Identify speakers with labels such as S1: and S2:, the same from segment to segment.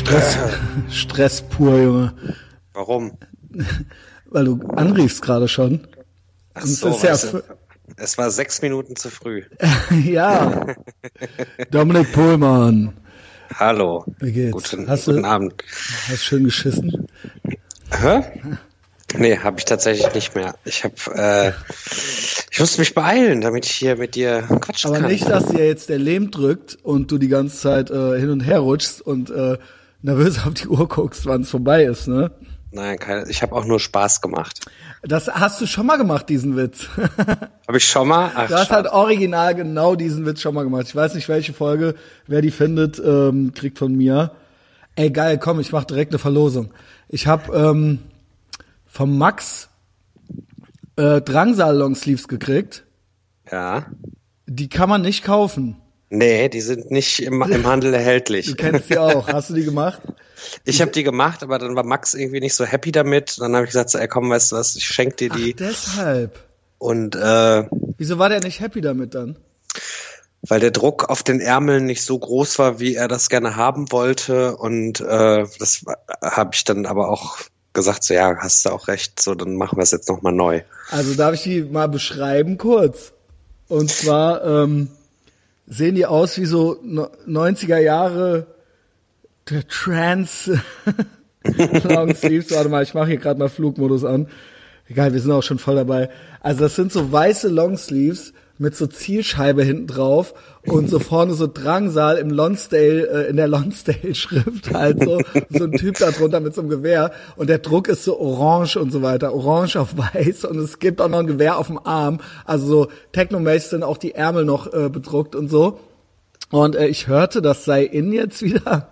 S1: Stress, Stress pur, Junge.
S2: Warum?
S1: Weil du anriefst gerade schon.
S2: Ach
S1: Und es
S2: so,
S1: ja
S2: du, es war sechs Minuten zu früh.
S1: ja. Dominik Pohlmann.
S2: Hallo.
S1: Wie geht's?
S2: Guten,
S1: Hast du-
S2: guten Abend.
S1: Hast schön geschissen?
S2: Hä? Nee, habe ich tatsächlich nicht mehr. Ich habe, äh, ich musste mich beeilen, damit ich hier mit dir quatschen
S1: Aber
S2: kann.
S1: nicht, dass dir jetzt der Lehm drückt und du die ganze Zeit äh, hin und her rutschst und äh, nervös auf die Uhr guckst, wann es vorbei ist, ne?
S2: Nein, keine, ich habe auch nur Spaß gemacht.
S1: Das hast du schon mal gemacht, diesen Witz.
S2: Habe ich schon mal? Ach,
S1: Du hast halt original genau diesen Witz schon mal gemacht. Ich weiß nicht, welche Folge, wer die findet, ähm, kriegt von mir. Ey, geil, komm, ich mach direkt eine Verlosung. Ich habe ähm, vom Max äh, Drangsal Longsleeves gekriegt.
S2: ja.
S1: Die kann man nicht kaufen.
S2: Nee, die sind nicht im, im Handel erhältlich.
S1: Du kennst die auch. Hast du die gemacht?
S2: Ich habe die gemacht, aber dann war Max irgendwie nicht so happy damit. Dann habe ich gesagt, so, ey, komm, weißt du was, ich schenk dir
S1: Ach,
S2: die.
S1: deshalb.
S2: Und äh,
S1: Wieso war der nicht happy damit dann?
S2: weil der Druck auf den Ärmeln nicht so groß war, wie er das gerne haben wollte. Und äh, das habe ich dann aber auch gesagt, so ja, hast du auch recht, so dann machen wir es jetzt nochmal neu.
S1: Also darf ich die mal beschreiben kurz? Und zwar ähm, sehen die aus wie so no- 90er Jahre der Trans Long Sleeves. Warte mal, ich mache hier gerade mal Flugmodus an. Egal, wir sind auch schon voll dabei. Also das sind so weiße Long Sleeves mit so Zielscheibe hinten drauf und so vorne so Drangsal im Lonsdale, äh, in der Lonsdale-Schrift halt so, so ein Typ da drunter mit so einem Gewehr und der Druck ist so orange und so weiter, orange auf weiß und es gibt auch noch ein Gewehr auf dem Arm, also so technomäßig sind auch die Ärmel noch äh, bedruckt und so. Und äh, ich hörte, das sei in jetzt wieder.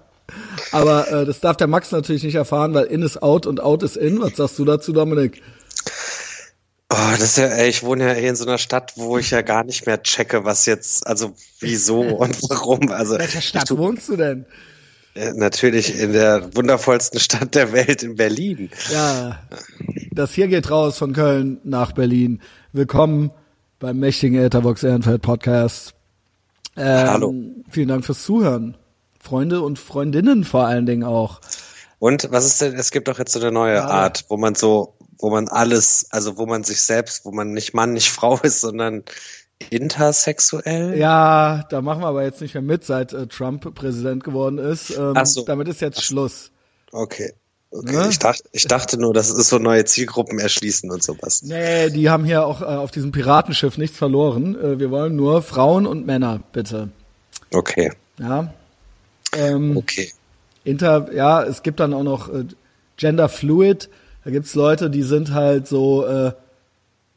S1: Aber äh, das darf der Max natürlich nicht erfahren, weil in ist out und out ist in. Was sagst du dazu, Dominik?
S2: Oh, das ist ja, ey, ich wohne ja hier in so einer Stadt, wo ich ja gar nicht mehr checke, was jetzt, also wieso und warum. Also
S1: In welcher Stadt
S2: tu-
S1: wohnst du denn?
S2: äh, natürlich in der wundervollsten Stadt der Welt in Berlin.
S1: Ja, das hier geht raus von Köln nach Berlin. Willkommen beim mächtigen Etherbox Ehrenfeld Podcast. Ähm,
S2: Hallo.
S1: Vielen Dank fürs Zuhören. Freunde und Freundinnen vor allen Dingen auch.
S2: Und was ist denn, es gibt doch jetzt so eine neue
S1: Ja.
S2: Art, wo man so, wo man alles, also wo man sich selbst, wo man nicht Mann, nicht Frau ist, sondern intersexuell?
S1: Ja, da machen wir aber jetzt nicht mehr mit, seit äh, Trump Präsident geworden ist. Ähm,
S2: Ach so.
S1: Damit ist jetzt Schluss.
S2: Okay. Okay,
S1: Ne?
S2: ich dachte, ich dachte nur, das ist so neue Zielgruppen erschließen und sowas.
S1: Nee, die haben hier auch äh, auf diesem Piratenschiff nichts verloren. Äh, wir wollen nur Frauen und Männer, bitte.
S2: Okay,
S1: Ja. Ähm,
S2: okay.
S1: Inter, ja, es gibt dann auch noch äh, Gender Fluid. Da gibt's Leute, die sind halt so, äh,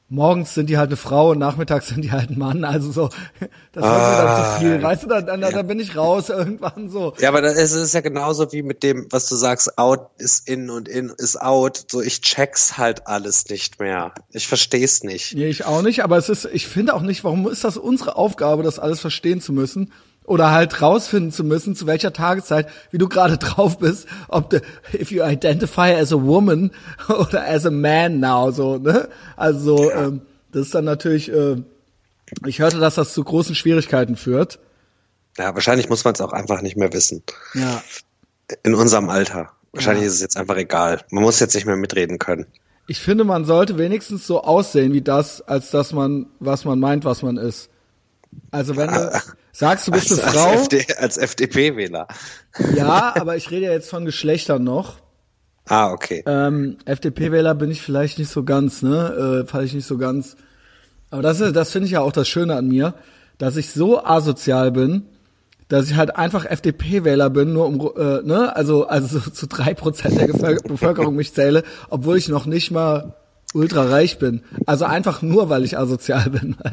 S1: morgens sind die halt eine Frau und nachmittags sind die halt ein Mann. Also so, das wird mir dann zu viel. Weißt du, da, da, da bin ich raus irgendwann so.
S2: Ja, aber das ist, ist ja genauso wie mit dem, was du sagst, out ist in und in ist out. So, ich check's halt alles nicht mehr. Ich versteh's nicht.
S1: Nee, ich auch nicht, aber es ist, ich finde auch nicht, warum ist das unsere Aufgabe, das alles verstehen zu müssen? Oder halt rausfinden zu müssen, zu welcher Tageszeit, wie du gerade drauf bist, ob du, if you identify as a woman oder as a man now, so, ne? Also, ähm, das ist dann natürlich, äh, ich hörte, dass das zu großen Schwierigkeiten führt.
S2: Ja, wahrscheinlich muss man es auch einfach nicht mehr wissen.
S1: Ja.
S2: In unserem Alter. Wahrscheinlich
S1: Ja.
S2: ist es jetzt einfach egal. Man muss jetzt nicht mehr mitreden können.
S1: Ich finde, man sollte wenigstens so aussehen wie das, als dass man, was man meint, was man ist. Also wenn du sagst, du bist
S2: Als,
S1: eine
S2: als,
S1: Frau,
S2: FD, als FDP-Wähler.
S1: ja, aber ich rede ja jetzt von Geschlechtern noch.
S2: Ah, okay.
S1: Ähm, FDP-Wähler bin ich vielleicht nicht so ganz, ne? Äh, fall ich nicht so ganz. Aber das ist, das finde ich ja auch das Schöne an mir, dass ich so asozial bin, dass ich halt einfach FDP-Wähler bin, nur um, äh, ne? Also, also so zu drei Prozent der Bevölkerung mich zähle, obwohl ich noch nicht mal ultra reich bin. Also einfach nur, weil ich asozial bin.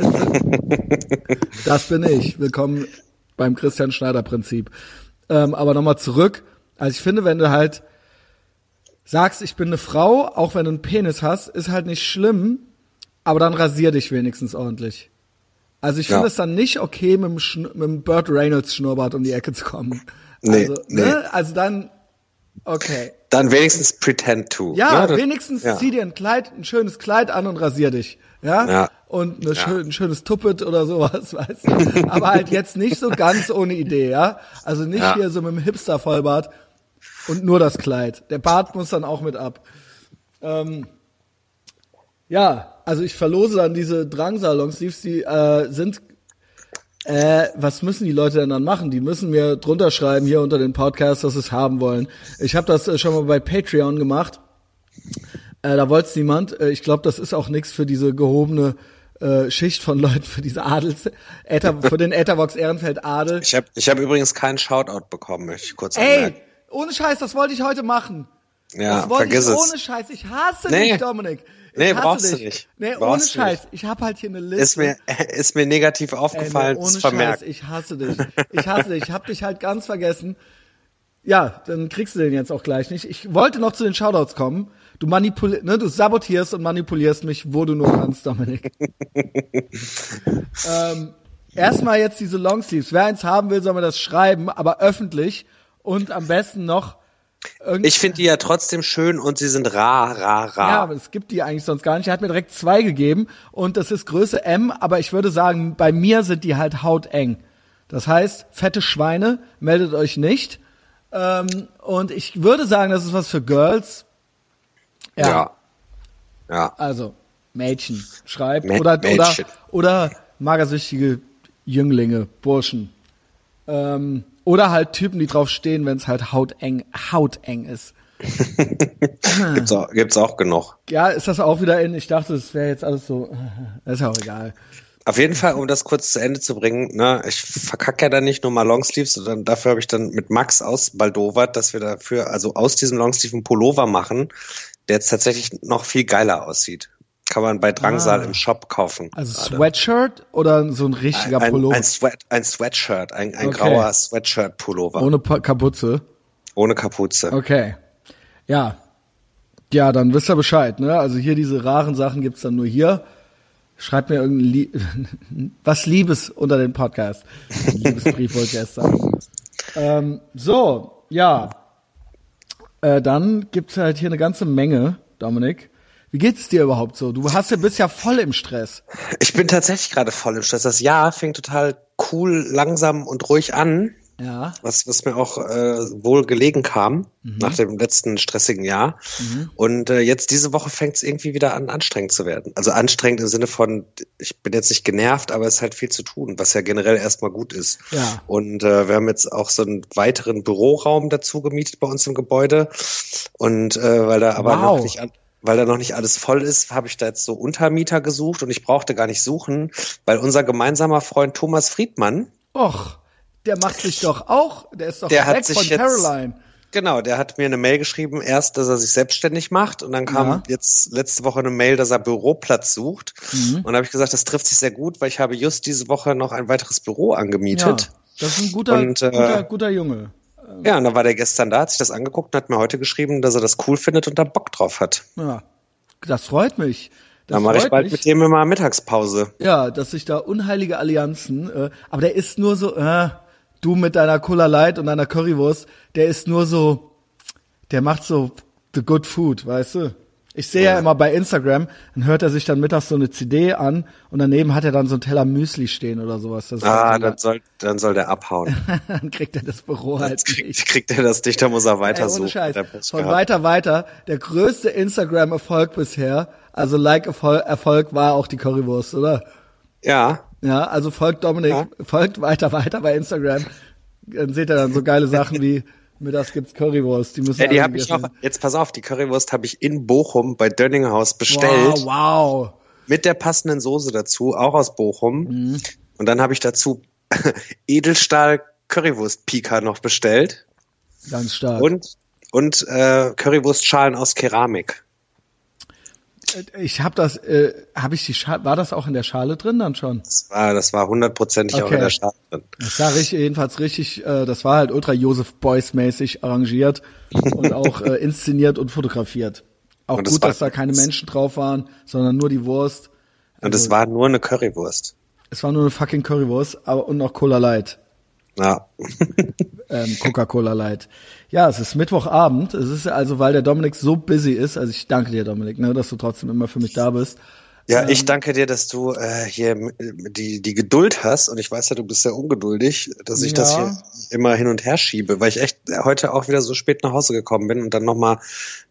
S1: Das bin ich. Willkommen beim Christian Schneider Prinzip. Ähm, aber nochmal zurück. Also ich finde, wenn du halt sagst, ich bin eine Frau, auch wenn du einen Penis hast, ist halt nicht schlimm, aber dann rasier dich wenigstens ordentlich. Also ich
S2: Ja.
S1: finde es dann nicht okay, mit dem, Schn mit dem Burt Reynolds Schnurrbart um die Ecke zu kommen.
S2: Nee,
S1: also,
S2: nee.
S1: Ne? also dann, okay.
S2: Dann wenigstens pretend to.
S1: Ja,
S2: ne?
S1: Wenigstens
S2: ja.
S1: zieh dir ein Kleid, ein schönes Kleid an und rasier dich. Ja?
S2: Ja.
S1: Und eine
S2: Ja.
S1: schön, ein schönes Tuppet oder sowas, weißt du. Aber halt jetzt nicht so ganz ohne Idee, ja? Also nicht
S2: Ja.
S1: hier so mit dem Hipster-Vollbart. Und nur das Kleid. Der Bart muss dann auch mit ab. Ähm, ja, also ich verlose dann diese Drangsal-Longsleeves, die äh, sind äh, was müssen die Leute denn dann machen? Die müssen mir drunter schreiben hier unter den Podcast, dass sie es haben wollen. Ich habe das äh, schon mal bei Patreon gemacht. Äh, da wollte es niemand. Äh, ich glaube, das ist auch nichts für diese gehobene äh, Schicht von Leuten, für diese Adels, Äther, für den Äthervox Ehrenfeld Adel.
S2: Ich habe ich hab übrigens keinen Shoutout bekommen, möchte ich kurz
S1: Ey,
S2: anmerken.
S1: ohne Scheiß, das wollte ich heute machen.
S2: Ja,
S1: das wollte
S2: vergiss
S1: ich
S2: es.
S1: ohne Scheiß. Ich hasse
S2: Nee.
S1: dich, Dominik.
S2: Nee, brauchst du
S1: dich.
S2: nicht.
S1: Nee, ohne
S2: Brauchst du
S1: Scheiß.
S2: nicht.
S1: Ich habe halt hier eine Liste.
S2: Ist mir, ist mir negativ
S1: Ey,
S2: aufgefallen,
S1: nee,
S2: ist
S1: ohne
S2: vermerkt.
S1: Scheiß, ich hasse dich. Ich hasse dich. Ich hab dich halt ganz vergessen. Ja, dann kriegst du den jetzt auch gleich nicht. Ich wollte noch zu den Shoutouts kommen. Du manipulierst, ne, du sabotierst und manipulierst mich, wo du nur kannst, Dominik. ähm, erstmal jetzt diese Longsleeves. Wer eins haben will, soll mir das schreiben, aber öffentlich und am besten noch irgend-
S2: Ich finde die ja trotzdem schön und sie sind rar, rar, rar.
S1: ja, aber es gibt die eigentlich sonst gar nicht. Er hat mir direkt zwei gegeben und das ist Größe M, aber ich würde sagen, bei mir sind die halt hauteng. Das heißt, fette Schweine, meldet euch nicht. Ähm, und ich würde sagen, das ist was für Girls. Ja,
S2: ja. Ja.
S1: also Mädchen, schreibt.
S2: Mä-
S1: oder, oder,
S2: Mädchen.
S1: oder magersüchtige Jünglinge, Burschen. Ähm, oder halt Typen, die drauf stehen, wenn es halt hauteng, hauteng ist.
S2: Gibt's auch, gibt's auch genug.
S1: Ja, ist das auch wieder in, ich dachte, es wäre jetzt alles so, ist auch egal.
S2: Auf jeden Fall, um das kurz zu Ende zu bringen, ne, ich verkacke ja dann nicht nur mal Longsleeves, sondern dafür habe ich dann mit Max ausbaldowert, dass wir dafür, also aus diesem Longsleeve einen Pullover machen, der jetzt tatsächlich noch viel geiler aussieht. Kann man bei Drangsal
S1: Ah.
S2: im Shop kaufen.
S1: Also
S2: gerade.
S1: Sweatshirt oder so ein richtiger
S2: ein,
S1: Pullover
S2: ein, Sweat, ein Sweatshirt, ein, ein
S1: Okay.
S2: grauer Sweatshirt-Pullover.
S1: ohne Pa- Kapuze?
S2: Ohne Kapuze.
S1: Okay. Ja. Ja, dann wisst ihr Bescheid, ne? Also hier diese raren Sachen gibt's dann nur hier. Schreibt mir irgendein Lie was Liebes unter den Podcast. Liebesbrief wollte ich erst sagen. Ähm, so, ja. Äh, dann gibt's halt hier eine ganze Menge, Dominik. Wie geht's dir überhaupt so? Du hast ja bist ja voll im Stress.
S2: Ich bin tatsächlich gerade voll im Stress. Das Jahr fing total cool, langsam und ruhig an.
S1: Ja.
S2: was, was mir auch äh, wohl gelegen kam
S1: Mhm.
S2: nach dem letzten stressigen Jahr. Und äh, jetzt diese Woche fängt es irgendwie wieder an, anstrengend zu werden. Also anstrengend im Sinne von, ich bin jetzt nicht genervt, aber es ist halt viel zu tun, was ja generell erstmal gut ist.
S1: Ja.
S2: Und äh, wir haben jetzt auch so einen weiteren Büroraum dazu gemietet bei uns im Gebäude. Und äh, weil da aber
S1: Wow.
S2: noch nicht an, weil da noch nicht alles voll ist, habe ich da jetzt so Untermieter gesucht und ich brauchte gar nicht suchen, weil unser gemeinsamer Freund Thomas Friedmann,
S1: Och, der macht sich doch auch, der ist doch
S2: Der
S1: weg von
S2: jetzt-
S1: Caroline.
S2: Genau, der hat mir eine Mail geschrieben, erst, dass er sich selbstständig macht und dann kam
S1: Ja.
S2: jetzt letzte Woche eine Mail, dass er Büroplatz sucht.
S1: Mhm.
S2: Und habe ich gesagt, das trifft sich sehr gut, weil ich habe just diese Woche noch ein weiteres Büro angemietet.
S1: das ist ein guter,
S2: Und, äh,
S1: guter, guter Junge.
S2: Ja. und dann war der gestern da, hat sich das angeguckt und hat mir heute geschrieben, dass er das cool findet und da Bock drauf hat.
S1: Ja, das freut mich. Das
S2: Dann mache ich bald
S1: mich.
S2: mit dem immer Mittagspause.
S1: Ja, dass sich da unheilige Allianzen, äh, aber der ist nur so, äh, du mit deiner Cola Light und deiner Currywurst, der ist nur so, der macht so the good food, weißt du? Ich sehe ja.
S2: Ja.
S1: immer bei Instagram, dann hört er sich dann mittags so eine CD an und daneben hat er dann so ein Teller Müsli stehen oder sowas. Das
S2: Ah, dann soll, dann soll der abhauen.
S1: dann kriegt er das Büro
S2: Dann
S1: halt
S2: kriegt,
S1: nicht.
S2: kriegt er das nicht, da muss er weiter suchen.
S1: Von weiter weiter, der größte Instagram-Erfolg bisher, also Like-Erfolg Erfolg war auch die Currywurst, oder?
S2: Ja,
S1: Ja, also folgt Dominik,
S2: Ja.
S1: folgt weiter weiter bei Instagram. Dann seht ihr dann so geile Sachen wie mittags gibt's Currywurst, die müssen
S2: ja die habe ich noch, jetzt pass auf, die Currywurst habe ich in Bochum bei Dönninghaus bestellt.
S1: Wow, wow.
S2: mit der passenden Soße dazu, auch aus Bochum.
S1: Mhm.
S2: Und dann habe ich dazu Edelstahl Currywurst Pika noch bestellt
S1: Ganz stark.
S2: und und äh, Currywurstschalen aus Keramik.
S1: Ich habe das, äh, habe ich die Schale, war das auch in der Schale drin dann schon?
S2: Das war das war hundertprozentig auch
S1: Okay.
S2: in der Schale drin.
S1: Das sah richtig, jedenfalls richtig, äh, das war halt ultra Joseph Beuys mäßig arrangiert und auch äh, inszeniert und fotografiert. Auch
S2: Und das
S1: gut,
S2: war-
S1: dass da keine Menschen drauf waren, sondern nur die Wurst.
S2: Und
S1: Also
S2: es war nur eine Currywurst.
S1: Es war nur eine fucking Currywurst, aber und noch Cola Light.
S2: Ja.
S1: ähm, Coca-Cola Light. Ja, es ist Mittwochabend. Es ist also, weil der Dominik so busy ist, also ich danke dir, Dominik, ne, dass du trotzdem immer für mich da bist.
S2: Ja, ähm, ich danke dir, dass du äh, hier die, die Geduld hast und ich weiß ja, du bist sehr ungeduldig, dass ich ja. das hier immer hin und her schiebe, weil ich echt heute auch wieder so spät nach Hause gekommen bin und dann nochmal,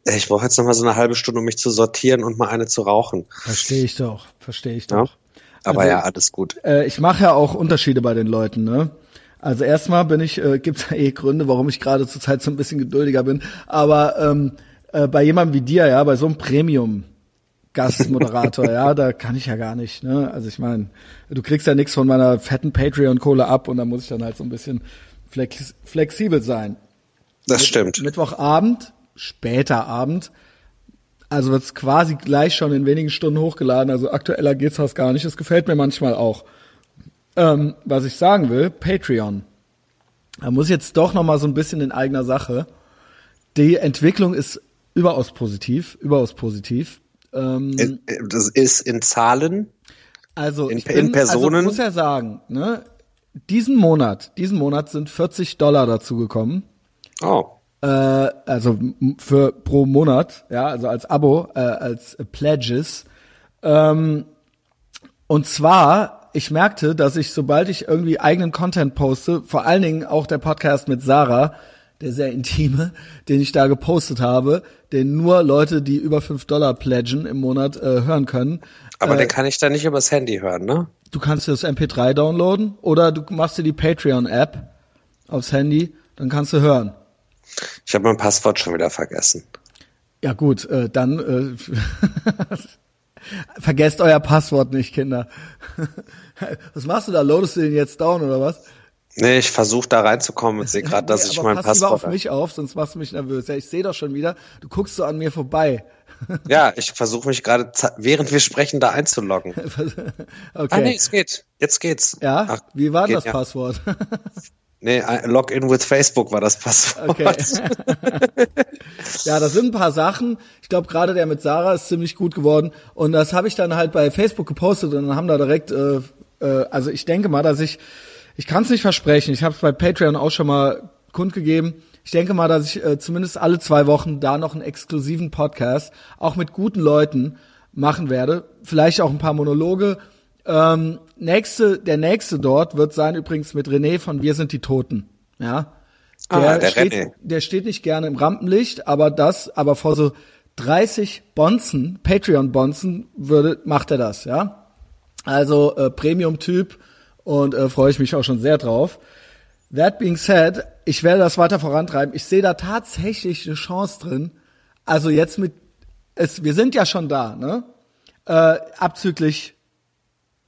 S2: äh, ich brauche jetzt nochmal so eine halbe Stunde, um mich zu sortieren und mal eine zu rauchen.
S1: Verstehe ich doch, verstehe ich doch. Ja?
S2: Aber also, ja, alles gut.
S1: Äh, ich mache ja auch Unterschiede bei den Leuten, ne? Also erstmal bin ich, äh, gibt eh Gründe, warum ich gerade zurzeit so ein bisschen geduldiger bin. Aber ähm, äh, bei jemandem wie dir, ja, bei so einem Premium, Gastmoderator, ja, da kann ich ja gar nicht. Ne? Also ich meine, du kriegst ja nichts von meiner fetten Patreon-Kohle ab und da muss ich dann halt so ein bisschen flex flexibel sein.
S2: Das stimmt.
S1: Mittwochabend, später Abend, also wird's quasi gleich schon in wenigen Stunden hochgeladen. Also aktueller geht's fast gar nicht. Das gefällt mir manchmal auch. Ähm, was ich sagen will, Patreon. Da muss jetzt doch noch mal so ein bisschen in eigener Sache. Die Entwicklung ist überaus positiv, überaus positiv.
S2: Ähm, das ist in Zahlen?
S1: Also in, bin, in Personen? Also muss ja sagen, ne, diesen Monat, diesen Monat sind 40 Dollar dazu gekommen.
S2: Oh.
S1: Äh, also für pro Monat, ja, also als Abo, äh, als Pledges. Ähm, und zwar, ich merkte, dass ich, sobald ich irgendwie eigenen Content poste, vor allen Dingen auch der Podcast mit Sarah, der sehr intime, den ich da gepostet habe, den nur Leute, die über fünf Dollar pledgen im Monat äh, hören können.
S2: Aber
S1: äh,
S2: den kann ich dann nicht übers Handy hören, ne?
S1: Du kannst dir das MP3 downloaden oder du machst dir die Patreon-App aufs Handy, dann kannst du hören.
S2: Ich habe mein Passwort schon wieder vergessen.
S1: Ja gut, äh, dann äh, vergesst euer Passwort nicht, Kinder. was machst du da? Loadest du den jetzt down oder was?
S2: Nee, ich versuche da reinzukommen und sehe gerade, dass nee, ich mein pass Passwort.
S1: Pass auf mich auf, sonst machst du mich nervös. Ja, ich sehe doch schon wieder, du guckst so an mir vorbei.
S2: ja, ich versuche mich gerade, während wir sprechen, da einzuloggen. okay. Ah, nee, es geht. Jetzt geht's.
S1: Ja? Ach, Wie war geht, das ja. Passwort?
S2: nee, Login with Facebook war das Passwort. Okay.
S1: ja, das sind ein paar Sachen. Ich glaube, gerade der mit Sarah ist ziemlich gut geworden. Und das habe ich dann halt bei Facebook gepostet und dann haben da direkt, äh, äh, also ich denke mal, dass ich ich kann es nicht versprechen. Ich habe es bei Patreon auch schon mal kundgegeben. Ich denke mal, dass ich äh, zumindest alle zwei Wochen da noch einen exklusiven Podcast, auch mit guten Leuten, machen werde. Vielleicht auch ein paar Monologe. Ähm, nächste, der nächste dort wird sein übrigens mit René von Wir sind die Toten. Ja. Der, ah, der, steht, René. der steht nicht gerne im Rampenlicht, aber das, aber vor so 30 Bonzen, Patreon-Bonzen würde, macht er das, ja. Also äh, Premium-Typ, und äh, freue ich mich auch schon sehr drauf. That being said, ich werde das weiter vorantreiben. Ich sehe da tatsächlich eine Chance drin. Also jetzt mit, es, wir sind ja schon da, ne? Äh, abzüglich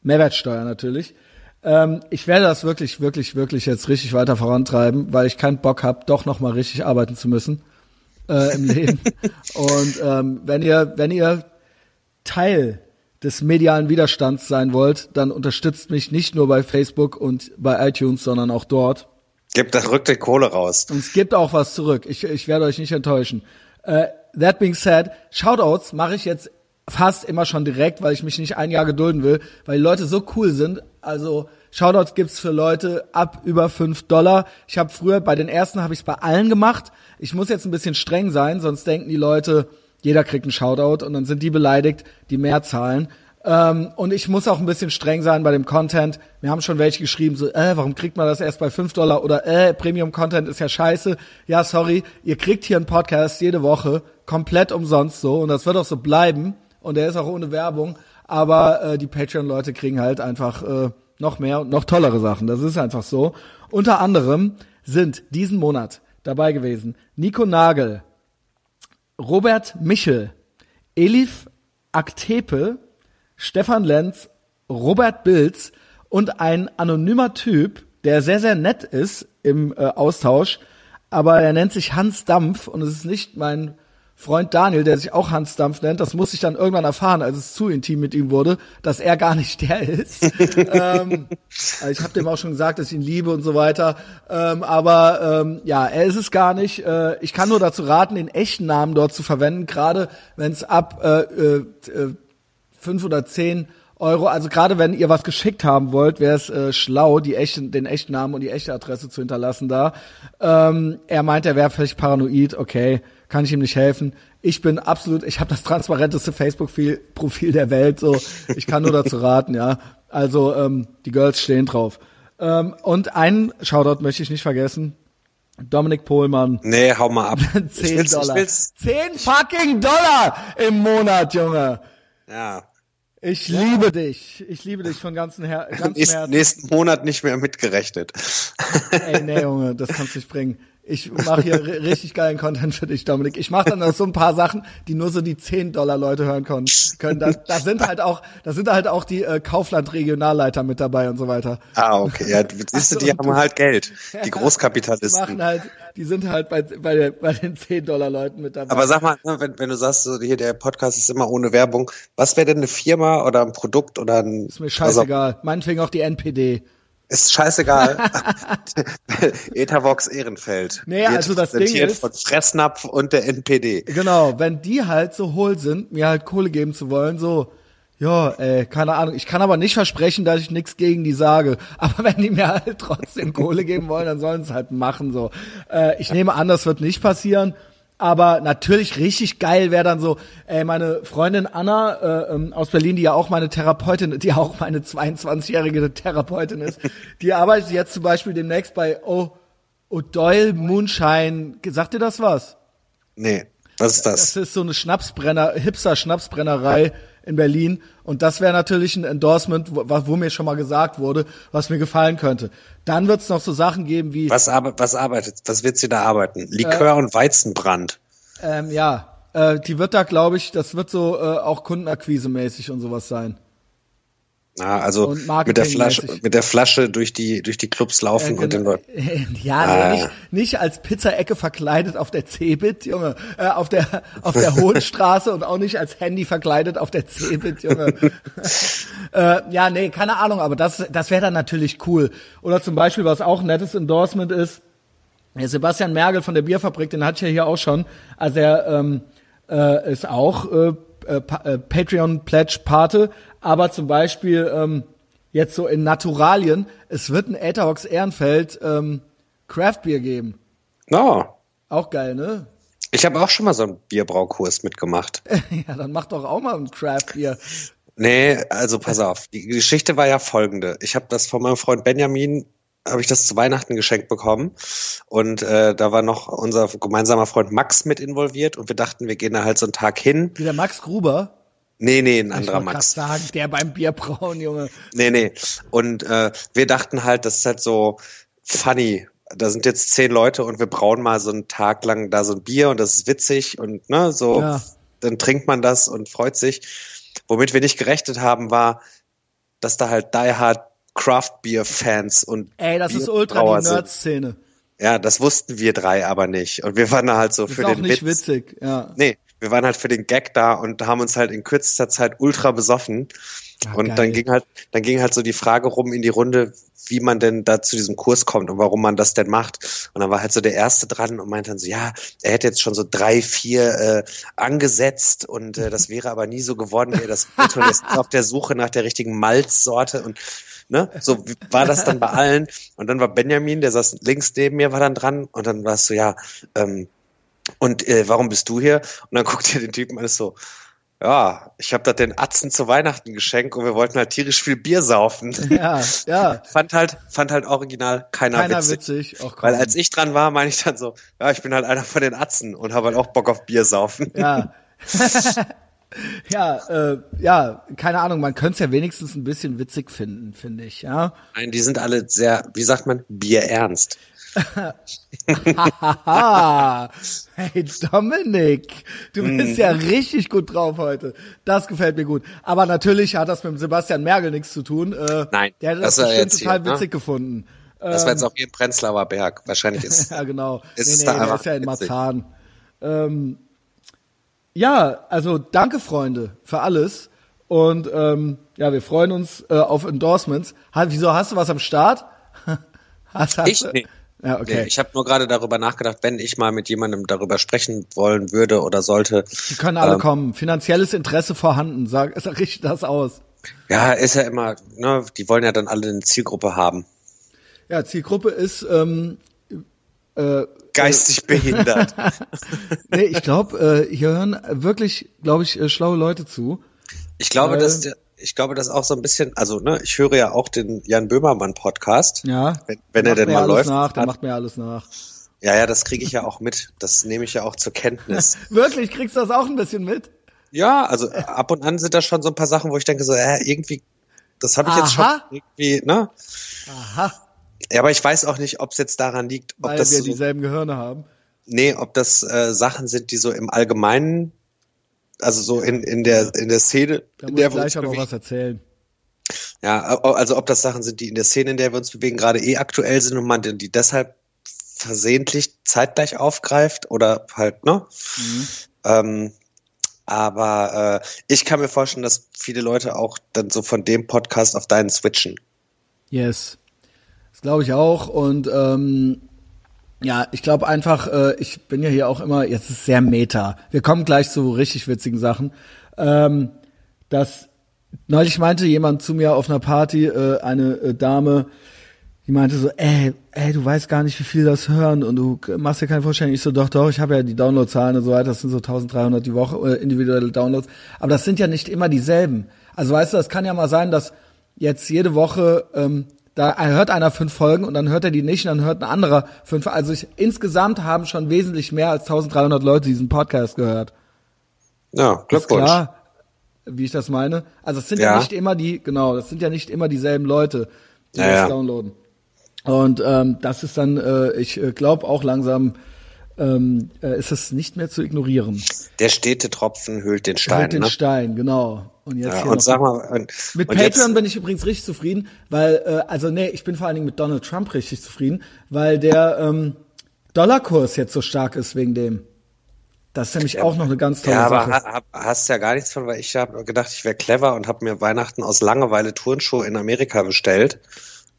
S1: Mehrwertsteuer natürlich. Ähm, ich werde das wirklich, wirklich, wirklich jetzt richtig weiter vorantreiben, weil ich keinen Bock habe, doch noch mal richtig arbeiten zu müssen äh, im Leben. Und ähm, wenn ihr, wenn ihr Teil des medialen Widerstands sein wollt, dann unterstützt mich nicht nur bei Facebook und bei iTunes, sondern auch dort.
S2: Gebt da rückt die Kohle raus.
S1: Und es gibt auch was zurück. Ich, ich werde euch nicht enttäuschen. Uh, that being said, Shoutouts mache ich jetzt fast immer schon direkt, weil ich mich nicht ein Jahr gedulden will, weil die Leute so cool sind. Also Shoutouts gibt's für Leute ab über fünf Dollar. Ich habe früher bei den ersten habe ich es bei allen gemacht. Ich muss jetzt ein bisschen streng sein, sonst denken die Leute, jeder kriegt einen Shoutout und dann sind die beleidigt, die mehr zahlen. Ähm, und ich muss auch ein bisschen streng sein bei dem Content. Wir haben schon welche geschrieben, so, äh, warum kriegt man das erst bei 5 Dollar oder äh, Premium-Content ist ja scheiße. Ja, sorry, ihr kriegt hier einen Podcast jede Woche, komplett umsonst so und das wird auch so bleiben und der ist auch ohne Werbung. Aber äh, die Patreon-Leute kriegen halt einfach äh, noch mehr und noch tollere Sachen. Das ist einfach so. Unter anderem sind diesen Monat dabei gewesen Nico Nagel, Robert Michel, Elif Aktepe, Stefan Lenz, Robert Bilz und ein anonymer Typ, der sehr, sehr nett ist im äh, Austausch, aber er nennt sich Hans Dampf und es ist nicht mein Freund Daniel, der sich auch Hans Dampf nennt, das muss ich dann irgendwann erfahren, als es zu intim mit ihm wurde, dass er gar nicht der ist. ähm, also ich habe dem auch schon gesagt, dass ich ihn liebe und so weiter. Ähm, aber ähm, ja, er ist es gar nicht. Äh, ich kann nur dazu raten, den echten Namen dort zu verwenden, gerade wenn es ab äh, äh, fünf oder zehn Euro. Also gerade wenn ihr was geschickt haben wollt, wäre es äh, schlau, die echten, den echten Namen und die echte Adresse zu hinterlassen da. Ähm, er meint, er wäre völlig paranoid. Okay, kann ich ihm nicht helfen. Ich bin absolut, ich habe das transparenteste Facebook-Profil der Welt. So, ich kann nur dazu raten, ja. Also ähm, die Girls stehen drauf. Ähm, und einen Shoutout möchte ich nicht vergessen. Dominik Pohlmann.
S2: Nee, hau mal ab.
S1: 10
S2: Ich will's-
S1: Dollar.
S2: Ich will's,
S1: 10 fucking Dollar im Monat, Junge.
S2: ja.
S1: Ich liebe dich. Ich liebe dich von ganzem, Her ganzem
S2: Nächsten,
S1: Herzen.
S2: nächsten Monat nicht mehr mitgerechnet.
S1: Ey, nee, Junge, das kannst du nicht bringen. Ich mache hier ri- richtig geilen Content für dich, Dominik. Ich mache dann noch so ein paar Sachen, die nur so die 10 Dollar Leute hören können. können. Da, da sind halt auch, da sind halt auch die äh, Kaufland Regionalleiter mit dabei und so weiter.
S2: Ah, okay. Ja, siehst du, die haben halt Geld. Die
S1: Die
S2: Großkapitalisten.
S1: machen halt, die sind halt bei, bei, der, bei den 10 Dollar Leuten mit dabei.
S2: Aber sag mal, ne, wenn, wenn du sagst, so hier der Podcast ist immer ohne Werbung, was wäre denn eine Firma oder ein Produkt oder ein
S1: ist mir scheißegal. Meinetwegen auch die NPD.
S2: Ist scheißegal. Etavox Ehrenfeld.
S1: Nee, also das Ding ist-
S2: von Fressnapf und der NPD.
S1: Genau, wenn die halt so hohl sind, mir halt Kohle geben zu wollen, so, ja, ey, keine Ahnung. Ich kann aber nicht versprechen, dass ich nichts gegen die sage. Aber wenn die mir halt trotzdem Kohle geben wollen, dann sollen sie es halt machen, so. Äh, ich nehme an, das wird nicht passieren. Aber natürlich richtig geil wäre dann so, ey, meine Freundin Anna äh, ähm, aus Berlin, die ja auch meine Therapeutin, die auch meine 22-jährige Therapeutin ist, die arbeitet jetzt zum Beispiel demnächst bei O- O'Doyle Moonshine. Sagt dir das was?
S2: Nee, was ist das?
S1: Das ist so eine Schnapsbrenner, Hipster-Schnapsbrennerei in Berlin. Und das wäre natürlich ein Endorsement, wo, wo mir schon mal gesagt wurde, was mir gefallen könnte. Dann wird es noch so Sachen geben wie,
S2: Was, arbe was arbeitet, was wird sie da arbeiten? Likör und Weizenbrand.
S1: ähm, ja, äh, die wird da, glaube ich, das wird so äh, auch Kundenakquise-mäßig und sowas sein.
S2: Ja, also mit der Flasche, mit der Flasche durch die, durch die Clubs laufen und den. Leuten.
S1: Ja,
S2: Ah.
S1: nee, nicht, nicht als Pizzaecke verkleidet auf der Cebit, Junge, äh, auf der auf der Hohenstraße und auch nicht als Handy verkleidet auf der Cebit, Junge. äh, ja, nee, keine Ahnung, aber das das wäre dann natürlich cool. Oder zum Beispiel, was auch ein nettes Endorsement ist, der Sebastian Mergel von der Bierfabrik, den hatte ich ja hier auch schon. Also er ähm, äh, ist auch äh, äh, äh, Patreon Pledge Pate, aber zum Beispiel ähm, jetzt so in Naturalien, es wird ein Etherbox Ehrenfeld ähm, Craft Beer geben.
S2: No.
S1: Auch geil, ne?
S2: Ich habe auch schon mal so einen Bierbraukurs mitgemacht.
S1: ja, dann mach doch auch mal ein Craft Beer.
S2: Nee, also pass auf. Die Geschichte war ja folgende. Ich habe das von meinem Freund Benjamin, habe ich das zu Weihnachten geschenkt bekommen. Und äh, da war noch unser gemeinsamer Freund Max mit involviert und wir dachten, wir gehen da halt so einen Tag hin.
S1: Wie der Max Gruber.
S2: Nee, nee, ein
S1: Ich
S2: anderer Max.
S1: sagen, der beim Bierbrauen, Junge.
S2: Nee, nee. Und äh, wir dachten halt, das ist halt so funny. Da sind jetzt zehn Leute und wir brauen mal so einen Tag lang da so ein Bier und das ist witzig und ne, so,
S1: Ja.
S2: dann trinkt man das und freut sich. Womit wir nicht gerechnet haben, war, dass da halt Die Hard Craft Beer Fans und
S1: Ey, das ist ultra die. Nerd-Szene.
S2: Ja, das wussten wir drei aber nicht. Und wir waren da halt so
S1: Das
S2: für
S1: ist auch
S2: den
S1: nicht
S2: Witz.
S1: witzig, ja.
S2: Nee, wir waren halt für den Gag da und haben uns halt in kürzester Zeit ultra besoffen.
S1: Ja,
S2: und
S1: geil.
S2: dann ging halt, dann ging halt so die Frage rum in die Runde, wie man denn da zu diesem Kurs kommt und warum man das denn macht. Und dann war halt so der Erste dran und meinte dann so, ja, er hätte jetzt schon so drei, vier äh, angesetzt und äh, das wäre aber nie so geworden, wie er das wollte. Und ist auf der Suche nach der richtigen Malzsorte und ne, so war das dann bei allen. Und dann war Benjamin, der saß links neben mir, war dann dran und dann war es so, ja, ähm, und äh, warum bist du hier? Und dann guckt er den Typen alles so, ja, ich habe das den Atzen zu Weihnachten geschenkt und wir wollten halt tierisch viel Bier saufen.
S1: Ja, ja.
S2: fand halt, fand halt original keiner,
S1: Keiner
S2: witzig.
S1: witzig. Och.
S2: Weil als ich dran war, meine ich dann so, ja, ich bin halt einer von den Atzen und habe halt auch Bock auf Bier saufen.
S1: Ja. ja, äh, ja, keine Ahnung, man könnte es ja wenigstens ein bisschen witzig finden, finde ich, ja.
S2: Nein, die sind alle sehr, wie sagt man, bierernst.
S1: Hey Dominik, du bist ja richtig gut drauf heute. Das gefällt mir gut. Aber natürlich hat das mit dem Sebastian Mergel nichts zu tun. Äh,
S2: Nein,
S1: der hätte das,
S2: das
S1: bestimmt
S2: jetzt
S1: total
S2: hier, ne?
S1: witzig gefunden.
S2: Das war jetzt auch hier im Prenzlauer Berg. Wahrscheinlich ist
S1: Ja, genau.
S2: Es
S1: nee,
S2: ist
S1: nee,
S2: da
S1: der ist ja in. Marzahn. Ähm, ja, also danke, Freunde, für alles. Und ähm, ja, wir freuen uns äh, auf Endorsements. Ha, wieso hast du was am Start? hast, hast
S2: Ich?
S1: du-
S2: Nee.
S1: Ja, okay.
S2: Nee, ich habe nur gerade darüber nachgedacht, wenn ich mal mit jemandem darüber sprechen wollen würde oder sollte.
S1: Die können alle
S2: ähm,
S1: kommen. Finanzielles Interesse vorhanden. Sag, sag richtig das aus.
S2: Ja, ist ja immer, ne, die wollen ja dann alle eine Zielgruppe haben.
S1: Ja, Zielgruppe ist ähm, äh,
S2: Geistig behindert.
S1: nee, ich glaube, äh, hier hören wirklich, glaube ich, äh, schlaue Leute zu.
S2: Ich glaube, dass der, ich glaube, dass auch so ein bisschen, also ne, ich höre ja auch den Jan Böhmermann Podcast.
S1: Ja.
S2: Wenn, wenn er denn mal
S1: alles
S2: läuft.
S1: Nach, der macht mir alles nach.
S2: ja, ja, das kriege ich ja auch mit. Das nehme ich ja auch zur Kenntnis.
S1: Wirklich, kriegst du das auch ein bisschen mit?
S2: ja, also ab und an sind da schon so ein paar Sachen, wo ich denke so, äh, irgendwie, das habe ich jetzt schon
S1: Aha.
S2: irgendwie, ne?
S1: Aha,
S2: Ja, aber ich weiß auch nicht, ob es jetzt daran liegt, ob
S1: weil
S2: das
S1: wir
S2: so,
S1: dieselben Gehirne haben.
S2: nee, ob das äh, Sachen sind, die so im Allgemeinen, also so in, in der in der Szene,
S1: Da
S2: in
S1: muss
S2: der wir uns
S1: gleich noch
S2: bewegen.
S1: was erzählen.
S2: Ja, also ob das Sachen sind, die in der Szene, in der wir uns bewegen, gerade eh aktuell sind und man die deshalb versehentlich zeitgleich aufgreift oder halt, ne?
S1: Mhm.
S2: Ähm, aber äh, ich kann mir vorstellen, dass viele Leute auch dann so von dem Podcast auf deinen switchen.
S1: Yes. Das glaube ich auch. Und ähm, ja, ich glaube einfach, äh, ich bin ja hier auch immer, jetzt ist sehr meta. Wir kommen gleich zu richtig witzigen Sachen. Ähm, dass neulich meinte jemand zu mir auf einer Party, äh, eine äh, Dame, die meinte so, ey, ey, du weißt gar nicht, wie viel das hören und du machst dir keine Vorstellung. Ich so, doch, doch, ich habe ja die Downloadzahlen und so weiter, das sind so 1300 die Woche, äh, individuelle Downloads. Aber das sind ja nicht immer dieselben. Also weißt du, das kann ja mal sein, dass jetzt jede Woche, ähm, da hört einer fünf Folgen und dann hört er die nicht und dann hört ein anderer fünf. Also ich, insgesamt haben schon wesentlich mehr als 1300 Leute diesen Podcast gehört.
S2: Ja,
S1: Ist
S2: Glückwunsch.
S1: klar, wie ich das meine. Also es sind ja.
S2: Ja.
S1: nicht immer die, genau, das sind ja nicht immer dieselben Leute, die
S2: Ja,
S1: das
S2: ja.
S1: downloaden. Und ähm, das ist dann, äh, ich äh, glaube auch langsam, ähm, äh, ist es nicht mehr zu ignorieren.
S2: Der stete Tropfen hüllt den Stein.
S1: Halt den
S2: ne?
S1: Stein, genau. Und jetzt
S2: Ja,
S1: hier
S2: und sag mal, und,
S1: mit
S2: und
S1: Patreon
S2: jetzt,
S1: bin ich übrigens richtig zufrieden, weil, äh, also nee, ich bin vor allen Dingen mit Donald Trump richtig zufrieden, weil der ähm, Dollarkurs jetzt so stark ist wegen dem. Das ist nämlich auch noch eine ganz tolle
S2: ja, aber
S1: Sache.
S2: hab, hast ja gar nichts von, weil ich habe gedacht, ich wäre clever und habe mir Weihnachten aus Langeweile Turnschuhe in Amerika bestellt.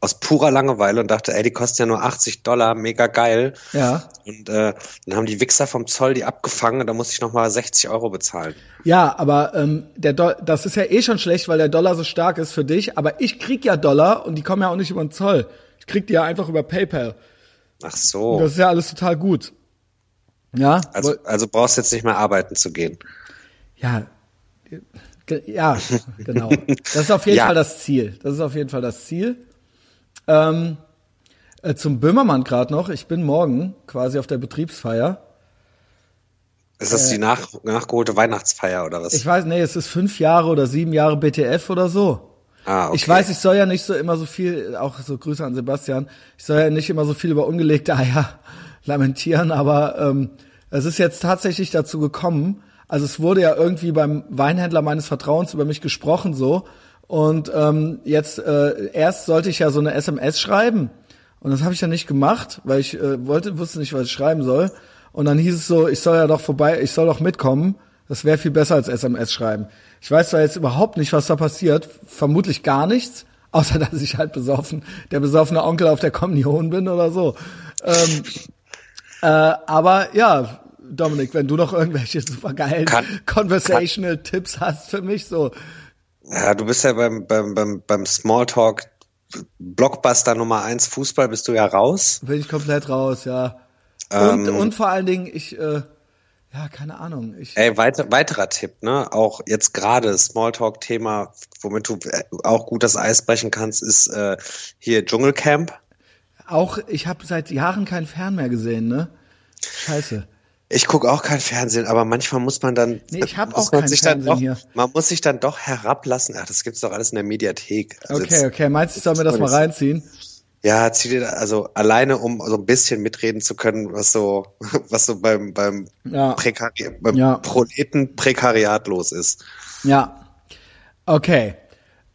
S2: Aus purer Langeweile und dachte, ey, die kosten ja nur 80 Dollar, mega geil.
S1: Ja.
S2: Und äh, dann haben die Wichser vom Zoll die abgefangen und da musste ich nochmal 60 Euro bezahlen.
S1: Ja, aber ähm, der Do das ist ja eh schon schlecht, weil der Dollar so stark ist für dich. Aber ich krieg ja Dollar und die kommen ja auch nicht über den Zoll. Ich krieg die ja einfach über PayPal.
S2: Ach so.
S1: Das ist ja alles total gut. Ja,
S2: Also, also brauchst jetzt nicht mehr arbeiten zu gehen.
S1: ja, ja, genau. Das ist auf jeden
S2: Ja.
S1: Fall das Ziel. Das ist auf jeden Fall das Ziel. Ähm, äh, zum Böhmermann gerade noch. Ich bin morgen quasi auf der Betriebsfeier.
S2: Ist das die nach, nachgeholte Weihnachtsfeier oder was?
S1: Äh. Ich weiß, nee, es ist fünf Jahre oder sieben Jahre BTF oder so.
S2: ah, okay.
S1: Ich weiß, ich soll ja nicht so immer so viel, auch so Grüße an Sebastian, ich soll ja nicht immer so viel über ungelegte Eier lamentieren, aber ähm, es ist jetzt tatsächlich dazu gekommen. Also es wurde ja irgendwie beim Weinhändler meines Vertrauens über mich gesprochen so. Und ähm, jetzt äh, erst sollte ich ja so eine SMS schreiben. Und das habe ich ja nicht gemacht, weil ich äh, wollte, wusste nicht, was ich schreiben soll. Und dann hieß es so, ich soll ja doch vorbei, ich soll doch mitkommen. Das wäre viel besser als SMS schreiben. Ich weiß zwar jetzt überhaupt nicht, was da passiert, vermutlich gar nichts, außer dass ich halt besoffen, der besoffene Onkel auf der Kommunion bin oder so. Ähm, äh, aber ja, Dominik, wenn du noch irgendwelche supergeilen
S2: Kann-
S1: Conversational Tipps hast für mich, so
S2: Ja, du bist ja beim, beim, beim, beim Smalltalk Blockbuster Nummer eins Fußball bist du ja raus.
S1: bin ich komplett raus, ja. Und,
S2: Ähm.
S1: und vor allen Dingen, ich, äh, ja, keine Ahnung, ich,
S2: Ey, weiter, weiterer Tipp, ne? Auch jetzt gerade Smalltalk-Thema, womit du äh, auch gut das Eis brechen kannst, ist äh, hier Dschungelcamp.
S1: auch, ich habe seit Jahren keinen Fern mehr gesehen, ne? Scheiße.
S2: Ich guck auch kein Fernsehen, aber manchmal muss man dann.
S1: Nee, ich hab
S2: muss
S1: auch kein Fernsehen
S2: doch,
S1: hier.
S2: Man muss sich dann doch herablassen. Ach, das gibt's doch alles in der Mediathek. Also
S1: Okay, okay, meinst du, ich soll mir das mal reinziehen?
S2: Ja, zieh dir also alleine, um so ein bisschen mitreden zu können, was so, was so beim beim,
S1: Ja.
S2: Prekari beim
S1: Ja.
S2: Proleten-Prekariat los ist.
S1: Ja. Okay.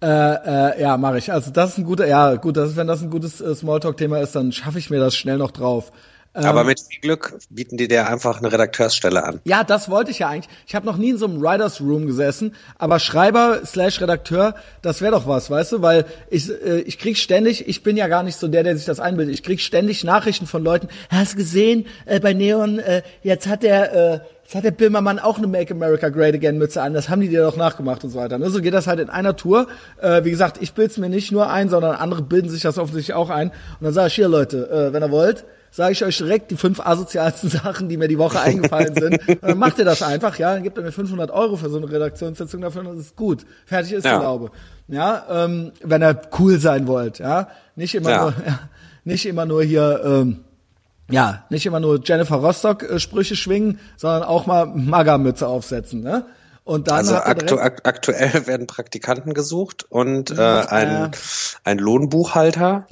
S1: Äh, äh, ja, mache ich. Also das ist ein guter, ja gut, das ist, wenn das ein gutes äh, Smalltalk-Thema ist, dann schaffe ich mir das schnell noch drauf.
S2: Aber mit viel Glück bieten die dir einfach eine Redakteursstelle an.
S1: Ja, das wollte ich ja eigentlich. Ich habe noch nie in so einem Writers Room gesessen, aber Schreiber slash Redakteur, das wäre doch was, weißt du? Weil ich äh, ich krieg ständig, ich bin ja gar nicht so der, der sich das einbildet. Ich krieg ständig Nachrichten von Leuten. Hast du gesehen äh, bei Neon? Äh, jetzt hat der äh, Jetzt hat der Böhmermann auch eine Make America Great Again Mütze an. Das haben die dir doch nachgemacht und so weiter. Ne? So geht das halt in einer Tour. Äh, wie gesagt, ich bild's mir nicht nur ein, sondern andere bilden sich das offensichtlich auch ein. Und dann sage ich hier, Leute, äh, wenn ihr wollt, sage ich euch direkt die fünf asozialsten Sachen, die mir die Woche eingefallen sind. Und dann macht ihr das einfach, ja, dann gebt ihr mir 500 Euro für so eine Redaktionssitzung dafür und das ist gut. Fertig ist
S2: Ja.
S1: die Laube. Ja, ähm, wenn ihr cool sein wollt, ja. Nicht immer
S2: Ja.
S1: nur, ja, nicht immer nur hier, ähm, ja, nicht immer nur Jennifer Rostock äh, Sprüche schwingen, sondern auch mal Maga-Mütze aufsetzen, ne? Und dann
S2: Also aktu
S1: direkt,
S2: ak aktuell werden Praktikanten gesucht und äh, ein, ein Lohnbuchhalter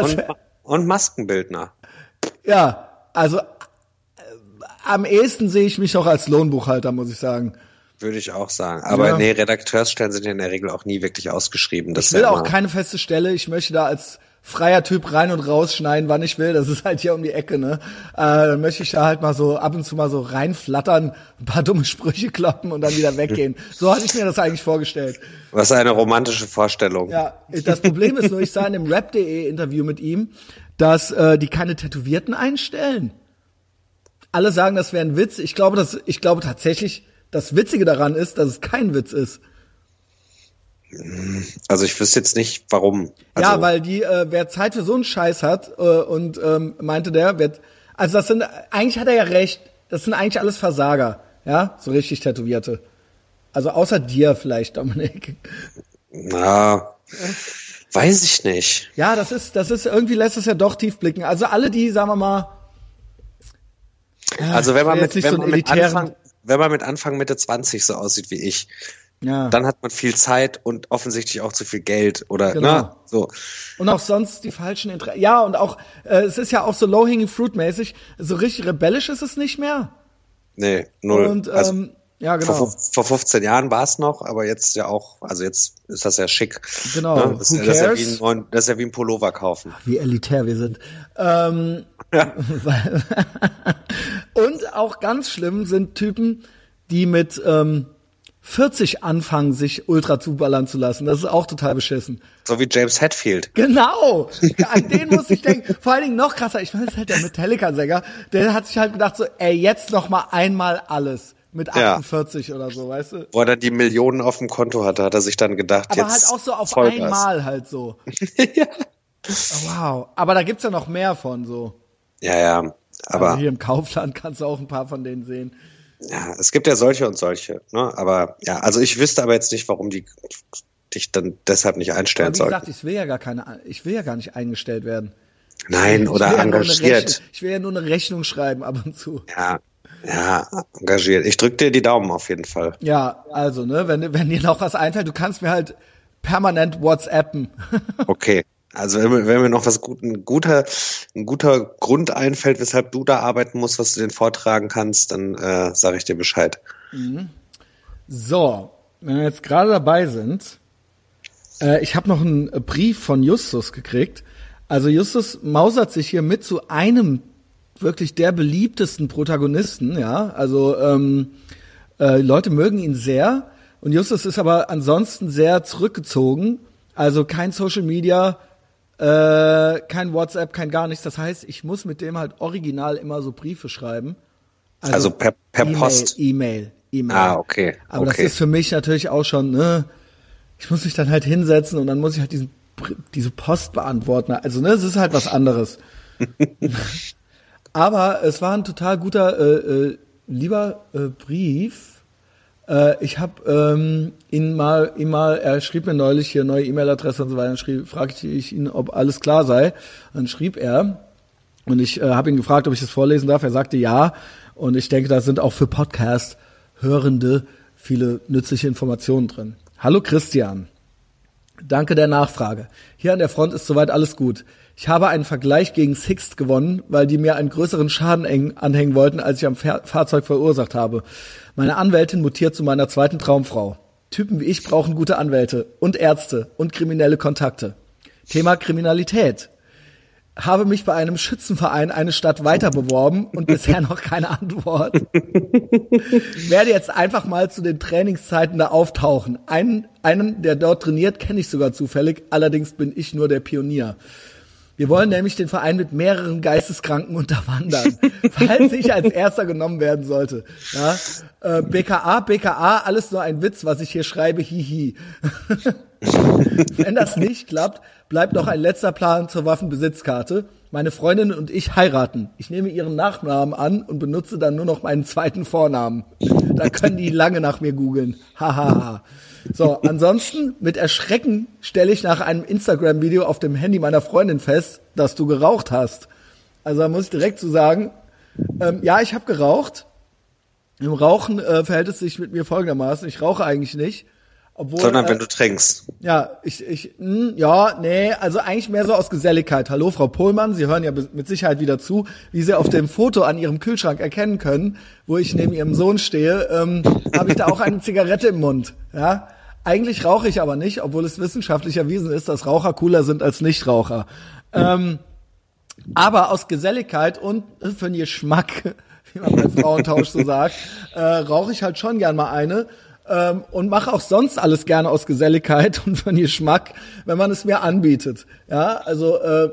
S2: und, und Maskenbildner.
S1: ja, also äh, am ehesten sehe ich mich doch als Lohnbuchhalter, muss ich sagen.
S2: Würde ich auch sagen. Aber
S1: Ja.
S2: nee, Redakteursstellen sind ja in der Regel auch nie wirklich ausgeschrieben. Das
S1: Ich will
S2: ja
S1: auch keine feste Stelle. Ich möchte da als freier Typ rein und rausschneiden, wann ich will. Das ist halt hier um die Ecke, ne? Äh, dann möchte ich da halt mal so ab und zu mal so reinflattern, ein paar dumme Sprüche kloppen und dann wieder weggehen. So hatte ich mir das eigentlich vorgestellt.
S2: Was eine romantische Vorstellung.
S1: Ja, das Problem ist nur, ich sah in dem Rap.de Interview mit ihm, dass äh, die keine Tätowierten einstellen. Alle sagen, das wäre ein Witz. Ich glaube, dass, ich glaube tatsächlich, das Witzige daran ist, dass es kein Witz ist.
S2: Also ich wüsste jetzt nicht, warum. Also,
S1: ja, weil die, äh, wer Zeit für so einen Scheiß hat äh, und ähm, meinte der, wer, also das sind, eigentlich hat er ja recht, das sind eigentlich alles Versager, ja, so richtig Tätowierte. Also außer dir vielleicht, Dominik.
S2: Na, weiß ich nicht.
S1: Ja, das ist, das ist, irgendwie lässt es ja doch tief blicken. Also alle, die, sagen wir mal,
S2: Also wenn man
S1: ich will
S2: mit, wenn
S1: so
S2: man mit Anfang, wenn man mit Anfang Mitte 20 so aussieht wie ich,
S1: ja.
S2: dann hat man viel Zeit und offensichtlich auch zu viel Geld oder
S1: Genau.
S2: ne, so.
S1: Und auch sonst die falschen Interessen. Ja, und auch, äh, es ist ja auch so low-hanging fruit-mäßig, so richtig rebellisch ist es nicht mehr.
S2: Nee, null.
S1: Und,
S2: also,
S1: ähm, ja,
S2: vor,
S1: genau.
S2: fünf- vor 15 Jahren war es noch, aber jetzt ja auch, also jetzt ist das ja schick.
S1: Genau.
S2: Ne? Das,
S1: Who
S2: ist, das, ist ja
S1: cares?
S2: wie ein, neuen- das ist ja wie ein Pullover kaufen.
S1: Wie elitär wir sind. Ähm, weil- und auch ganz schlimm sind Typen, die mit ähm, 40 anfangen, sich ultra zuballern zu lassen. Das ist auch total beschissen.
S2: So wie James Hetfield.
S1: Genau, an den muss ich denken. Vor allen Dingen noch krasser, ich meine, das ist halt der Metallica-Sänger, der hat sich halt gedacht so, ey, jetzt noch mal einmal alles. Mit
S2: Ja.
S1: 48 oder so, weißt du?
S2: Wo er dann die Millionen auf dem Konto hatte, hat er sich dann gedacht,
S1: Aber
S2: jetzt
S1: halt auch so auf
S2: Vollgas.
S1: einmal halt so.
S2: ja.
S1: Oh, wow. Aber da gibt's ja noch mehr von so.
S2: ja, ja. Aber
S1: also hier im Kaufland kannst du auch ein paar von denen sehen.
S2: Ja, es gibt ja solche und solche. Ne? Aber ja, also ich wüsste aber jetzt nicht, warum die dich dann deshalb nicht einstellen
S1: Aber wie
S2: sollten.
S1: gesagt, ich will ja gar keine, ich will ja gar nicht eingestellt werden.
S2: Nein,
S1: Ich
S2: oder
S1: ja
S2: engagiert.
S1: Rechnung- Ich will ja nur eine Rechnung schreiben ab und zu.
S2: Ja, ja, engagiert. Ich drück dir die Daumen auf jeden Fall.
S1: Ja, also, ne, wenn, wenn dir noch was einfällt, du kannst mir halt permanent WhatsAppen.
S2: Okay. Also wenn mir, wenn mir noch was gut, ein guter, ein guter Grund einfällt, weshalb du da arbeiten musst, was du den vortragen kannst, dann äh, sage ich dir Bescheid.
S1: So, wenn wir jetzt gerade dabei sind, äh, ich habe noch einen Brief von Justus gekriegt. Also Justus mausert sich hier mit zu einem wirklich der beliebtesten Protagonisten, ja. Also ähm, äh, Leute mögen ihn sehr und Justus ist aber ansonsten sehr zurückgezogen. Also kein Social Media, äh, kein WhatsApp, kein gar nichts. Das heißt, ich muss mit dem halt original immer so Briefe schreiben.
S2: Also per- per
S1: E-Mail,
S2: Post.
S1: E-Mail, E-Mail.
S2: Ah, okay,
S1: Aber das
S2: okay.
S1: ist für mich natürlich auch schon, ne, ich muss mich dann halt hinsetzen und dann muss ich halt diesen, diese Post beantworten. Also, ne, es ist halt was anderes. Aber es war ein total guter, äh, äh, lieber äh, Brief. Äh, ich habe ähm, ihn mal, ihn mal, er schrieb mir neulich hier neue E-Mail-Adresse und so weiter. Dann schrieb, fragte ich ihn, ob alles klar sei. Dann schrieb er und ich äh, habe ihn gefragt, ob ich das vorlesen darf. Er sagte ja. Und ich denke, da sind auch für Podcast Hörende viele nützliche Informationen drin. Hallo Christian. Danke der Nachfrage. Hier an der Front ist soweit alles gut. Ich habe einen Vergleich gegen Sixt gewonnen, weil die mir einen größeren Schaden anhängen wollten, als ich am Fahr Fahrzeug verursacht habe. Meine Anwältin mutiert zu meiner zweiten Traumfrau. Typen wie ich brauchen gute Anwälte und Ärzte und kriminelle Kontakte. Thema Kriminalität. habe mich bei einem Schützenverein eine Stadt weiter beworben und bisher noch keine Antwort. Werde jetzt einfach mal zu den Trainingszeiten da auftauchen. Einen, einen der dort trainiert, kenne ich sogar zufällig. Allerdings bin ich nur der Pionier. Wir wollen nämlich den Verein mit mehreren Geisteskranken unterwandern, falls ich als erster genommen werden sollte. Ja, äh, BKA, BKA, alles nur ein Witz, was ich hier schreibe, hihi. Wenn das nicht klappt, bleibt noch ein letzter Plan zur Waffenbesitzkarte. Meine Freundin und ich heiraten. Ich nehme ihren Nachnamen an und benutze dann nur noch meinen zweiten Vornamen. Da können die lange nach mir googeln. Hahaha. So, ansonsten mit Erschrecken stelle ich nach einem Instagram-Video auf dem Handy meiner Freundin fest, dass du geraucht hast. Also da muss ich direkt zu sagen, ähm, ja, ich habe geraucht. Im Rauchen äh, verhält es sich mit mir folgendermaßen. Ich rauche eigentlich nicht. Obwohl,
S2: Sondern
S1: äh,
S2: wenn du trinkst.
S1: Ja, ich, ich, mh, ja, nee, also eigentlich mehr so aus Geselligkeit. Hallo, Frau Pohlmann, Sie hören ja mit Sicherheit wieder zu, wie Sie auf dem Foto an Ihrem Kühlschrank erkennen können, wo ich neben Ihrem Sohn stehe, ähm, habe ich da auch eine Zigarette im Mund. Ja, eigentlich rauche ich aber nicht, obwohl es wissenschaftlich erwiesen ist, dass Raucher cooler sind als Nichtraucher. Ähm, aber aus Geselligkeit und für den Geschmack, wie man beim Frauentausch so sagt, äh, rauche ich halt schon gern mal eine ähm, und mache auch sonst alles gerne aus Geselligkeit und den Geschmack, wenn man es mir anbietet. Ja, also äh,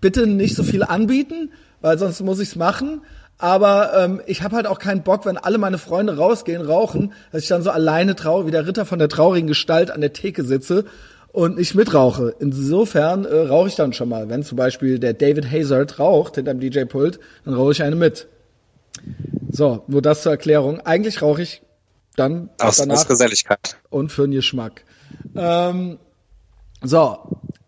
S1: bitte nicht so viel anbieten, weil sonst muss ich's machen. Aber ähm, ich habe halt auch keinen Bock, wenn alle meine Freunde rausgehen, rauchen, dass ich dann so alleine traurig, wie der Ritter von der traurigen Gestalt an der Theke sitze und nicht mitrauche. Insofern äh, rauche ich dann schon mal. Wenn zum Beispiel der David Hazard raucht hinterm DJ-Pult, dann rauche ich eine mit. So, nur das zur Erklärung. Eigentlich rauche ich dann
S2: Aus,
S1: danach
S2: aus Geselligkeit.
S1: und für den Geschmack. Ähm, so,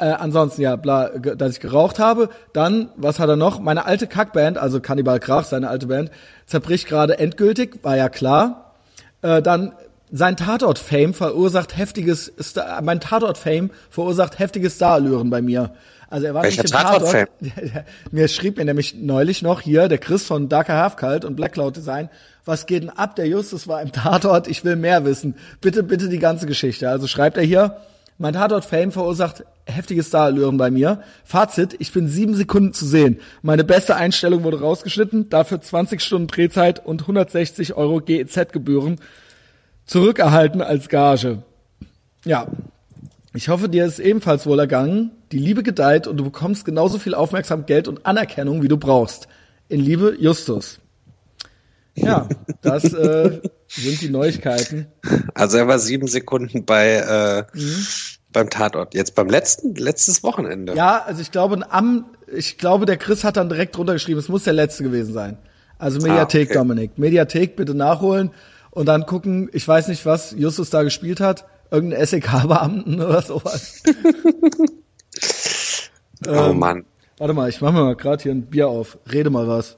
S1: äh, ansonsten ja, bla, dass ich geraucht habe. Dann, was hat er noch? Meine alte Kackband, also Cannibal Krach, seine alte Band, zerbricht gerade endgültig, war ja klar. Äh, dann sein Tatort-Fame verursacht heftiges, Star, mein Tatort-Fame verursacht heftiges Starallüren bei mir. Also er war
S2: Welcher
S1: nicht im
S2: Tatort-Fame?
S1: Tatort. Mir schrieb mir nämlich neulich noch hier der Chris von Darker Halfkalt und Black Cloud Design, was geht denn ab? Der Justus war im Tatort, ich will mehr wissen. Bitte, bitte die ganze Geschichte. Also schreibt er hier, mein Tatort-Fame verursacht heftige Starallüren bei mir. Fazit, ich bin sieben Sekunden zu sehen. Meine beste Einstellung wurde rausgeschnitten, dafür 20 Stunden Drehzeit und 160 Euro GEZ-Gebühren zurückerhalten als Gage. Ja, ich hoffe, dir ist ebenfalls wohl ergangen. Die Liebe gedeiht und du bekommst genauso viel Aufmerksamkeit, Geld und Anerkennung, wie du brauchst. In Liebe, Justus. Ja, das äh, sind die Neuigkeiten.
S2: Also er war sieben Sekunden bei äh,
S1: Mhm.
S2: Beim Tatort. Jetzt beim letzten, letztes Wochenende.
S1: Ja, also ich glaube, am, ich glaube, der Chris hat dann direkt drunter geschrieben, es muss der letzte gewesen sein. Also Mediathek,
S2: okay.
S1: Dominik. Mediathek bitte nachholen und dann gucken, ich weiß nicht, was Justus da gespielt hat. Irgendeinen SEK-Beamten oder sowas.
S2: oh
S1: Ähm,
S2: Mann.
S1: Warte mal, ich mach mir mal gerade hier ein Bier auf. Rede mal was.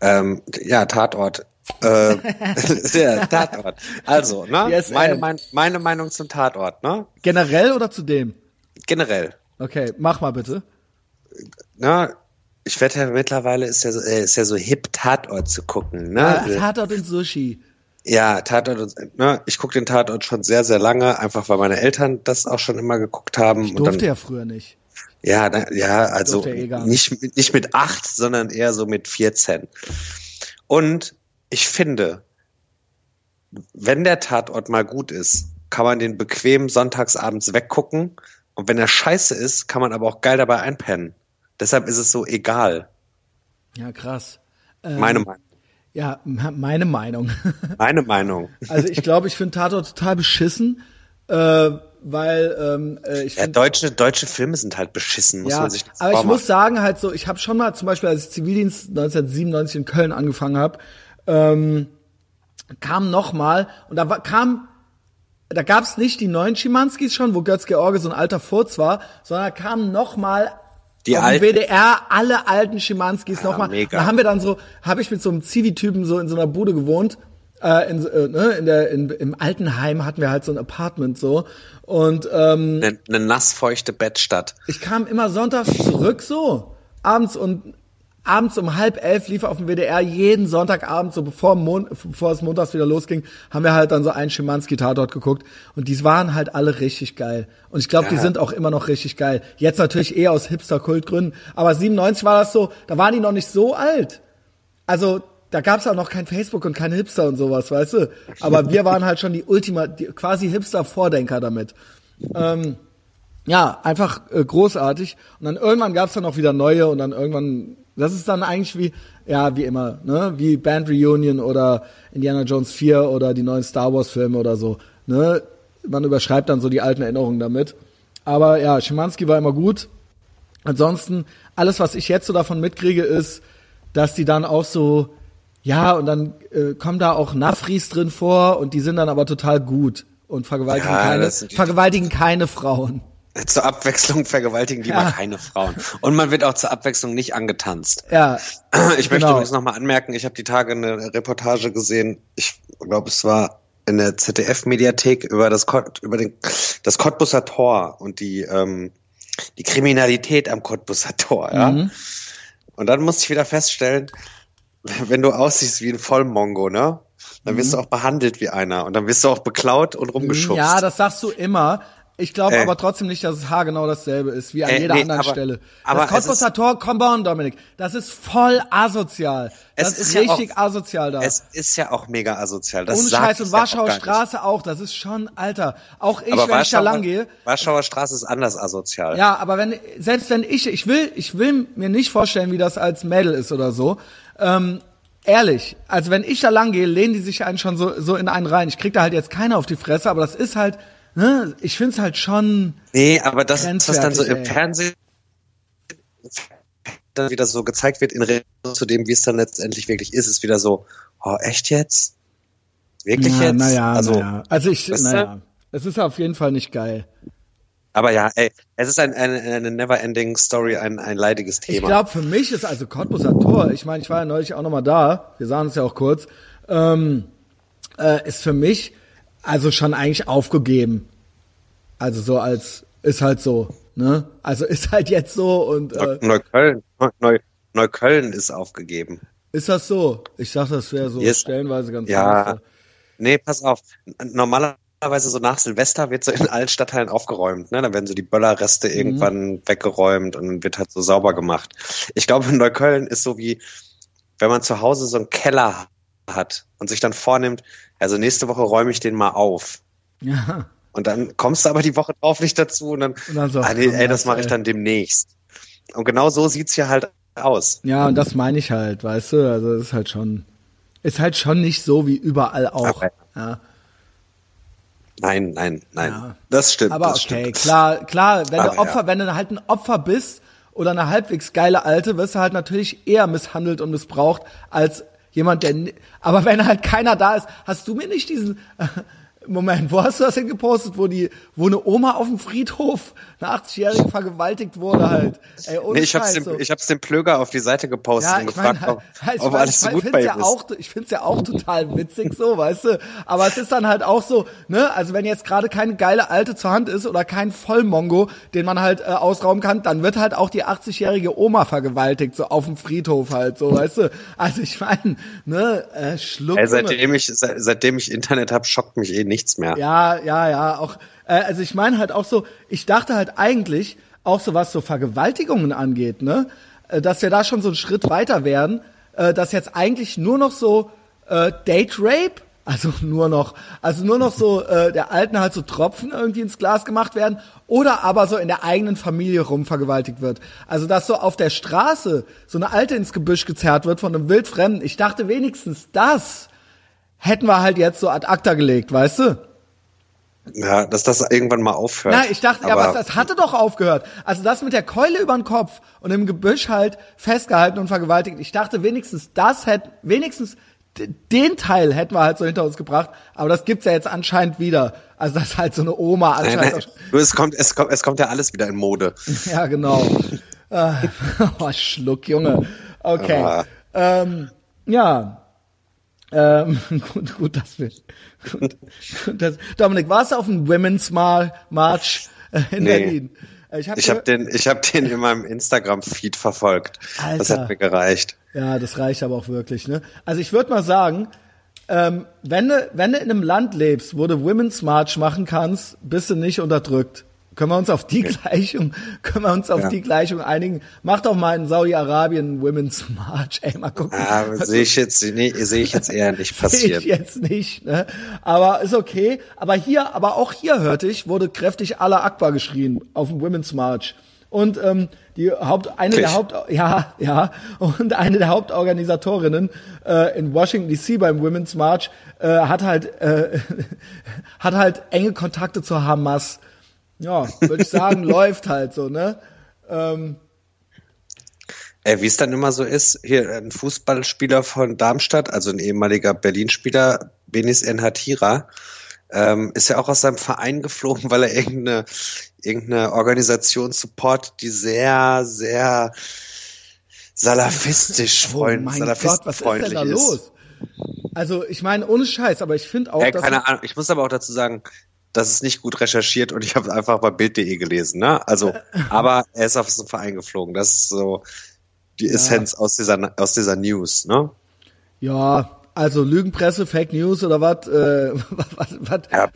S2: Ähm, ja, Tatort. Äh, ja, Tatort. Also, ne?
S1: Yes,
S2: meine, mein, meine Meinung zum Tatort, ne?
S1: Generell oder zu dem?
S2: Generell.
S1: Okay, mach mal bitte.
S2: Ne? Ich ja mittlerweile ist ja so, äh, ist ja so hip Tatort zu gucken, ne?
S1: Ah, Tatort und Sushi.
S2: Ja, Tatort, und- ne? Ich gucke den Tatort schon sehr, sehr lange, einfach weil meine Eltern das auch schon immer geguckt haben.
S1: Ich
S2: und
S1: durfte
S2: dann,
S1: ja früher nicht.
S2: Ja, na, ja, also
S1: eh nicht.
S2: nicht mit acht, sondern eher so mit 14. Und ich finde, wenn der Tatort mal gut ist, kann man den bequem sonntagsabends weggucken. Und wenn er scheiße ist, kann man aber auch geil dabei einpennen. Deshalb ist es so egal.
S1: Ja, krass. Ähm,
S2: Meine Meinung.
S1: Ja, meine Meinung.
S2: Meine Meinung.
S1: Also ich glaube, ich finde Tatort total beschissen, äh, weil ähm, äh, ich
S2: Ja,
S1: finde
S2: deutsche, deutsche Filme sind halt beschissen, muss
S1: ja,
S2: man sich das
S1: aber ich muss sagen halt so, ich habe schon mal zum Beispiel, als ich Zivildienst 1997 in Köln angefangen habe, ähm, kam noch mal und da war, kam da gab's nicht die neuen Schimanskis schon, wo Götz George so ein alter Furz war, sondern da kamen noch mal
S2: Die alten?
S1: WDR alle alten Schimanskis
S2: Ja,
S1: noch mal.
S2: mega.
S1: Da haben wir dann so, habe ich mit so einem Zivi-Typen so in so einer Bude gewohnt. Äh, in, äh, ne, in der, in, Im Altenheim hatten wir halt so ein Apartment so. Und ähm,
S2: Eine, eine nassfeuchte Bettstadt.
S1: ich kam immer sonntags zurück so, abends und abends um halb elf lief auf dem WDR jeden Sonntagabend, so bevor, Mon bevor es montags wieder losging, haben wir halt dann so einen Schimanski-Tatort geguckt. Und die waren halt alle richtig geil. Und ich glaube, ja. die sind auch immer noch richtig geil. Jetzt natürlich eher aus Hipster-Kultgründen. Aber 97 war das so, da waren die noch nicht so alt. Also da gab's auch noch kein Facebook und kein Hipster und sowas, weißt du? Aber wir waren halt schon die Ultima, die, quasi Hipster-Vordenker damit. Ähm, ja, einfach äh, großartig. Und dann irgendwann gab's dann auch wieder neue und dann irgendwann, das ist dann eigentlich wie, ja, wie immer, ne? Wie Band Reunion oder Indiana Jones 4 oder die neuen Star Wars Filme oder so, ne? Man überschreibt dann so die alten Erinnerungen damit. Aber ja, Schimanski war immer gut. Ansonsten, alles, was ich jetzt so davon mitkriege, ist, dass die dann auch so, ja, und dann äh, kommen da auch Nafris drin vor und die sind dann aber total gut und vergewaltigen, ja, keine, vergewaltigen keine Frauen.
S2: Zur Abwechslung vergewaltigen die ja. mal keine Frauen. Und man wird auch zur Abwechslung nicht angetanzt.
S1: Ja.
S2: Ich möchte genau. übrigens nochmal anmerken, ich habe die Tage eine Reportage gesehen, ich glaube, es war in der ZDF-Mediathek über das über den das Cottbusser Tor und die ähm, die Kriminalität am Cottbusser Tor, ja. Mhm. Und dann musste ich wieder feststellen, wenn du aussiehst wie ein Vollmongo, ne? Dann wirst mhm. du auch behandelt wie einer und dann wirst du auch beklaut und rumgeschubst.
S1: Ja, das sagst du immer. Ich glaube äh. aber trotzdem nicht, dass es haargenau dasselbe ist, wie an äh, jeder nee, anderen aber, Stelle. Aber das Cottbusser Tor, come on, Dominik, das ist voll asozial. Das ist, ist, richtig ja auch, asozial da.
S2: Es ist ja auch mega asozial. Das
S1: Ohne Scheiß und Warschauer Straße auch, das ist schon, Alter. Auch ich, aber wenn Warschauer, ich da lang gehe.
S2: Warschauer Straße ist anders asozial.
S1: Ja, aber wenn, selbst wenn ich, ich will, ich will mir nicht vorstellen, wie das als Mädel ist oder so. Ähm, ehrlich, also wenn ich da lang gehe, lehnen die sich einen schon so, so in einen rein. Ich krieg da halt jetzt keiner auf die Fresse, aber das ist halt, ne, ich find's halt schon.
S2: Nee, aber das, was dann so im ey. Fernsehen dann wieder so gezeigt wird in Relation zu dem, wie es dann letztendlich wirklich ist, ist wieder so, oh, echt jetzt? Wirklich
S1: ja,
S2: jetzt?
S1: Naja, also, naja. also ich, naja, es ist auf jeden Fall nicht geil.
S2: Aber ja, ey, es ist ein, eine, eine never-ending Story, ein, ein leidiges Thema.
S1: Ich glaube, für mich ist also Cottbuser Tor, ich meine, ich war ja neulich auch nochmal da, wir sahen uns ja auch kurz, ähm, äh, ist für mich also schon eigentlich aufgegeben. Also so als, ist halt so, ne? Also ist halt jetzt so und äh,
S2: Neukölln, Neu, Neukölln ist aufgegeben.
S1: Ist das so? Ich dachte, das wäre so yes. stellenweise ganz
S2: Ja. Einfach. Nee, pass auf. Normalerweise normalerweise so nach Silvester wird so in allen Stadtteilen aufgeräumt. Ne? Dann werden so die Böllerreste mhm. irgendwann weggeräumt und wird halt so sauber gemacht. Ich glaube, in Neukölln ist so wie, wenn man zu Hause so einen Keller hat und sich dann vornimmt, also nächste Woche räume ich den mal auf. Ja. Und dann kommst du aber die Woche drauf nicht dazu und dann, und dann so, ah, nee, ey, das mache ich dann demnächst. Und genau so sieht's hier halt aus.
S1: Ja, und das meine ich halt, weißt du, also es ist halt schon, ist halt schon nicht so wie überall auch. Okay. Ja.
S2: Nein, nein, nein. Ja. Das stimmt.
S1: Aber
S2: das
S1: okay,
S2: stimmt.
S1: klar, klar, wenn Aber du Opfer, ja. wenn du halt ein Opfer bist oder eine halbwegs geile Alte, wirst du halt natürlich eher misshandelt und missbraucht als jemand, der, aber wenn halt keiner da ist, hast du mir nicht diesen, Moment, wo hast du das denn gepostet, wo die, wo eine Oma auf dem Friedhof, eine 80-Jährige vergewaltigt wurde halt?
S2: Ey, nee, ich hab's, dem, so. ich hab's dem Plöger auf die Seite gepostet ja, und gefragt, mein, ob, halt, ob alles so gut bei ihm
S1: ja
S2: ist.
S1: Auch, ich find's ja auch total witzig so, weißt du? Aber es ist dann halt auch so, ne, also wenn jetzt gerade keine geile Alte zur Hand ist oder kein Vollmongo, den man halt äh, ausrauben kann, dann wird halt auch die 80-jährige Oma vergewaltigt, so auf dem Friedhof halt, so, weißt du? Also ich meine, ne, äh, Schluck.
S2: Ey, seitdem ich, seit, seitdem ich Internet hab, schockt mich eh nicht nichts mehr.
S1: Ja, ja, ja. Auch, äh, also ich meine halt auch so, ich dachte halt eigentlich, auch so was so Vergewaltigungen angeht, ne, äh, dass wir da schon so einen Schritt weiter werden, äh, dass jetzt eigentlich nur noch so äh, Date Rape also nur noch, also nur noch so äh, der Alten halt so Tropfen irgendwie ins Glas gemacht werden oder aber so in der eigenen Familie rumvergewaltigt wird. Also dass so auf der Straße so eine Alte ins Gebüsch gezerrt wird von einem Wildfremden. Ich dachte wenigstens das hätten wir halt jetzt so ad acta gelegt, weißt du?
S2: Ja, dass das irgendwann mal aufhört.
S1: Nein, ich dachte, aber ja, was, das hatte doch aufgehört. Also das mit der Keule über den Kopf und im Gebüsch halt festgehalten und vergewaltigt. Ich dachte wenigstens das hätte, wenigstens den Teil hätten wir halt so hinter uns gebracht, aber das gibt's ja jetzt anscheinend wieder. Also das ist halt so eine Oma anscheinend. Nein,
S2: nein. Es kommt, es kommt, es kommt ja alles wieder in Mode.
S1: ja, genau. äh, oh, Schluck, Junge. Okay. Ah. Ähm, ja, ähm, gut, gut, dass wir. Gut, gut, dass, Dominik, warst du auf dem Women's March äh, in nee. Berlin? Ich habe
S2: Ich habe den, ich habe den in meinem Instagram-Feed verfolgt. Das
S1: Alter.
S2: hat mir gereicht.
S1: Ja, das reicht aber auch wirklich. Ne? Also ich würde mal sagen, ähm, wenn du wenn du in einem Land lebst, wo du Women's March machen kannst, bist du nicht unterdrückt. Können wir uns auf die Gleichung, können wir uns auf
S2: Ja.
S1: die Gleichung einigen? Mach doch mal in Saudi-Arabien Women's March. Ey, mal gucken.
S2: Ah, sehe ich jetzt, nee, sehe ich jetzt eher nicht
S1: Sehe
S2: passieren.
S1: ich jetzt nicht, ne? Aber ist okay. Aber hier, aber auch hier hörte ich, wurde kräftig Allah Akbar geschrien auf dem Women's March. Und ähm, die Haupt, eine der
S2: Wirklich?
S1: Haupt, ja, ja, und eine der Hauptorganisatorinnen äh, in Washington D.C. beim Women's March äh, hat halt äh, hat halt enge Kontakte zur Hamas. Ja, würde ich sagen, läuft halt so, ne? Ähm,
S2: Ey, wie es dann immer so ist, hier ein Fußballspieler von Darmstadt, also ein ehemaliger Berlin-Spieler, Benis Enhatira, ähm, ist ja auch aus seinem Verein geflogen, weil er irgendeine, irgendeine Organisation support, die sehr, sehr salafistisch
S1: oh
S2: freund,
S1: Gott, was ist denn
S2: salafistenfreundlich
S1: da los? Also ich meine, ohne Scheiß, aber ich finde auch,
S2: Ja, keine Ahnung. Ich muss aber auch dazu sagen, das ist nicht gut recherchiert und ich habe einfach bei Bild.de gelesen, ne? Also, aber er ist auf so einen Verein geflogen. Das ist so die Essenz aus dieser aus dieser News, ne?
S1: Ja, also Lügenpresse, Fake News oder was? Äh?
S2: Ja.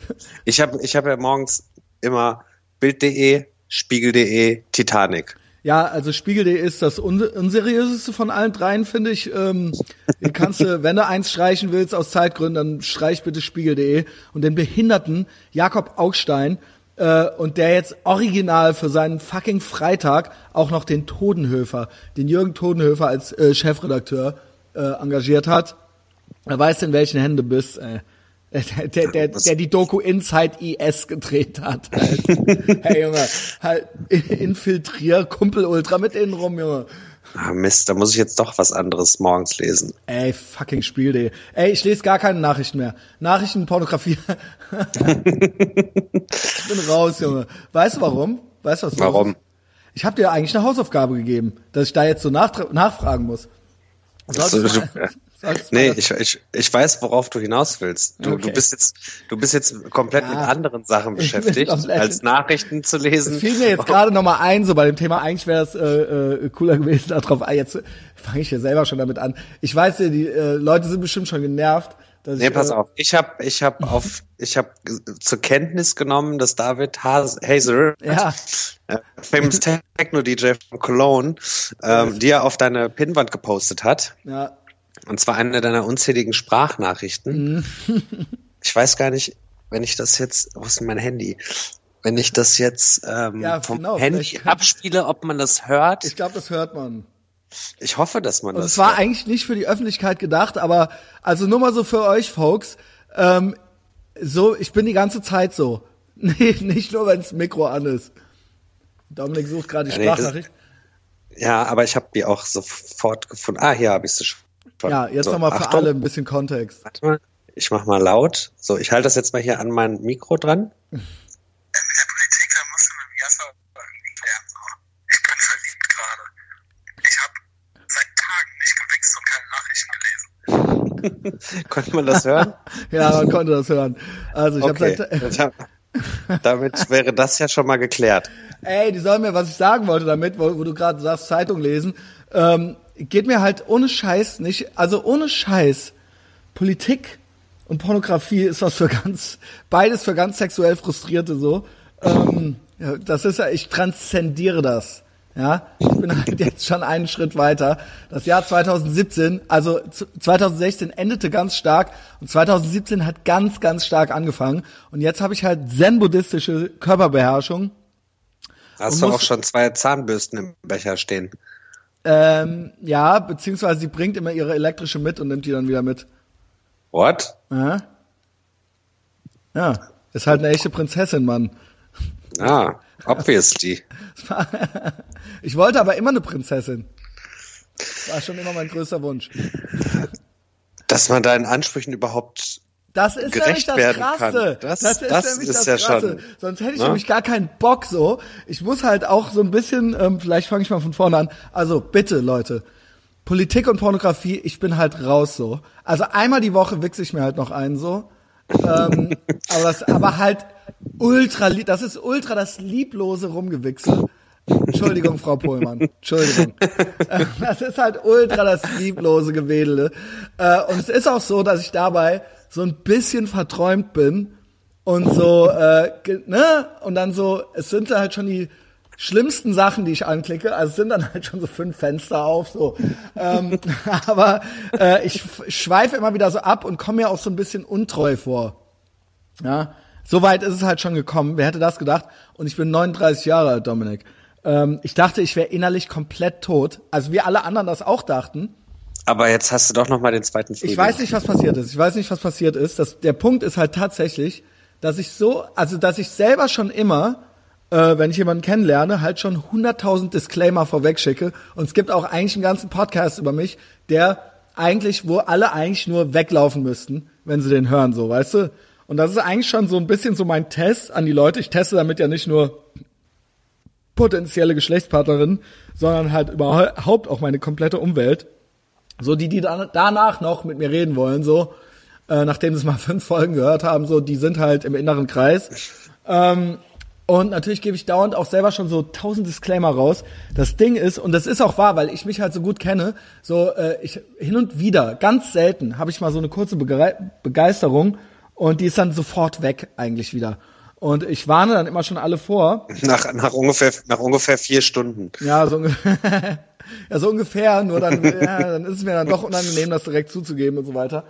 S2: Ich habe ich habe ja morgens immer Bild.de, Spiegel.de, Titanic.
S1: Ja, also Spiegel.de ist das un unseriöseste von allen dreien, finde ich. Ähm, den kannst du, wenn du eins streichen willst aus Zeitgründen, dann streich bitte Spiegel.de und den behinderten Jakob Augstein äh, und der jetzt original für seinen fucking Freitag auch noch den Todenhöfer, den Jürgen Todenhöfer als äh, Chefredakteur äh, engagiert hat. Er weiß, in welchen Händen du bist. Ey. Der, der, der, der die Doku Inside IS gedreht hat. Halt. hey Junge, halt infiltrier Kumpel Ultra mit denen rum, Junge.
S2: Ah, Mist, da muss ich jetzt doch was anderes morgens lesen.
S1: Ey, fucking Spiel.de. Ey, ich lese gar keine Nachrichten mehr. Nachrichten, Pornografie. ich bin raus, Junge. Weißt du warum? Weißt du was?
S2: Warum?
S1: Ich habe dir eigentlich eine Hausaufgabe gegeben, dass ich da jetzt so nachfragen muss. Solltest du-
S2: Nee, ich, ich, ich weiß, worauf du hinaus willst. Du,
S1: Okay.
S2: du bist jetzt, du bist jetzt komplett mit anderen Sachen
S1: Ich
S2: beschäftigt, als Nachrichten zu lesen.
S1: Es fiel mir jetzt gerade noch mal ein, so bei dem Thema, eigentlich wäre es äh, äh, cooler gewesen, darauf, ah, jetzt fange ich hier selber schon damit an. Ich weiß ja, die äh, Leute sind bestimmt schon genervt. Dass
S2: Nee,
S1: ich,
S2: pass
S1: äh,
S2: auf. Ich habe ich hab auf ich habe zur Kenntnis genommen, dass David Has Hazer,
S1: Ja.
S2: äh, famous Techno DJ von Cologne, ähm, die er auf deine Pinnwand gepostet hat.
S1: Ja,
S2: Und zwar eine deiner unzähligen Sprachnachrichten.
S1: Mhm.
S2: ich weiß gar nicht, wenn ich das jetzt, wo ist denn mein Handy? Wenn ich das jetzt ähm,
S1: Ja,
S2: vom
S1: genau,
S2: Handy abspiele, ob man das hört.
S1: ich glaube, das hört man.
S2: Ich hoffe, dass man
S1: Und
S2: das
S1: es war
S2: hört.
S1: eigentlich nicht für die Öffentlichkeit gedacht, aber also nur mal so für euch, Folks. Ähm, so, ich bin die ganze Zeit so. Nee, nicht nur, wenn das Mikro an ist. Dominik sucht gerade die
S2: Ja, nee, das-
S1: Sprachnachricht.
S2: Ja, aber ich habe die auch sofort gefunden. Ah, hier habe ich sie schon.
S1: Ja, jetzt
S2: So,
S1: nochmal für
S2: Achtung.
S1: alle ein bisschen Kontext.
S2: Warte mal, ich mach mal laut. So, ich halte das jetzt mal hier an mein Mikro dran.
S3: der Politik, da musst du mit Jasser irgendwie klären. So. Ich bin verliebt gerade. Ich habe seit Tagen nicht gewichst und keine Nachrichten gelesen.
S2: Konnte man das hören?
S1: Ja, man konnte das hören. Also ich
S2: Okay.
S1: habe seit,
S2: Damit wäre das ja schon mal geklärt.
S1: ey, die sollen mir, was ich sagen wollte damit, wo, wo du gerade sagst, Zeitung lesen, ähm, geht mir halt ohne Scheiß nicht, also ohne Scheiß, Politik und Pornografie ist was für ganz, beides für ganz sexuell Frustrierte so. Ähm, das ist ja, ich transzendiere das. Ja, ich bin halt jetzt schon einen Schritt weiter. Das Jahr 2017, also z- 2016 endete ganz stark und 2017 hat ganz, ganz stark angefangen. Und jetzt habe ich halt zen-buddhistische Körperbeherrschung.
S2: Hast du auch schon zwei Zahnbürsten im Becher stehen?
S1: Ähm, ja, beziehungsweise sie bringt immer ihre elektrische mit und nimmt die dann wieder mit.
S2: What?
S1: Ja, ja ist halt eine echte Prinzessin, Mann.
S2: Ah, obviously.
S1: Ich wollte aber immer eine Prinzessin. Das war schon immer mein größter Wunsch.
S2: Dass man deinen Ansprüchen überhaupt
S1: Das ist
S2: gerecht
S1: nämlich das
S2: werden
S1: Krasse.
S2: kann. Das-
S1: ist
S2: das
S1: nämlich
S2: ist
S1: das
S2: ja
S1: Krasse.
S2: schon,
S1: Sonst hätte ich
S2: ne?
S1: nämlich gar keinen Bock so. Ich muss halt auch so ein bisschen, ähm, vielleicht fange ich mal von vorne an. Also bitte, Leute. Politik und Pornografie, ich bin halt raus so. Also einmal die Woche wichse ich mir halt noch einen so. ähm, aber, das, aber halt ultra, das ist ultra das lieblose Rumgewichse. Entschuldigung, Frau Pohlmann. Entschuldigung. Das ist halt ultra das lieblose Gewedele. Äh, Und es ist auch so, dass ich dabei so ein bisschen verträumt bin und so, äh, ne? Und dann so, es sind halt schon die schlimmsten Sachen, die ich anklicke. Also es sind dann halt schon so fünf Fenster auf, so. ähm, aber äh, ich schweife immer wieder so ab und komme mir auch so ein bisschen untreu vor. Ja, so weit ist es halt schon gekommen. Wer hätte das gedacht? Und ich bin 39 Jahre alt, Dominik. Ähm, ich dachte, ich wäre innerlich komplett tot. Also wie alle anderen das auch dachten.
S2: Aber jetzt hast du doch noch mal den zweiten Frühling.
S1: Ich weiß nicht, was passiert ist. Ich weiß nicht, was passiert ist. Das, der Punkt ist halt tatsächlich, dass ich so, also dass ich selber schon immer, äh, wenn ich jemanden kennenlerne, halt schon 100.000 Disclaimer vorweg schicke. Und es gibt auch eigentlich einen ganzen Podcast über mich, der eigentlich, wo alle eigentlich nur weglaufen müssten, wenn sie den hören, so, weißt du? Und das ist eigentlich schon so ein bisschen so mein Test an die Leute. Ich teste damit ja nicht nur potenzielle Geschlechtspartnerin, sondern halt überhaupt auch meine komplette Umwelt. So die, die dann danach noch mit mir reden wollen, so äh, nachdem sie mal fünf Folgen gehört haben, so die sind halt im inneren Kreis. Ähm, und natürlich gebe ich dauernd auch selber schon so tausend Disclaimer raus. Das Ding ist, und das ist auch wahr, weil ich mich halt so gut kenne, so äh, ich hin und wieder, ganz selten, habe ich mal so eine kurze Begei- Begeisterung und die ist dann sofort weg eigentlich wieder. Und ich warne dann immer schon alle vor,
S2: Nach, nach, ungefähr, nach ungefähr vier Stunden.
S1: ja, so, ungefähr- ja, so ungefähr, nur dann, ja, dann ist es mir dann doch unangenehm, das direkt zuzugeben und so weiter.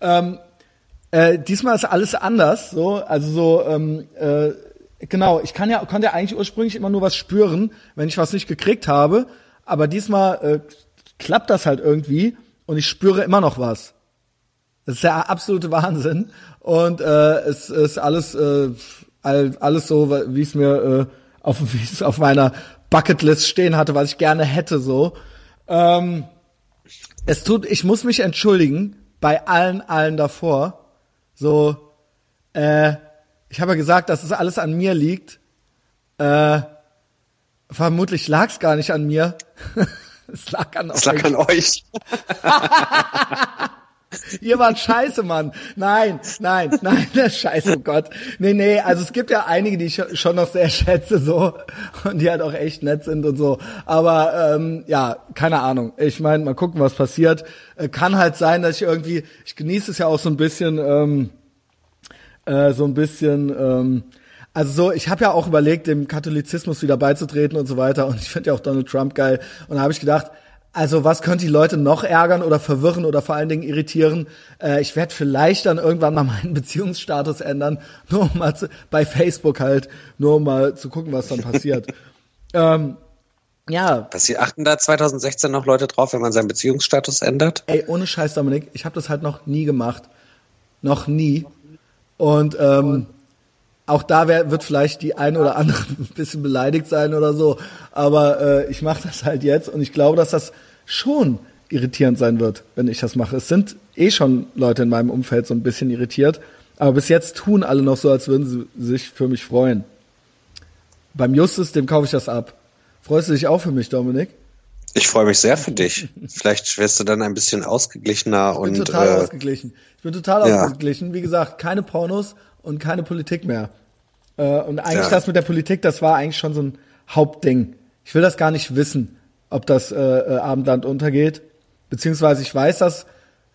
S1: Ähm, äh, diesmal ist alles anders, so, also so, ähm, äh, genau, ich kann ja, konnte ja eigentlich ursprünglich immer nur was spüren, wenn ich was nicht gekriegt habe, aber diesmal äh, klappt das halt irgendwie und ich spüre immer noch was. Das ist der absolute Wahnsinn. Und äh, es ist alles, äh, all- alles so, wie es mir äh, auf, wie es auf meiner Bucketlist stehen hatte, was ich gerne hätte. So. Ähm, es tut, ich muss mich entschuldigen bei allen, allen davor. So, äh, ich habe ja gesagt, dass es alles an mir liegt. Äh, vermutlich lag es gar nicht an mir. es lag an
S2: lag
S1: euch.
S2: an euch.
S1: Ihr wart scheiße, Mann. Nein, nein, nein, das scheiße, oh Gott. Nee, nee, also es gibt ja einige, die ich schon noch sehr schätze, so, und die halt auch echt nett sind und so. Aber ähm, ja, keine Ahnung. Ich meine, mal gucken, was passiert. Äh, kann halt sein, dass ich irgendwie, ich genieße es ja auch so ein bisschen, ähm, äh, so ein bisschen, ähm, also so, ich habe ja auch überlegt, dem Katholizismus wieder beizutreten und so weiter. Und ich finde ja auch Donald Trump geil. Und da habe ich gedacht, also was könnte die Leute noch ärgern oder verwirren oder vor allen Dingen irritieren? Äh, ich werde vielleicht dann irgendwann mal meinen Beziehungsstatus ändern, nur um mal zu, bei Facebook halt, nur um mal zu gucken, was dann passiert. ähm, ja,
S2: Passiert, achten da 2016 noch Leute drauf, wenn man seinen Beziehungsstatus ändert?
S1: Ey, ohne Scheiß, Dominik, ich habe das halt noch nie gemacht. Noch nie. Und ähm, auch da wär, wird vielleicht die eine oder andere ein bisschen beleidigt sein oder so. Aber äh, ich mache das halt jetzt und ich glaube, dass das schon irritierend sein wird, wenn ich das mache. Es sind eh schon Leute in meinem Umfeld so ein bisschen irritiert. Aber bis jetzt tun alle noch so, als würden sie sich für mich freuen. Beim Justus, dem kaufe ich das ab. Freust du dich auch für mich, Dominik?
S2: Ich freue mich sehr für dich. Vielleicht wirst du dann ein bisschen ausgeglichener
S1: Ich bin
S2: und
S1: total
S2: äh,
S1: ausgeglichen. Ich bin total
S2: ja.
S1: ausgeglichen. Wie gesagt, keine Pornos und keine Politik mehr. Äh, und eigentlich
S2: Ja.
S1: das mit der Politik, das war eigentlich schon so ein Hauptding. Ich will das gar nicht wissen, ob das äh, äh, Abendland untergeht. Beziehungsweise ich weiß das,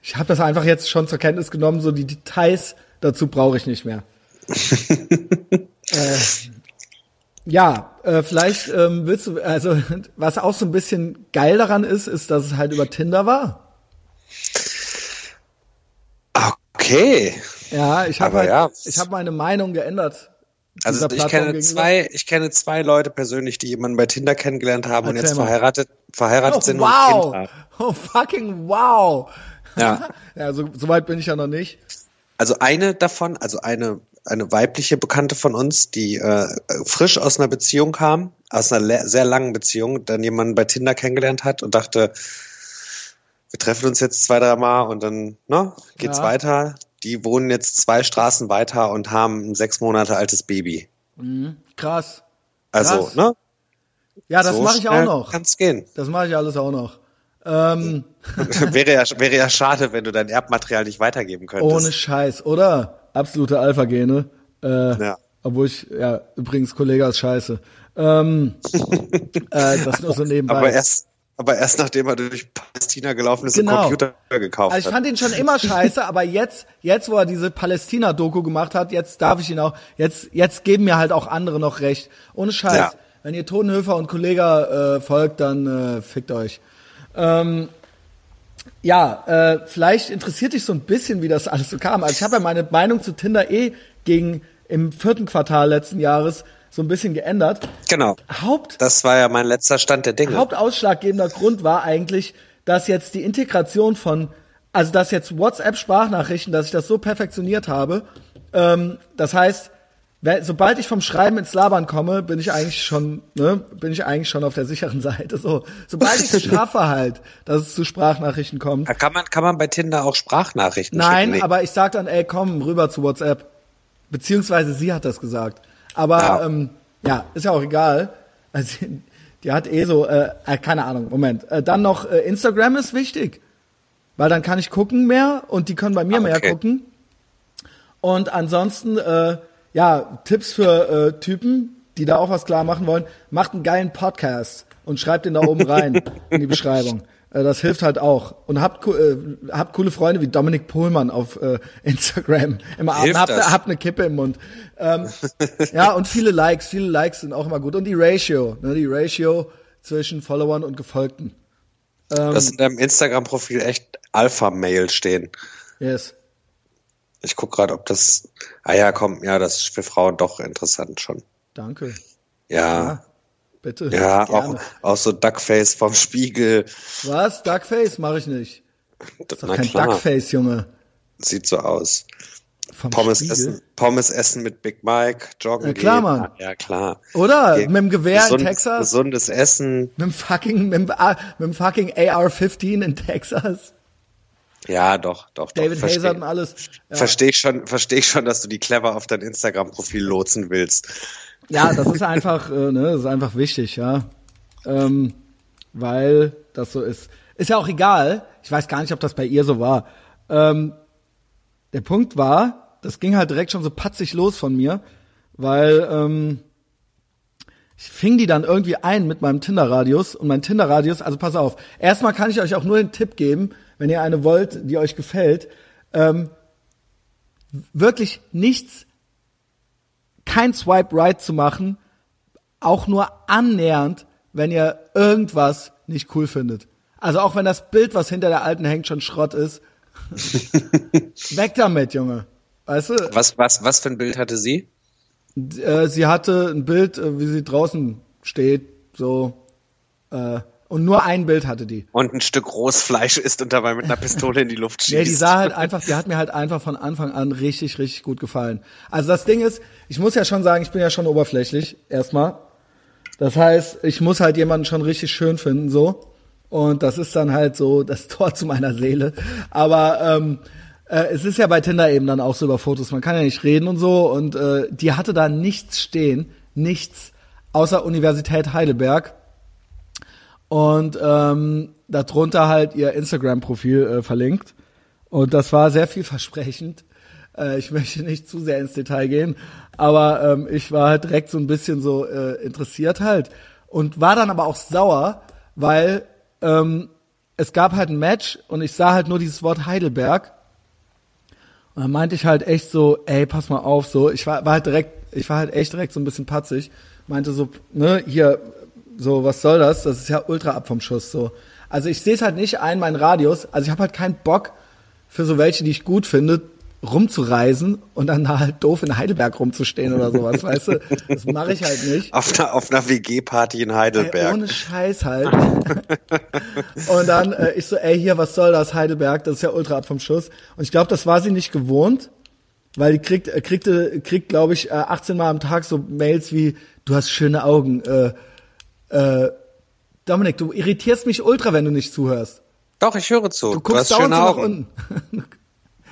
S1: ich habe das einfach jetzt schon zur Kenntnis genommen, so die Details dazu brauche ich nicht mehr. äh, ja, äh, vielleicht ähm, willst du, also was auch so ein bisschen geil daran ist, ist, dass es halt über Tinder war.
S2: okay.
S1: Ja, ich habe halt,
S2: ja.
S1: ich habe meine Meinung geändert.
S2: Also ich
S1: Plattform
S2: kenne
S1: gegenüber.
S2: zwei, ich kenne zwei Leute persönlich, die jemanden bei Tinder kennengelernt haben und
S1: Erzähl
S2: jetzt
S1: mal.
S2: verheiratet, verheiratet
S1: Oh,
S2: sind und ein Kind
S1: wow.
S2: haben.
S1: Oh, fucking wow.
S2: Ja.
S1: ja, so, so weit bin ich ja noch nicht.
S2: Also eine davon, also eine eine weibliche Bekannte von uns, die äh, frisch aus einer Beziehung kam, aus einer sehr langen Beziehung, dann jemanden bei Tinder kennengelernt hat und dachte, wir treffen uns jetzt zwei, drei Mal und dann ne, geht's
S1: Ja.
S2: weiter. Die wohnen jetzt zwei Straßen weiter und haben ein sechs Monate altes Baby.
S1: Krass.
S2: Also,
S1: Krass.
S2: ne?
S1: Ja, das
S2: so
S1: mache ich auch noch.
S2: Kann's gehen.
S1: Das mache ich alles auch noch. Ähm,
S2: wäre, ja, wäre ja schade, wenn du dein Erbmaterial nicht weitergeben könntest.
S1: ohne Scheiß, oder? Absolute Alpha-Gene. Äh,
S2: Ja.
S1: Obwohl ich, ja, übrigens, Kollege ist scheiße. Ähm, äh, das nur so nebenbei.
S2: Aber erst, aber erst nachdem er durch Palästina gelaufen ist
S1: Genau.
S2: und Computer gekauft
S1: Also ich
S2: hat.
S1: fand ihn schon immer scheiße, aber jetzt, jetzt, wo er diese Palästina-Doku gemacht hat, jetzt darf ich ihn auch, jetzt, jetzt geben mir halt auch andere noch recht. Ohne Scheiß.
S2: Ja.
S1: Wenn ihr Totenhöfer und Kollega äh, folgt, dann äh, fickt euch. Ähm, ja, äh, vielleicht interessiert dich so ein bisschen, wie das alles so kam. Also ich habe ja meine Meinung zu Tinder eh gegen im vierten Quartal letzten Jahres so ein bisschen geändert.
S2: Genau.
S1: Haupt,
S2: Das war ja mein letzter Stand der Dinge.
S1: Hauptausschlaggebender Grund war eigentlich, dass jetzt die Integration von, also dass jetzt WhatsApp-Sprachnachrichten, dass ich das so perfektioniert habe. Ähm, das heißt, sobald ich vom Schreiben ins Labern komme, bin ich eigentlich schon, ne, bin ich eigentlich schon auf der sicheren Seite. So, sobald ich es schaffe halt, dass es zu Sprachnachrichten kommt.
S2: Da kann man, kann man bei Tinder auch Sprachnachrichten
S1: Nein,
S2: schicken? Nee.
S1: aber ich sag dann, ey, komm rüber zu WhatsApp. Beziehungsweise sie hat das gesagt. Aber
S2: Ja.
S1: ähm, ja ist ja auch egal. Also, die hat eh so, äh, äh, keine Ahnung, Moment. Äh, dann noch äh, Instagram ist wichtig. Weil dann kann ich gucken mehr und die können bei mir
S2: Ah,
S1: mehr
S2: okay.
S1: gucken. Und ansonsten, äh, ja, Tipps für äh, Typen, die da auch was klar machen wollen, macht einen geilen Podcast und schreibt den da oben rein in die Beschreibung. Äh, das hilft halt auch. Und habt, äh, habt coole Freunde wie Dominik Pohlmann auf äh, Instagram. Immer
S2: Hilft
S1: habt,
S2: das?
S1: habt eine Kippe im Mund. Ähm, ja, und viele Likes, viele Likes sind auch immer gut. Und die Ratio, ne, die Ratio zwischen Followern und Gefolgten.
S2: dass in deinem Instagram-Profil echt Alpha-Mail stehen.
S1: Yes.
S2: Ich guck gerade, ob das. Ah ja, komm, ja, das ist für Frauen doch interessant schon.
S1: Danke.
S2: Ja.
S1: Ja, bitte.
S2: Ja, auch,
S1: Gerne.
S2: auch so Duckface vom Spiegel.
S1: Was? Duckface mache ich nicht. Das ist doch
S2: Na
S1: kein
S2: klar,
S1: Duckface, Junge.
S2: sieht so aus.
S1: Vom
S2: Pommes
S1: Spiegel.
S2: essen, Pommes essen mit Big Mike, joggen
S1: Ja, klar,
S2: gehen.
S1: Mann.
S2: Ja, klar.
S1: Oder?
S2: Ge-
S1: Mit dem Gewehr in
S2: gesundes,
S1: Texas?
S2: Gesundes Essen.
S1: Mit dem fucking, mit dem, ah, mit dem fucking AR-15 in Texas.
S2: Ja, doch, doch, doch.
S1: David
S2: versteh-
S1: Hazard und alles. Ja.
S2: Verstehe ich schon, verstehe ich schon, dass du die clever auf dein Instagram-Profil lotsen willst.
S1: Ja, das ist einfach, äh, ne, das ist einfach wichtig, ja. Ähm, weil das so ist. Ist ja auch egal. Ich weiß gar nicht, ob das bei ihr so war. Ähm, der Punkt war, das ging halt direkt schon so patzig los von mir, weil ähm, ich fing die dann irgendwie ein mit meinem Tinder-Radius und mein Tinder-Radius, also pass auf, erstmal kann ich euch auch nur den Tipp geben, wenn ihr eine wollt, die euch gefällt, ähm, wirklich nichts kein Swipe Right zu machen, auch nur annähernd, wenn ihr irgendwas nicht cool findet. Also auch wenn das Bild, was hinter der alten hängt, schon Schrott ist. Weg damit, Junge. Weißt du,
S2: Was, was, was für ein Bild hatte sie?
S1: äh, sie hatte ein Bild, äh, wie sie draußen steht, so, äh, und nur ein Bild hatte die.
S2: Und ein Stück Rohsfleisch isst und dabei mit einer Pistole in die Luft schießt.
S1: Nee, die sah halt einfach, die hat mir halt einfach von Anfang an richtig, richtig gut gefallen. Also das Ding ist, ich muss ja schon sagen, ich bin ja schon oberflächlich, erstmal. Das heißt, ich muss halt jemanden schon richtig schön finden, so. Und das ist dann halt so das Tor zu meiner Seele. Aber ähm, äh, es ist ja bei Tinder eben dann auch so über Fotos, man kann ja nicht reden und so. Und äh, die hatte da nichts stehen, nichts, außer Universität Heidelberg und ähm, darunter halt ihr Instagram-Profil äh, verlinkt. Und das war sehr vielversprechend. Äh, ich möchte nicht zu sehr ins Detail gehen, aber ähm, ich war halt direkt so ein bisschen so äh, interessiert halt und war dann aber auch sauer, weil ähm, es gab halt ein Match und ich sah halt nur dieses Wort Heidelberg. Und dann meinte ich halt echt so, ey, pass mal auf, so, ich war, war halt direkt, ich war halt echt direkt so ein bisschen patzig, meinte so, ne, hier, so, was soll das? Das ist ja ultra ab vom Schuss, so. Also ich sehe es halt nicht ein, mein Radius, also ich habe halt keinen Bock für so welche, die ich gut finde, rumzureisen und dann da halt doof in Heidelberg rumzustehen oder sowas, weißt du? Das mache ich halt nicht.
S2: Auf einer, auf einer WG-Party in
S1: Ey,
S2: Heidelberg.
S1: ohne Scheiß halt. und dann äh, ich so, ey, hier, was soll das, Heidelberg? Das ist ja ultra ab vom Schuss. Und ich glaube, das war sie nicht gewohnt, weil die kriegt, äh, kriegte, kriegt, glaube ich, äh, 18 Mal am Tag so Mails wie, du hast schöne Augen. Äh, äh, Dominik, du irritierst mich ultra, wenn du nicht zuhörst.
S2: Doch, ich höre zu.
S1: Du guckst dauernd so nach unten.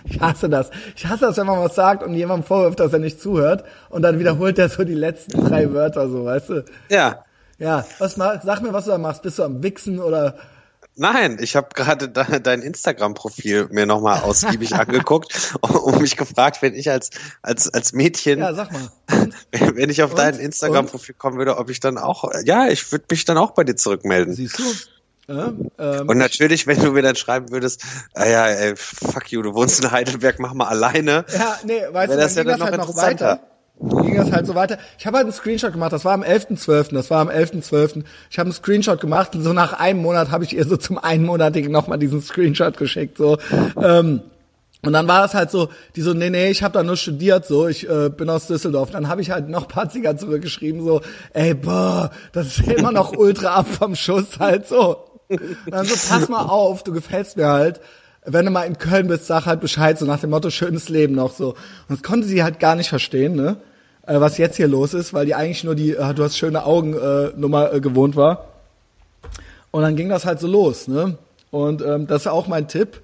S1: Ich hasse das. Ich hasse das, wenn man was sagt und jemandem vorwirft, dass er nicht zuhört und dann wiederholt er so die letzten drei Wörter so, weißt du?
S2: Ja.
S1: Ja, was mach, sag mir, was du da machst. Bist du am Wichsen oder
S2: Nein, ich habe gerade de dein Instagram-Profil mir nochmal ausgiebig angeguckt und mich gefragt, wenn ich als, als, als Mädchen,
S1: Ja, sag mal.
S2: wenn ich auf
S1: Und?
S2: dein Instagram-Profil kommen würde, ob ich dann auch, ja, ich würde mich dann auch bei dir zurückmelden.
S1: Siehst du? Ja, ähm,
S2: Und natürlich, wenn du mir dann schreiben würdest, ah ja, ey, fuck you, du wohnst in Heidelberg, mach mal alleine.
S1: Ja, nee, weißt du,
S2: das
S1: dann
S2: ja
S1: ging
S2: dann
S1: das
S2: noch
S1: halt noch weiter. Ging das halt so weiter. Ich habe halt einen Screenshot gemacht, das war am 11.12., das war am 11.12. Ich habe einen Screenshot gemacht und so nach einem Monat habe ich ihr so zum einmonatigen nochmal diesen Screenshot geschickt. so. Ähm, und dann war das halt so, die so, nee, nee, ich habe da nur studiert, so, ich äh, bin aus Düsseldorf. Dann habe ich halt noch patziger zurückgeschrieben, so, ey, boah, das ist immer noch ultra ab vom Schuss, halt so. Dann so, pass mal auf, du gefällst mir halt. Wenn du mal in Köln bist, sag halt Bescheid, so nach dem Motto, schönes Leben noch so. Und das konnte sie halt gar nicht verstehen, ne? Äh, was jetzt hier los ist, weil die eigentlich nur die, äh, du hast schöne Augen äh, Nummer äh, gewohnt war. Und dann ging das halt so los, ne? Und ähm, das ist auch mein Tipp.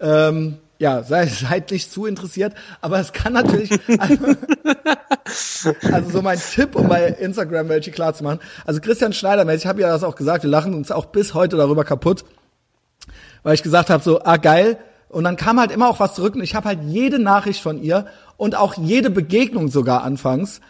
S1: Ähm, ja, sei, seid nicht zu interessiert, aber es kann natürlich, also so mein Tipp, um bei Instagram welche klar zu machen. Also Christian Schneider, ich habe ja das auch gesagt, wir lachen uns auch bis heute darüber kaputt, weil ich gesagt habe, so, ah geil. Und dann kam halt immer auch was zurück und ich habe halt jede Nachricht von ihr und auch jede Begegnung sogar anfangs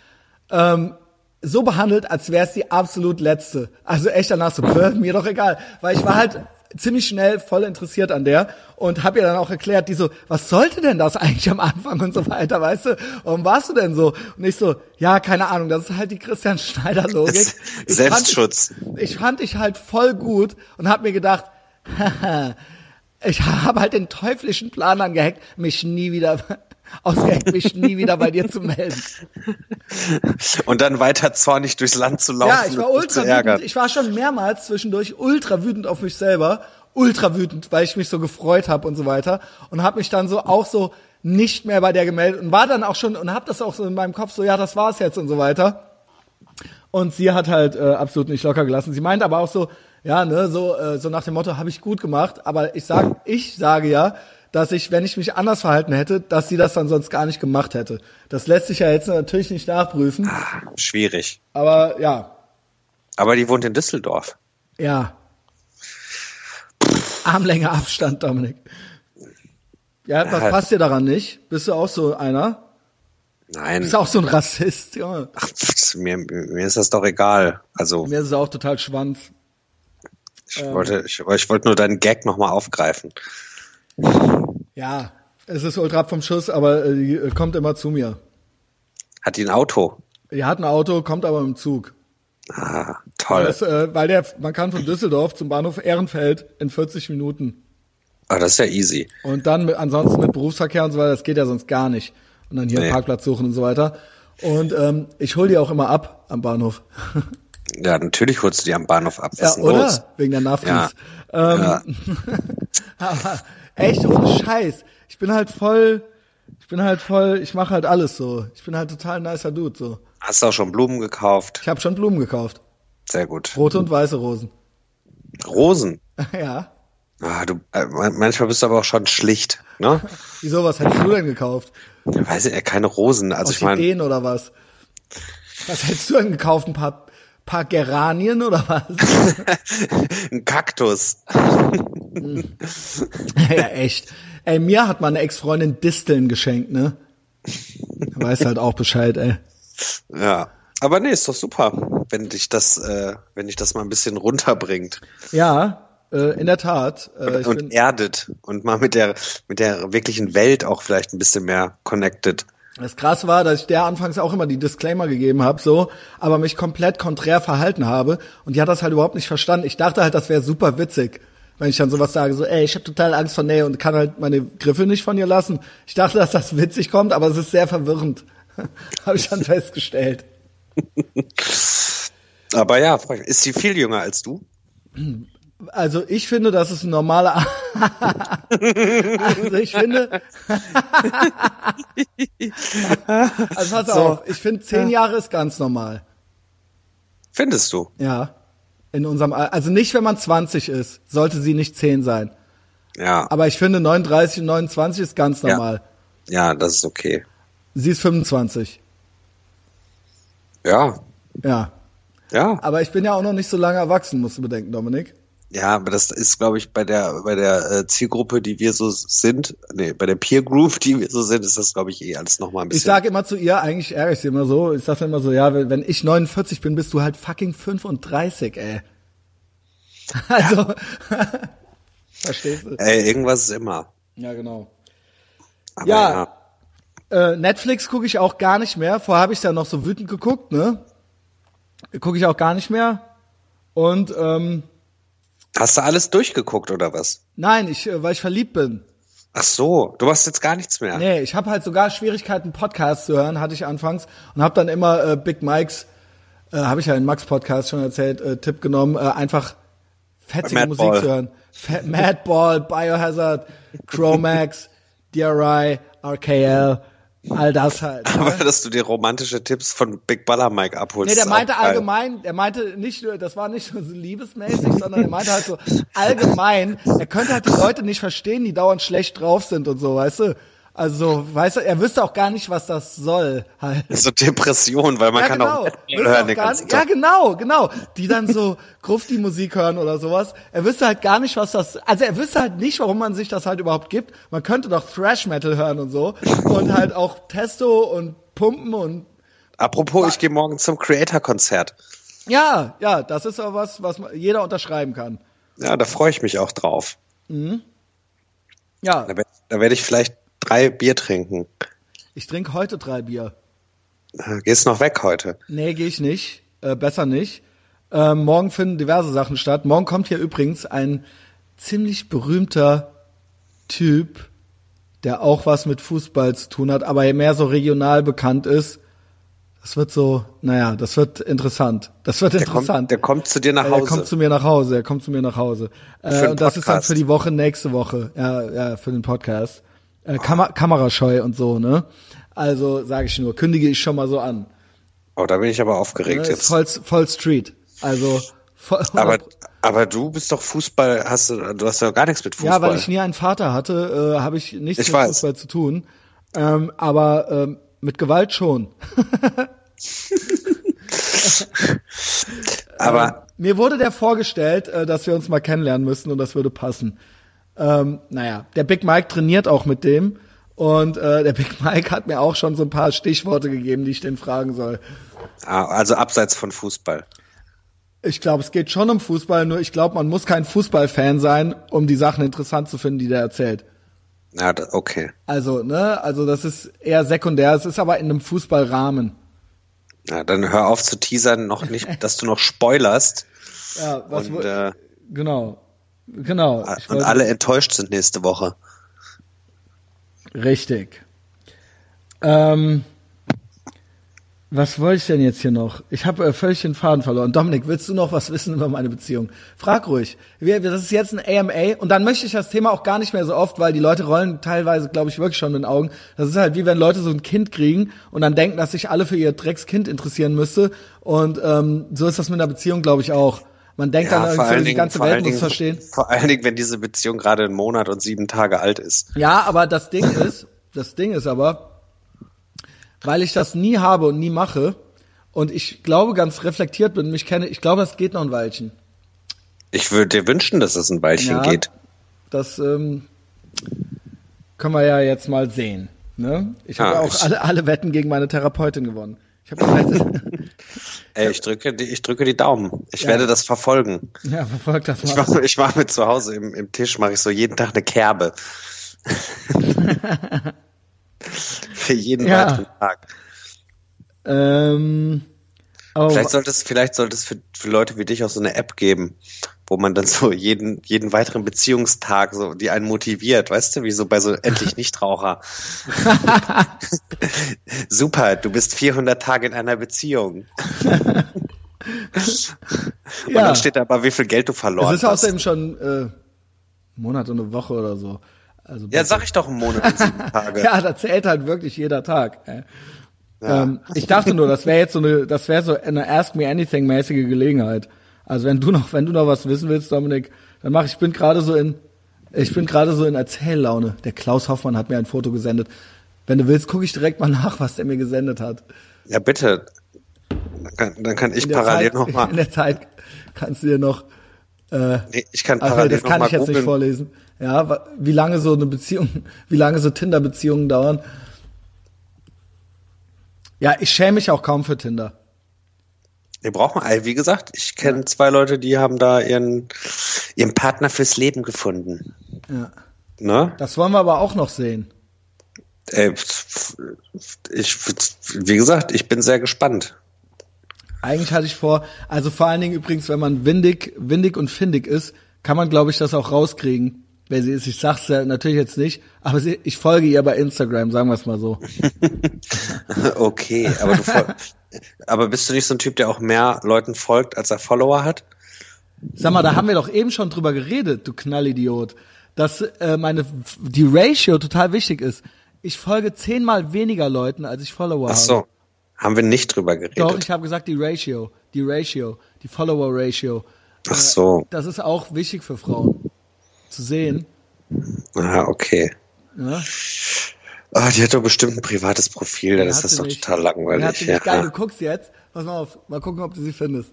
S1: ähm, so behandelt, als wäre es die absolut letzte. Also echt danach so, pff, mir doch egal. Weil ich war halt ziemlich schnell voll interessiert an der und habe ihr dann auch erklärt, die so, was sollte denn das eigentlich am Anfang und so weiter, weißt du? Warum warst du denn so? Und ich so, ja, keine Ahnung, das ist halt die Christian Schneider Logik. Ich fand-
S2: Selbstschutz.
S1: ich fand dich halt voll gut und habe mir gedacht, ich habe halt den teuflischen Plan angehackt, mich nie wieder ausgehackt, mich nie wieder bei dir zu melden.
S2: Und dann weiter zornig durchs Land zu laufen
S1: Ja, ich war ultra wütend. Ich war schon mehrmals zwischendurch ultra wütend auf mich selber, ultra wütend, weil ich mich so gefreut habe und so weiter und habe mich dann so auch so nicht mehr bei der gemeldet und war dann auch schon und habe das auch so in meinem Kopf so, ja, das war's jetzt und so weiter. Und sie hat halt äh, absolut nicht locker gelassen. Sie meint aber auch so, ja, ne, so äh, so nach dem Motto, habe ich gut gemacht, aber ich sag, ich sage ja, dass ich, wenn ich mich anders verhalten hätte, dass sie das dann sonst gar nicht gemacht hätte. Das lässt sich ja jetzt natürlich nicht nachprüfen,
S2: Schwierig.
S1: aber ja,
S2: Aber die wohnt in Düsseldorf.
S1: ja. Armlänge Abstand, Dominik. Ja, was
S2: Ja.
S1: passt dir daran nicht? Bist du auch so einer?
S2: Nein.
S1: Bist du auch so ein Rassist? Junge.
S2: Ach, mir, mir ist das doch egal. Also
S1: Mir ist es auch total Schwanz.
S2: Ich wollte, ich, ich wollte nur deinen Gag nochmal aufgreifen.
S1: Ja, es ist ultra ab vom Schuss, aber äh, die äh, kommt immer zu mir.
S2: Hat die ein Auto?
S1: Die hat ein Auto, kommt aber im Zug.
S2: Ah, toll.
S1: Das, äh, weil der, man kann von Düsseldorf zum Bahnhof Ehrenfeld in 40 Minuten.
S2: Ah, das ist ja easy.
S1: Und dann mit, ansonsten mit Berufsverkehr und so weiter, das geht ja sonst gar nicht. Und dann hier
S2: Nee.
S1: einen Parkplatz suchen und so weiter. Und ähm, ich hol die auch immer ab am Bahnhof.
S2: Ja, natürlich holst du die am Bahnhof ab.
S1: Ja, oder?
S2: los?
S1: Wegen der Nafris.
S2: Ja.
S1: Ähm,
S2: Ja.
S1: aber echt ohne Scheiß. Ich bin halt voll, ich bin halt voll, ich mache halt alles so. Ich bin halt total nicer Dude so.
S2: Hast du auch schon Blumen gekauft?
S1: Ich habe schon Blumen gekauft.
S2: Sehr gut.
S1: Rote und weiße Rosen.
S2: Rosen.
S1: ja.
S2: Ah, du, äh, manchmal bist du aber auch schon schlicht, ne?
S1: Wieso, was hättest du denn gekauft?
S2: Weiß ich, äh, keine Rosen. Also ich meine,
S1: Orchideen oder was? Was hättest du denn gekauft? Ein paar, paar Geranien oder was?
S2: ein Kaktus.
S1: ja, echt. Ey, mir hat meine Ex-Freundin Disteln geschenkt, ne? Weiß halt auch Bescheid, ey.
S2: Ja. Aber nee, ist doch super, wenn dich das, äh, wenn dich das mal ein bisschen runterbringt
S1: Ja, äh, in der Tat. Äh,
S2: und
S1: bin,
S2: erdet und mal mit der mit der wirklichen Welt auch vielleicht ein bisschen mehr connected.
S1: Das krass war, dass ich der anfangs auch immer die Disclaimer gegeben habe, so, aber mich komplett konträr verhalten habe und die hat das halt überhaupt nicht verstanden. Ich dachte halt, das wäre super witzig, wenn ich dann sowas sage, so, ey, ich habe total Angst vor Nähe und kann halt meine Griffe nicht von ihr lassen. Ich dachte, dass das witzig kommt, aber es ist sehr verwirrend. habe ich dann festgestellt.
S2: Aber ja, ist sie viel jünger als du?
S1: Also ich finde, das ist ein normaler. also ich finde. also pass auf, ich finde zehn Jahre ist ganz normal.
S2: Findest du?
S1: Ja. In unserem Al also nicht, wenn man 20 ist, sollte sie nicht 10 sein.
S2: Ja.
S1: Aber ich finde 39 und 29 ist ganz
S2: Ja.
S1: normal.
S2: Ja, das ist okay.
S1: Sie ist 25.
S2: Ja.
S1: Ja.
S2: Ja.
S1: Aber ich bin ja auch noch nicht so lange erwachsen, musst du bedenken, Dominik.
S2: Ja, aber das ist, glaube ich, bei der bei der äh, Zielgruppe, die wir so sind, nee, bei der Peer Group, die wir so sind, ist das, glaube ich, eh alles nochmal ein bisschen.
S1: Ich sage immer zu ihr, eigentlich ärgere ich sie immer so, ich sage immer so, ja, wenn ich 49 bin, bist du halt fucking 35, ey. Also, verstehst du?
S2: Ey, irgendwas ist immer.
S1: Ja, genau.
S2: Aber
S1: Ja. Äh, Netflix gucke ich auch gar nicht mehr. Vorher habe ich ja noch so wütend geguckt, ne? Gucke ich auch gar nicht mehr. Und ähm,
S2: Hast du alles durchgeguckt oder was?
S1: nein, ich, äh, weil ich verliebt bin.
S2: Ach so, du machst jetzt gar nichts mehr.
S1: Nee, ich habe halt sogar Schwierigkeiten, Podcasts zu hören, hatte ich anfangs und habe dann immer äh, Big Mikes, äh, habe ich ja in Max Podcast schon erzählt, äh, Tipp genommen, äh, einfach fetzige. Musik zu hören. Fa Madball, Biohazard, Chromax, DRI, RKL, all das halt. ne?
S2: Aber dass du dir romantische Tipps von Big Baller Mike abholst.
S1: Nee, der meinte allgemein, der meinte nicht nur, das war nicht nur so liebesmäßig, sondern er meinte halt so allgemein, er könnte halt die Leute nicht verstehen, die dauernd schlecht drauf sind und so, weißt du? Also, weißt du, er wüsste auch gar nicht, was das soll, halt.
S2: So Depression, weil man
S1: ja,
S2: kann
S1: genau.
S2: auch Metal hören
S1: auch gar nicht, ja, genau, genau. Die dann so Grufti-Musik hören oder sowas. Er wüsste halt gar nicht, was das, also er wüsste halt nicht, warum man sich das halt überhaupt gibt. Man könnte doch Thrash-Metal hören und so. Und halt auch Testo und Pumpen und
S2: Apropos, ich gehe morgen zum Creator-Konzert.
S1: Ja, ja, das ist auch was, was jeder unterschreiben kann.
S2: Ja, da freue ich mich auch drauf.
S1: Ja,
S2: Da, werd- da werde ich vielleicht drei Bier trinken.
S1: ich trinke heute drei Bier.
S2: Äh, Gehst noch weg heute?
S1: Nee, gehe ich nicht. Äh, besser nicht. Ähm, morgen finden diverse Sachen statt. Morgen kommt hier übrigens ein ziemlich berühmter Typ, der auch was mit Fußball zu tun hat, aber mehr so regional bekannt ist. Das wird so, naja, das wird interessant. Das wird
S2: Der
S1: interessant.
S2: kommt, der kommt zu dir nach Hause.
S1: kommt zu mir nach Hause, er kommt zu mir nach Hause. Äh, und das ist dann für die Woche nächste Woche, ja, ja, für den Podcast. Äh, Kam Kamerascheu und so, ne? Also sage ich nur, kündige ich schon mal so an.
S2: oh, da bin ich aber
S1: Ne?
S2: aufgeregt
S1: Ist
S2: jetzt.
S1: voll, voll Street. Also voll,
S2: Aber, aber du bist doch Fußball, hast du, du hast ja gar nichts mit Fußball.
S1: ja, weil ich nie einen Vater hatte, äh, habe ich nichts
S2: Ich
S1: mit
S2: weiß.
S1: Fußball zu tun. Ähm, aber ähm, mit Gewalt schon.
S2: aber
S1: Mir wurde der vorgestellt, äh, dass wir uns mal kennenlernen müssen und das würde passen. Ähm, naja, der Big Mike trainiert auch mit dem und äh, der Big Mike hat mir auch schon so ein paar Stichworte gegeben, die ich den fragen soll.
S2: ah, also abseits von Fußball.
S1: Ich glaube, es geht schon um Fußball, nur ich glaube, man muss kein Fußballfan sein, um die Sachen interessant zu finden, die der erzählt.
S2: Ja, okay.
S1: Also, ne, also das ist eher sekundär, es ist aber in einem Fußballrahmen.
S2: Ja, dann hör auf zu teasern, noch nicht, dass du noch spoilerst
S1: Ja, was
S2: und, äh,
S1: genau. Genau.
S2: Und
S1: wollte-
S2: alle enttäuscht sind nächste Woche.
S1: Richtig. Ähm, was wollte ich denn jetzt hier noch? Ich habe äh, völlig den Faden verloren. Dominik, willst du noch was wissen über meine Beziehung? Frag ruhig. Wir- das ist jetzt ein AMA und dann möchte ich das Thema auch gar nicht mehr so oft, weil die Leute rollen teilweise, glaube ich, wirklich schon mit den Augen. Das ist halt wie wenn Leute so ein Kind kriegen und dann denken, dass sich alle für ihr Dreckskind interessieren müsste. Und ähm, so ist das mit einer Beziehung, glaube ich, auch. Man denkt dann irgendwie, die ganze Welt muss
S2: Dingen,
S1: verstehen.
S2: vor allen Dingen, wenn diese Beziehung gerade einen Monat und sieben Tage alt ist.
S1: Ja, aber das Ding ist, das Ding ist aber, weil ich das nie habe und nie mache und ich glaube ganz reflektiert bin, mich kenne, ich glaube, das geht noch ein Weilchen.
S2: Ich würde dir wünschen, dass es ein Weilchen
S1: Ja.
S2: geht.
S1: Das ähm, können wir ja jetzt mal sehen. Ne? Ich habe
S2: Ja,
S1: ja auch alle, alle Wetten gegen meine Therapeutin gewonnen. Ich habe
S2: Ey, ich drücke, die, ich drücke die Daumen. Ich
S1: Ja.
S2: werde das verfolgen.
S1: ja verfolgt das
S2: Ich
S1: mal.
S2: mache ich mach mir zu Hause im, im Tisch, mache ich so jeden Tag eine Kerbe. Für jeden
S1: Ja.
S2: weiteren Tag.
S1: Ähm, oh,
S2: Vielleicht sollte es, vielleicht sollte es für, für Leute wie dich auch so eine App geben, wo man dann so jeden, jeden weiteren Beziehungstag so, die einen motiviert, weißt du, wie so bei so endlich Nichtraucher. Super, du bist 400 Tage in einer Beziehung. Und
S1: ja.
S2: dann steht da aber, wie viel Geld du verloren
S1: es ist
S2: hast.
S1: außerdem schon äh, Monat und eine Woche oder so. Also
S2: Ja, sag ich doch einen Monat und sieben Tage.
S1: Ja, da zählt halt wirklich jeder Tag. äh. Ähm, ich dachte nur, das wäre jetzt so eine, das wäre so eine Ask Me Anything mäßige Gelegenheit. Also wenn du noch, wenn du noch was wissen willst, Dominik, dann mach ich. Ich bin gerade so in, ich bin gerade so in Erzähllaune. Der Klaus Hoffmann hat mir ein Foto gesendet. Wenn du willst, gucke ich direkt mal nach, was der mir gesendet hat.
S2: Ja, bitte. Dann kann, dann kann ich
S1: In
S2: parallel
S1: Zeit, In
S2: nochmal.
S1: der Zeit kannst du dir noch Äh,
S2: Nee, ich kann parallel
S1: das kann
S2: noch
S1: ich
S2: mal
S1: jetzt nicht
S2: googeln.
S1: vorlesen. Ja, wie lange so eine Beziehung, wie lange so Tinder-Beziehungen dauern. Ja, ich schäme mich auch kaum für Tinder.
S2: Wir brauchen, ey, wie gesagt, ich kenne zwei Leute, die haben da ihren, ihren Partner fürs Leben gefunden.
S1: Ja.
S2: Ne?
S1: Das wollen wir aber auch noch sehen.
S2: Ey, ich, wie gesagt, ich bin sehr gespannt.
S1: Eigentlich hatte ich vor, also vor allen Dingen übrigens, wenn man windig, windig und findig ist, kann man, glaube ich, das auch rauskriegen, wer sie ist. Ich sag's ja natürlich jetzt nicht, aber sie, ich folge ihr bei Instagram, sagen wir es mal so.
S2: Okay, aber du, aber bist du nicht so ein Typ, der auch mehr Leuten folgt, als er Follower hat?
S1: Sag mal, da haben wir doch eben schon drüber geredet, du Knallidiot, dass äh, meine die Ratio total wichtig ist. Ich folge zehnmal weniger Leuten, als ich Follower
S2: Ach
S1: habe.
S2: so, haben wir nicht drüber geredet.
S1: Doch, ich habe gesagt die Ratio, die Ratio, die Follower Ratio.
S2: Ach so,
S1: Das ist auch wichtig für Frauen zu sehen.
S2: ah, okay.
S1: Ja?
S2: Ah, die hat doch bestimmt ein privates Profil, dann ist das doch
S1: nicht.
S2: total langweilig.
S1: Hat sie nicht geil, du
S2: ja.
S1: guckst jetzt. Pass mal auf, mal gucken, ob du sie findest.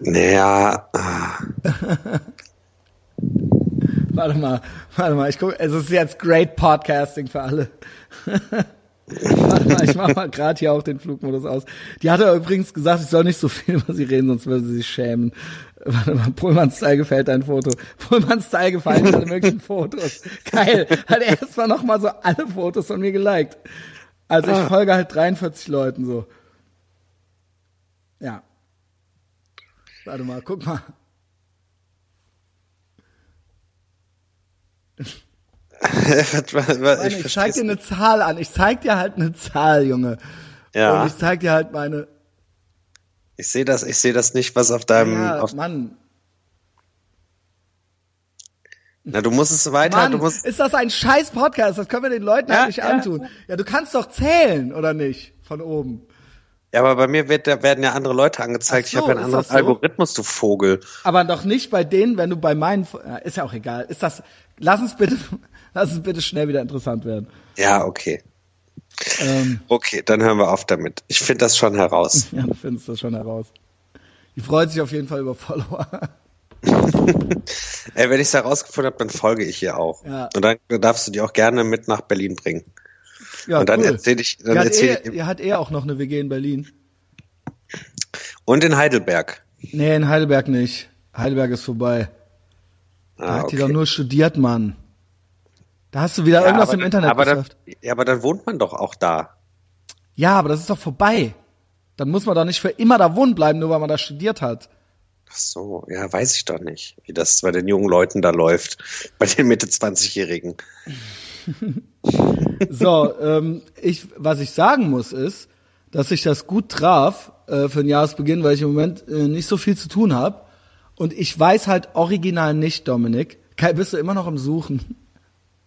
S2: Naja,
S1: Warte mal, warte mal, ich guck, es ist jetzt great Podcasting für alle. warte mal, ich mach mal gerade hier auch den Flugmodus aus. Die hat ja übrigens gesagt, ich soll nicht so viel über sie reden, sonst würde sie sich schämen. Warte mal, Pullman Style gefällt dein Foto. Pullman Style gefallen alle möglichen Fotos. Geil. Hat erstmal nochmal so alle Fotos von mir geliked. Also ich folge halt 43 Leuten so. Ja. Warte mal, guck mal. ich,
S2: ich
S1: zeig dir eine Zahl an. Ich zeig dir halt eine Zahl, Junge.
S2: Ja.
S1: Und ich zeig dir halt meine.
S2: Ich sehe das, ich sehe das nicht, was auf deinem,
S1: Ja,
S2: auf,
S1: Mann.
S2: na, du musst es weiter,
S1: Mann,
S2: du musst,
S1: ist das ein scheiß Podcast? Das können wir den Leuten
S2: Ja,
S1: halt nicht
S2: ja.
S1: antun. Ja, du kannst doch zählen, oder nicht? Von oben.
S2: ja, aber bei mir wird, werden ja andere Leute angezeigt.
S1: Ach
S2: ich habe
S1: so,
S2: ja einen anderen
S1: so?
S2: Algorithmus, du Vogel.
S1: Aber doch nicht bei denen, wenn du bei meinen. Ist ja auch egal. Ist das. Lass uns bitte, lass uns bitte schnell wieder interessant werden.
S2: Ja, okay.
S1: Ähm,
S2: Okay, dann hören wir auf damit. Ich finde das schon heraus.
S1: ja, du findest das schon heraus. Die freut sich auf jeden Fall über Follower.
S2: Ey, wenn ich es herausgefunden habe, dann folge ich ihr auch.
S1: Ja.
S2: Und dann darfst du die auch gerne mit nach Berlin bringen.
S1: Ja,
S2: Und dann
S1: cool.
S2: erzähl ich, dann
S1: Ihr hat,
S2: erzähl
S1: eh,
S2: ich,
S1: ihr hat eh auch noch eine WG in Berlin.
S2: und in Heidelberg.
S1: Nee, in Heidelberg nicht. Heidelberg ist vorbei. Da
S2: Ah,
S1: hat die
S2: okay.
S1: doch nur studiert, Mann. Da hast du wieder
S2: Ja,
S1: irgendwas im
S2: dann-
S1: Internet
S2: aber dann, ja, aber dann wohnt man doch auch da.
S1: Ja, aber das ist doch vorbei. Dann muss man doch nicht für immer da wohnen bleiben, nur weil man da studiert hat.
S2: Ach so, ja, weiß ich doch nicht, wie das bei den jungen Leuten da läuft, bei den Mitte 20-Jährigen.
S1: So, ähm, ich, was ich sagen muss ist, dass ich das gut traf äh, für den Jahresbeginn, weil ich im Moment äh, nicht so viel zu tun habe. Und ich weiß halt original nicht, Dominik. Kai, bist du immer noch am Suchen?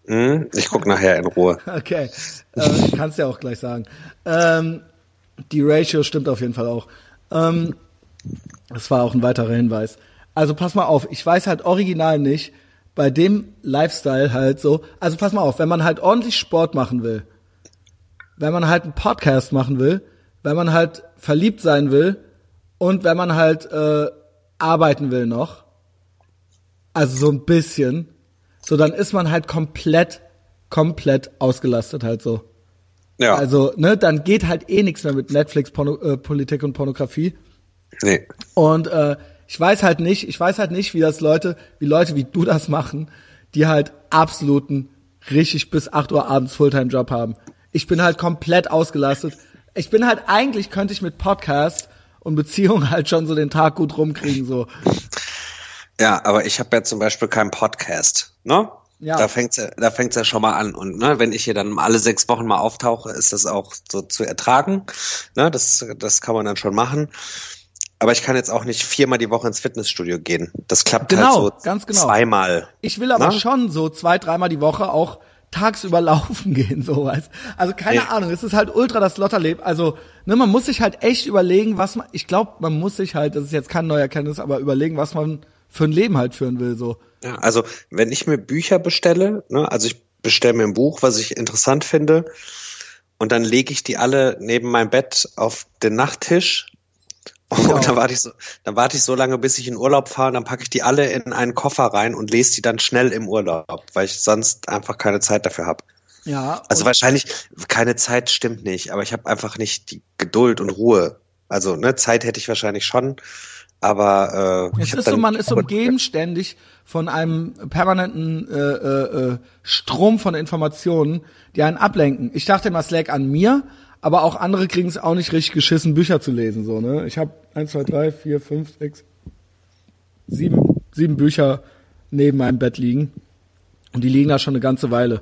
S2: Hm? Ich guck nachher in Ruhe.
S1: Okay, äh, ich kann es ja auch gleich sagen. Ähm, die Ratio stimmt auf jeden Fall auch. Ähm, das war auch ein weiterer Hinweis. Also pass mal auf, ich weiß halt original nicht, bei dem Lifestyle halt so, also pass mal auf, wenn man halt ordentlich Sport machen will, wenn man halt einen Podcast machen will, wenn man halt verliebt sein will und wenn man halt äh, arbeiten will noch, also so ein bisschen, so dann ist man halt komplett, komplett ausgelastet halt so.
S2: Ja,
S1: Also, ne, dann geht halt eh nichts mehr mit Netflix, Porno, äh, Politik und Pornografie.
S2: nee.
S1: Und äh, ich weiß halt nicht, ich weiß halt nicht, wie das Leute, wie Leute wie du das machen, die halt absoluten richtig bis 8 Uhr abends Fulltime-Job haben. Ich bin halt komplett ausgelastet. Ich bin halt eigentlich könnte ich mit Podcast und Beziehung halt schon so den Tag gut rumkriegen so.
S2: Ja, aber ich habe ja zum Beispiel keinen Podcast, ne?
S1: Ja.
S2: Da fängt's ja, da fängt's ja schon mal an. Und ne, wenn ich hier dann alle sechs Wochen mal auftauche, ist das auch so zu ertragen. Ne, das, das kann man dann schon machen. Aber ich kann jetzt auch nicht viermal die Woche ins Fitnessstudio gehen. Das klappt
S1: Genau,
S2: halt so
S1: ganz genau.
S2: zweimal.
S1: Ich will aber
S2: Na?
S1: schon so zwei, dreimal die Woche auch tagsüber laufen gehen, sowas. Also keine
S2: Nee.
S1: Ahnung, es ist halt ultra das Lotterleben. Also, ne, man muss sich halt echt überlegen, was man, ich glaube, man muss sich halt, das ist jetzt kein neuer Erkenntnis, aber überlegen, was man für ein Leben halt führen will, so.
S2: Ja, also wenn ich mir Bücher bestelle, ne, also ich bestelle mir ein Buch, was ich interessant finde, und dann lege ich die alle neben mein Bett auf den Nachttisch Und dann warte ich so, dann warte ich so lange, bis ich in Urlaub fahre, und dann packe ich die alle in einen Koffer rein und lese die dann schnell im Urlaub, weil ich sonst einfach keine Zeit dafür habe.
S1: Ja.
S2: Also wahrscheinlich keine Zeit stimmt nicht, aber ich habe einfach nicht die Geduld und Ruhe. Also ne, Zeit hätte ich wahrscheinlich schon, aber äh,
S1: Es ist so, man ist umgeben ständig von einem permanenten äh, äh, äh, Strom von Informationen, die einen ablenken. Ich dachte immer, es lag an mir, aber auch andere kriegen es auch nicht richtig geschissen, Bücher zu lesen. So, ne? Ich habe eins, zwei, drei, vier, fünf, sechs, sieben, sieben Bücher neben meinem Bett liegen. Und die liegen da schon eine ganze Weile.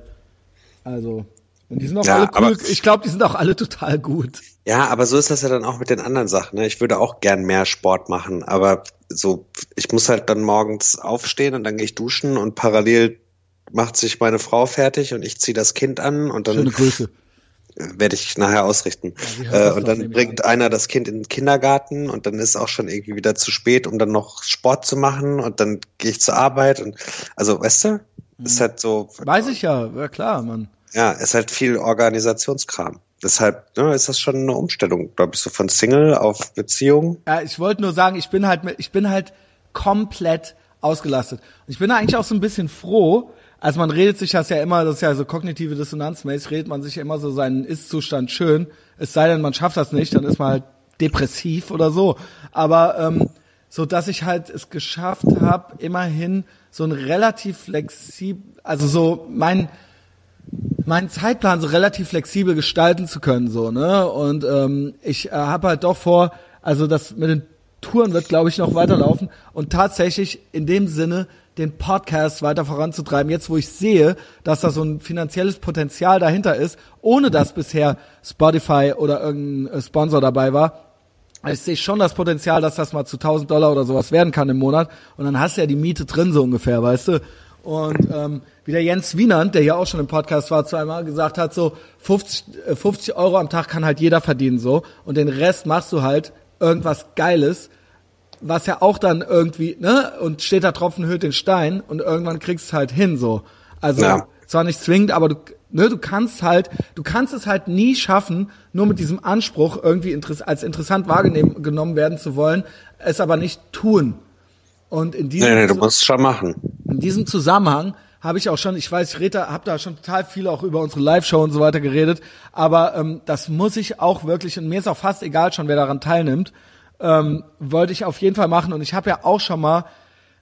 S1: Also, und die sind auch
S2: Ja,
S1: alle cool. Ich glaube, die sind auch alle total gut.
S2: Ja, aber so ist das ja dann auch mit den anderen Sachen. Ne? Ich würde auch gern mehr Sport machen, aber so, ich muss halt dann morgens aufstehen und dann gehe ich duschen und parallel macht sich meine Frau fertig und ich ziehe das Kind an und dann
S1: Schöne Grüße.
S2: werde ich nachher ausrichten.
S1: hört
S2: äh, und dann bringt einer das Kind in den Kindergarten und dann ist auch schon irgendwie wieder zu spät, um dann noch Sport zu machen und dann gehe ich zur Arbeit und also weißt du, ist
S1: Mhm.
S2: halt so,
S1: Weiß ich ja, ja klar, Mann.
S2: ja, ist halt viel Organisationskram. Deshalb ne, ist das schon eine Umstellung, glaube ich, so von Single auf Beziehung.
S1: Ja, ich wollte nur sagen, ich bin halt, ich bin halt komplett ausgelastet. Und ich bin eigentlich auch so ein bisschen froh. Also man redet sich das ja immer, das ist ja so kognitive Dissonanzmäßig, redet man sich ja immer so seinen Ist-Zustand schön. Es sei denn, man schafft das nicht, dann ist man halt depressiv oder so. Aber ähm, so, dass ich halt es geschafft habe, immerhin so ein relativ flexibel, also so mein meinen Zeitplan so relativ flexibel gestalten zu können, so, ne? Und ähm, ich äh, habe halt doch vor, also das mit den Touren wird, glaube ich, noch weiterlaufen und tatsächlich in dem Sinne den Podcast weiter voranzutreiben, jetzt wo ich sehe, dass da so ein finanzielles Potenzial dahinter ist, ohne dass bisher Spotify oder irgendein äh, Sponsor dabei war, ich sehe schon das Potenzial, dass das mal zu 1000 Dollar oder sowas werden kann im Monat. Und dann hast du ja die Miete drin, so ungefähr, weißt du? Und ähm, wie der Jens Wienand, der ja auch schon im Podcast war, zweimal gesagt hat, so 50, äh, 50 Euro am Tag kann halt jeder verdienen, so. Und den Rest machst du halt irgendwas Geiles, was ja auch dann irgendwie, ne? Und steht da Tropfen hüllt den Stein und irgendwann kriegst du es halt hin, so. Also
S2: Ja.
S1: zwar nicht zwingend, aber du, ne, du kannst halt, du kannst es halt nie schaffen, nur mit diesem Anspruch irgendwie als interessant wahrgenommen genommen werden zu wollen, es aber nicht tun. Und in diesem,
S2: Nee, nee, du musst schon machen.
S1: in diesem Zusammenhang habe ich auch schon, ich weiß, ich rede, da- habe da schon total viel auch über unsere Live-Show und so weiter geredet, aber ähm, das muss ich auch wirklich, und mir ist auch fast egal schon, wer daran teilnimmt, ähm, wollte ich auf jeden Fall machen. Und ich habe ja auch schon mal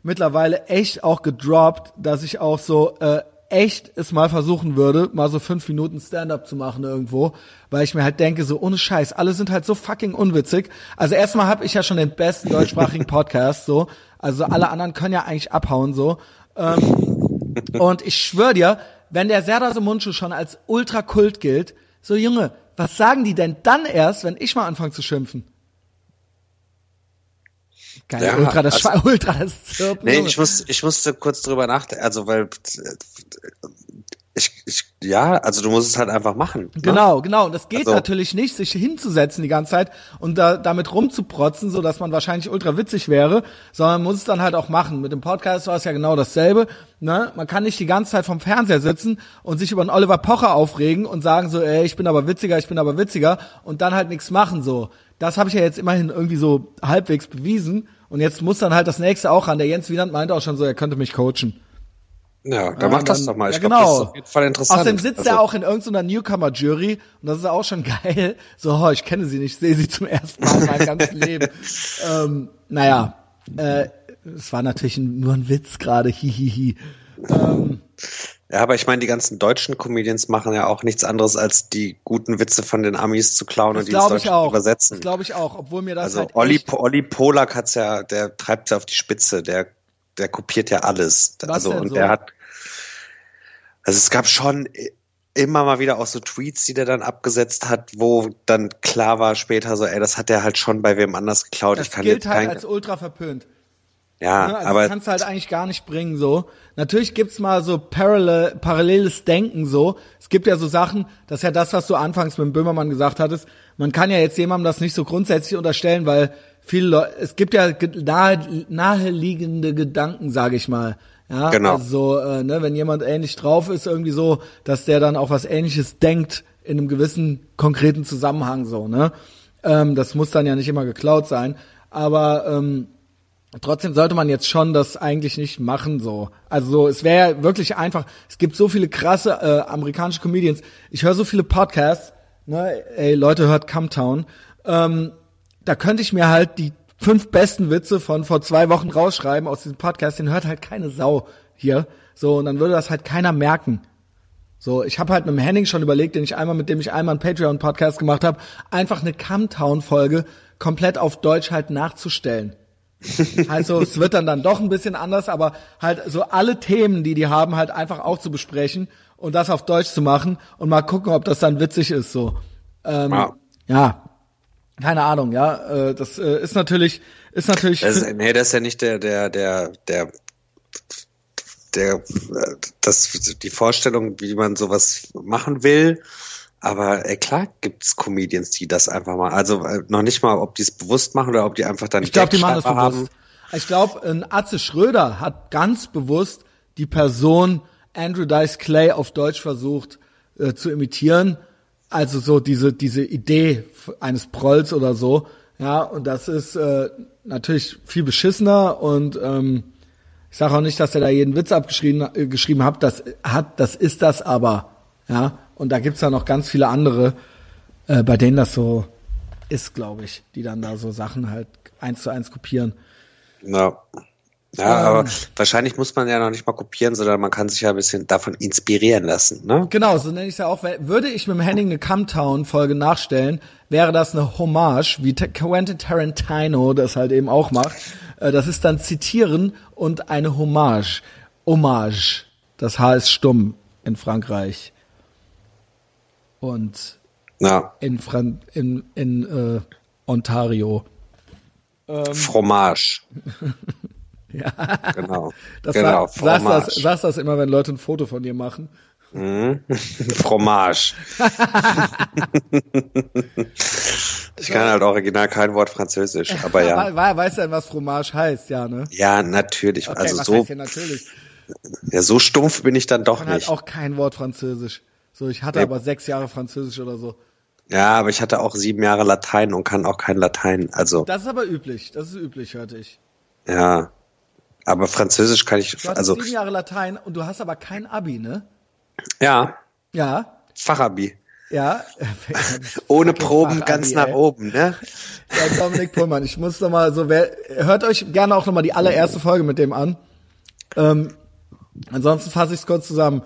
S1: mittlerweile echt auch gedroppt, dass ich auch so äh, echt es mal versuchen würde, mal so fünf Minuten Stand-up zu machen irgendwo, weil ich mir halt denke, so ohne Scheiß, alle sind halt so fucking unwitzig. Also erstmal habe ich ja schon den besten deutschsprachigen Podcast, so. Also alle anderen können ja eigentlich abhauen, so. Ähm, und ich schwör dir, wenn der Serdar Mundschuh schon als Ultrakult gilt, so Junge, was sagen die denn dann erst, wenn ich mal anfange zu schimpfen? Geil,
S2: Ja,
S1: Ultra, das
S2: also-
S1: Ultra, das Zirpen.
S2: Nee, ich muss, ich musste kurz drüber nachdenken, also weil ich, ich, ja, also du musst es halt einfach machen. Ne?
S1: Genau, genau. Und das geht
S2: Also-
S1: natürlich nicht, sich hinzusetzen die ganze Zeit und da, damit rumzuprotzen, so dass man wahrscheinlich ultra witzig wäre, sondern man muss es dann halt auch machen. Mit dem Podcast war es ja genau dasselbe. Ne? Man kann nicht die ganze Zeit vom Fernseher sitzen und sich über einen Oliver Pocher aufregen und sagen so, ey, ich bin aber witziger, ich bin aber witziger und dann halt nichts machen so. Das habe ich ja jetzt immerhin irgendwie so halbwegs bewiesen und jetzt muss dann halt das nächste auch ran. Der Jens Wienand meinte auch schon so, er könnte mich coachen.
S2: Ja, dann
S1: Ja,
S2: mach das doch mal. Ich
S1: ja,
S2: glaube,
S1: genau.
S2: das ist auf jeden Fall interessant.
S1: Außerdem sitzt
S2: also,
S1: er auch in irgendeiner Newcomer-Jury und das ist auch schon geil. So, oh, ich kenne sie nicht, ich sehe sie zum ersten Mal in meinem ganzen Leben. Ähm, naja, äh, es war natürlich nur ein Witz gerade, hihihi. Ähm,
S2: Ja, aber ich meine, die ganzen deutschen Comedians machen ja auch nichts anderes, als die guten Witze von den Amis zu klauen und die ins Deutsche
S1: auch.
S2: übersetzen.
S1: Das glaube ich auch, obwohl mir das
S2: Also
S1: halt
S2: Olli, Olli Polak hat's ja, der treibt's ja auf die Spitze, der, der kopiert ja alles.
S1: Was
S2: also und
S1: so?
S2: der hat, also es gab schon immer mal wieder auch so Tweets, die der dann abgesetzt hat, wo dann klar war später so, ey, das hat der halt schon bei wem anders geklaut.
S1: das
S2: ich kann
S1: gilt
S2: jetzt
S1: halt
S2: kein,
S1: als ultra verpönt.
S2: ja,
S1: Ne? Also
S2: aber
S1: kannst du halt eigentlich gar nicht bringen so. Natürlich gibt's mal so parallel, paralleles Denken so. Es gibt ja so Sachen, das ist ja das, was du anfangs mit dem Böhmermann gesagt hattest. Man kann ja jetzt jemandem das nicht so grundsätzlich unterstellen, weil viele Leute, es gibt ja nahe, naheliegende Gedanken, sage ich mal. Ja,
S2: Genau.
S1: Also so, äh, ne, wenn jemand ähnlich drauf ist, irgendwie so, dass der dann auch was Ähnliches denkt in einem gewissen konkreten Zusammenhang so, ne? Ähm, das muss dann ja nicht immer geklaut sein. Aber ähm, trotzdem sollte man jetzt schon das eigentlich nicht machen so. Also so, es wäre ja wirklich einfach. Es gibt so viele krasse äh, amerikanische Comedians. Ich höre so viele Podcasts. Ne, ey, Leute, hört Camtown. Ähm, da könnte ich mir halt die fünf besten Witze von vor zwei Wochen rausschreiben aus diesem Podcast. Den hört halt keine Sau hier. So, und dann würde das halt keiner merken. So, ich habe halt mit dem Henning schon überlegt, den ich einmal, mit dem ich einmal einen Patreon-Podcast gemacht habe, einfach eine Camtown-Folge komplett auf Deutsch halt nachzustellen. Also es wird dann dann doch ein bisschen anders, aber halt so alle Themen, die die haben, halt einfach auch zu besprechen und das auf Deutsch zu machen und mal gucken, ob das dann witzig ist. So, ähm,
S2: Ja.
S1: ja, keine Ahnung, ja, äh, das äh, ist natürlich, ist natürlich.
S2: Das ist, nee, das ist ja nicht der, der, der, der, der, das, die Vorstellung, wie man sowas machen will. Aber äh, klar gibt's Comedians, die das einfach mal, also äh, noch nicht mal, ob die es bewusst machen oder ob die einfach dann
S1: Ich glaube, die machen das bewusst. Ich glaube, ein Atze Schröder hat ganz bewusst die Person Andrew Dice Clay auf Deutsch versucht äh, zu imitieren. Also so diese diese Idee eines Prolls oder so. Ja, und das ist äh, natürlich viel beschissener und ähm, ich sage auch nicht, dass er da jeden Witz abgeschrieben äh, geschrieben hat. Das hat, das ist das aber. Ja, und da gibt's ja noch ganz viele andere, äh, bei denen das so ist, glaube ich, die dann da so Sachen halt eins zu eins kopieren.
S2: Ja. Ja, aber wahrscheinlich muss man ja noch nicht mal kopieren, sondern man kann sich ja ein bisschen davon inspirieren lassen, ne?
S1: Genau, so nenne ich es ja auch. Würde ich mit dem Henning eine Camtown-Folge nachstellen, wäre das eine Hommage, wie Quentin Tarantino das halt eben auch macht. Äh, Das ist dann Zitieren und eine Hommage. Hommage. Das H ist stumm in Frankreich. Und
S2: Ja.
S1: in, Fran in, in äh, Ontario.
S2: Fromage. Ja. Genau.
S1: Das
S2: genau,
S1: sag, sagst, das, sagst das immer, wenn Leute ein Foto von dir machen.
S2: Fromage. ich kann halt original kein Wort Französisch, aber ja.
S1: We- we- Weißt du denn, was Fromage heißt? Ja, ne?
S2: Ja, natürlich.
S1: Okay,
S2: also so,
S1: natürlich?
S2: ja, so stumpf bin ich dann doch
S1: kann halt
S2: nicht.
S1: auch kein Wort Französisch. So, ich hatte
S2: Nee.
S1: aber sechs Jahre Französisch oder so.
S2: Ja, aber ich hatte auch sieben Jahre Latein und kann auch kein Latein. Also,
S1: Das ist aber üblich. Das ist üblich, hörte ich.
S2: ja. Aber Französisch kann ich,
S1: Du hattest
S2: also,
S1: sieben Jahre Latein und du hast aber kein Abi, ne?
S2: ja,
S1: Ja,
S2: Fachabi.
S1: ja.
S2: Ohne Proben ganz nach
S1: ey.
S2: oben, ne?
S1: Ja, Dominik Pullmann, ich muss noch mal so, wer, hört euch gerne auch noch mal die allererste Folge mit dem an. Ähm, ansonsten fasse ich es kurz zusammen.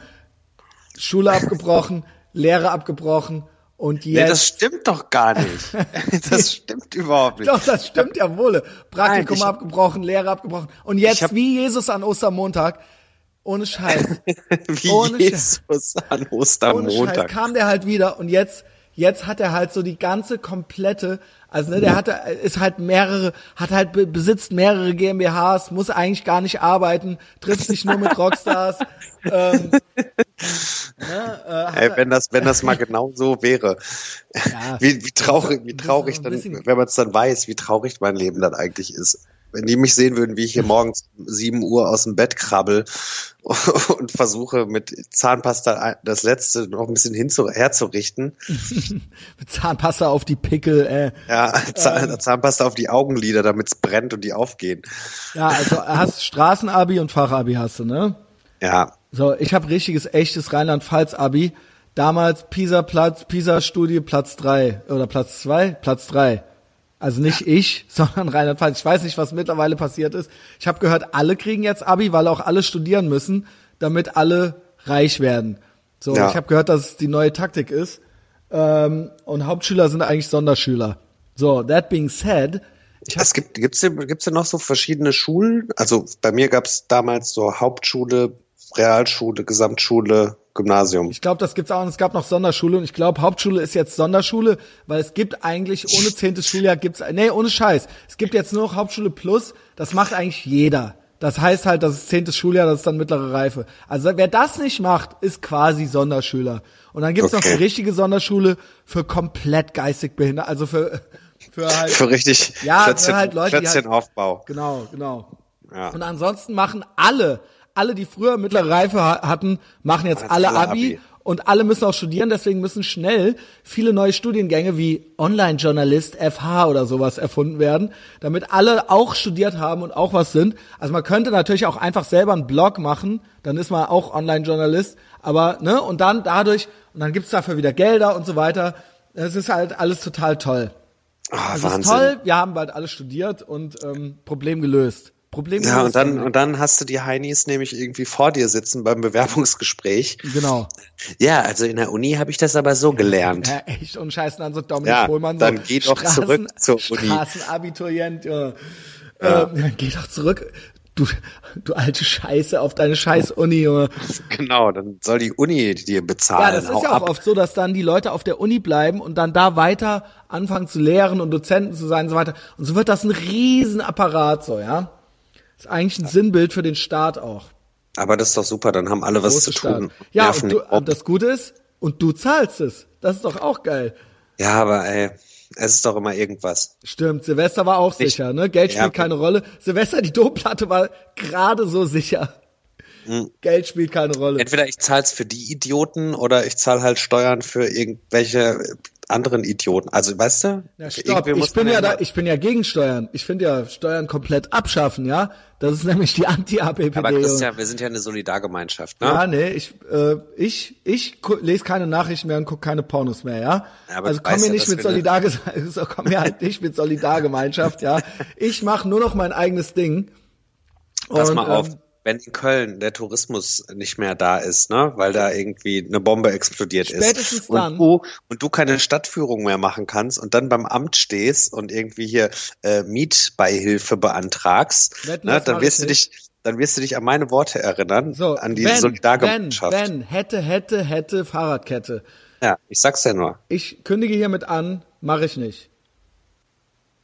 S1: Schule abgebrochen, Lehre abgebrochen und
S2: Nee,
S1: jetzt.
S2: das stimmt doch gar nicht. das stimmt überhaupt nicht.
S1: Doch, das stimmt ja wohl. Praktikum
S2: Nein,
S1: abgebrochen, Lehre abgebrochen. Und jetzt,
S2: hab-
S1: wie Jesus an Ostermontag, ohne Scheiß,
S2: Wie
S1: ohne
S2: Jesus an
S1: ohne Scheiß,
S2: Ostermontag.
S1: kam der halt wieder und jetzt, jetzt hat er halt so die ganze komplette, also ne, der hatte, ist halt mehrere, hat halt, be- besitzt mehrere GmbHs, muss eigentlich gar nicht arbeiten, trifft sich nur mit Rockstars, ähm, ne, äh,
S2: Ey, wenn das, wenn das mal genau so wäre.
S1: Ja.
S2: Wie, wie traurig, wie traurig dann, wenn man es dann weiß, wie traurig mein Leben dann eigentlich ist. Wenn die mich sehen würden, wie ich hier morgens um 7 Uhr aus dem Bett krabbel und versuche mit Zahnpasta das letzte noch ein bisschen hinzu, herzurichten.
S1: mit Zahnpasta auf die Pickel, äh.
S2: Ja, Zahn,
S1: Ähm.
S2: Zahnpasta auf die Augenlider, damit es brennt und die aufgehen.
S1: Ja, also hast Straßenabi und Fachabi hast du, ne?
S2: Ja,
S1: So, ich habe richtiges, echtes Rheinland-Pfalz-Abi. Damals Pisa-Platz, Pisa-Studie Platz drei oder Platz zwei, Platz drei. Also nicht ich, sondern Rheinland-Pfalz. Ich weiß nicht, was mittlerweile passiert ist. Ich habe gehört, alle kriegen jetzt Abi, weil auch alle studieren müssen, damit alle reich werden. So,
S2: Ja.
S1: ich habe gehört, dass es die neue Taktik ist. Ähm, und Hauptschüler sind eigentlich Sonderschüler. So, that being said, ich
S2: es gibt, gibt's denn, gibt's denn noch so verschiedene Schulen? Also bei mir gab's damals so Hauptschule, Realschule, Gesamtschule, Gymnasium.
S1: Ich glaube, das gibt's auch und es gab noch Sonderschule und ich glaube, Hauptschule ist jetzt Sonderschule, weil es gibt eigentlich ohne zehntes Schuljahr gibt's nee, ohne Scheiß. Es gibt jetzt nur noch Hauptschule plus, das macht eigentlich jeder. Das heißt halt, das ist zehntes Schuljahr, das ist dann mittlere Reife. Also wer das nicht macht, ist quasi Sonderschüler. Und dann gibt's noch
S2: Okay.
S1: die richtige Sonderschule für komplett geistig behindert, also für für halt
S2: Für richtig
S1: Ja,
S2: Klötzchen,
S1: halt Leute, die halt-
S2: Klötzchenaufbau.
S1: Genau, genau.
S2: Ja.
S1: Und ansonsten machen alle, alle, die früher mittlere Reife ha- hatten, machen jetzt alle Abi.
S2: Abi.
S1: und alle müssen auch studieren, deswegen müssen schnell viele neue Studiengänge wie Online-Journalist, FH oder sowas erfunden werden, damit alle auch studiert haben und auch was sind. Also man könnte natürlich auch einfach selber einen Blog machen, dann ist man auch Online-Journalist, aber, ne, und dann dadurch, und dann gibt's dafür wieder Gelder und so weiter. Es ist halt alles total toll.
S2: Oh,
S1: Also es
S2: Wahnsinn.
S1: ist toll, wir haben bald alle studiert und ähm, Problem gelöst. Problem
S2: Ja, und dann, und dann hast du die Heinis nämlich irgendwie vor dir sitzen beim Bewerbungsgespräch.
S1: Genau.
S2: Ja, also in der Uni habe ich das aber so gelernt.
S1: Ja, echt und scheiß dann so Dominik
S2: Ja,
S1: Pohlmann so.
S2: dann geh doch zurück zur Uni.
S1: Straßenabiturient, ja. Ähm, geh doch zurück. Du, du alte Scheiße auf deine scheiß Uni, Junge.
S2: Genau, dann soll die Uni dir
S1: Ja,
S2: bezahlen.
S1: das ist
S2: Hau
S1: ja auch
S2: ab.
S1: oft so, dass dann die Leute auf der Uni bleiben und dann da weiter anfangen zu lehren und Dozenten zu sein und so weiter. Und so wird das ein Riesenapparat, so, ja. Ist eigentlich ein Sinnbild für den Staat auch.
S2: Aber das ist doch super, dann haben alle was zu tun.
S1: Ja, und, du, und das Gute ist, und du zahlst es. Das ist doch auch geil.
S2: ja, aber ey, es ist doch immer irgendwas.
S1: Stimmt, Silvester war auch
S2: Ich-
S1: sicher, ne? Geld spielt
S2: Ja.
S1: keine Rolle. Silvester, die Domplatte war gerade so sicher.
S2: Hm.
S1: Geld spielt keine Rolle.
S2: Entweder ich zahl's für die Idioten oder ich zahle halt Steuern für irgendwelche anderen Idioten. Also weißt du?
S1: Ja, stopp, ich bin ja da, ich bin ja gegen Steuern. Ich finde ja Steuern komplett abschaffen, ja? Das ist nämlich die Anti-APPD.
S2: Aber Christian, wir sind ja eine Solidargemeinschaft, ne?
S1: Ja, nee, ich, äh, ich, ich lese keine Nachrichten mehr und gucke keine Pornos mehr, ja?
S2: Ja,
S1: also komm mir
S2: ja,
S1: nicht mit
S2: wir eine-
S1: Solidarge so, komm mir halt nicht mit Solidargemeinschaft, ja? Ich mache nur noch mein eigenes Ding.
S2: Pass
S1: Und,
S2: mal auf,
S1: ähm,
S2: wenn in Köln der Tourismus nicht mehr da ist, ne, weil da irgendwie eine Bombe explodiert
S1: Spätestens
S2: ist und
S1: dann.
S2: du und du keine Stadtführung mehr machen kannst und dann beim Amt stehst und irgendwie hier äh, Mietbeihilfe beantragst,
S1: Wetten,
S2: ne, dann wirst
S1: ich
S2: du dich dann wirst du dich an meine Worte erinnern,
S1: So,
S2: an die
S1: wenn,
S2: Solidargemeinschaft.
S1: wenn, wenn, hätte, hätte, hätte, Fahrradkette.
S2: Ja, ich sag's ja nur.
S1: Ich kündige hiermit an, mache ich nicht.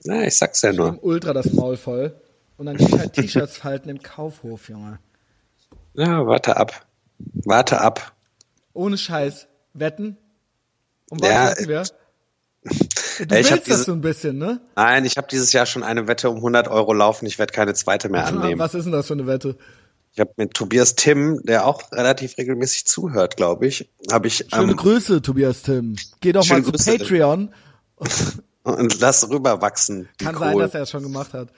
S2: Ja, ich sag's ja nur.
S1: Ultra das Maul voll. Und dann geh ich halt T-Shirts falten im Kaufhof, Junge.
S2: Ja, warte ab. Warte ab.
S1: Ohne Scheiß. Wetten? Um was
S2: Ja,
S1: wetten wir? Du
S2: Ja, ich
S1: willst das so ein bisschen, ne?
S2: Nein, ich habe dieses Jahr schon eine Wette um 100 Euro laufen. Ich werde keine zweite mehr annehmen.
S1: Was ist denn das für eine Wette?
S2: Ich habe mit Tobias Tim, der auch relativ regelmäßig zuhört, glaube ich, habe ich
S1: Schöne
S2: ähm,
S1: Grüße, Tobias Tim. Geh doch mal zu
S2: Grüße.
S1: Patreon.
S2: und lass rüberwachsen.
S1: Kann sein,
S2: Kohl.
S1: dass er es schon gemacht hat.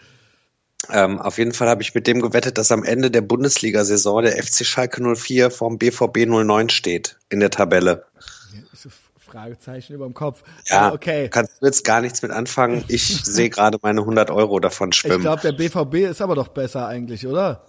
S2: Ähm, auf jeden Fall habe ich mit dem gewettet, dass am Ende der Bundesliga-Saison der FC Schalke 04 vorm BVB 09 steht in der Tabelle.
S1: Ich Fragezeichen über dem Kopf.
S2: Ja,
S1: okay.
S2: kannst du jetzt gar nichts mit anfangen. Ich sehe gerade meine 100 Euro davon
S1: Ich
S2: schwimmen.
S1: glaube, der BVB ist aber doch besser eigentlich, oder?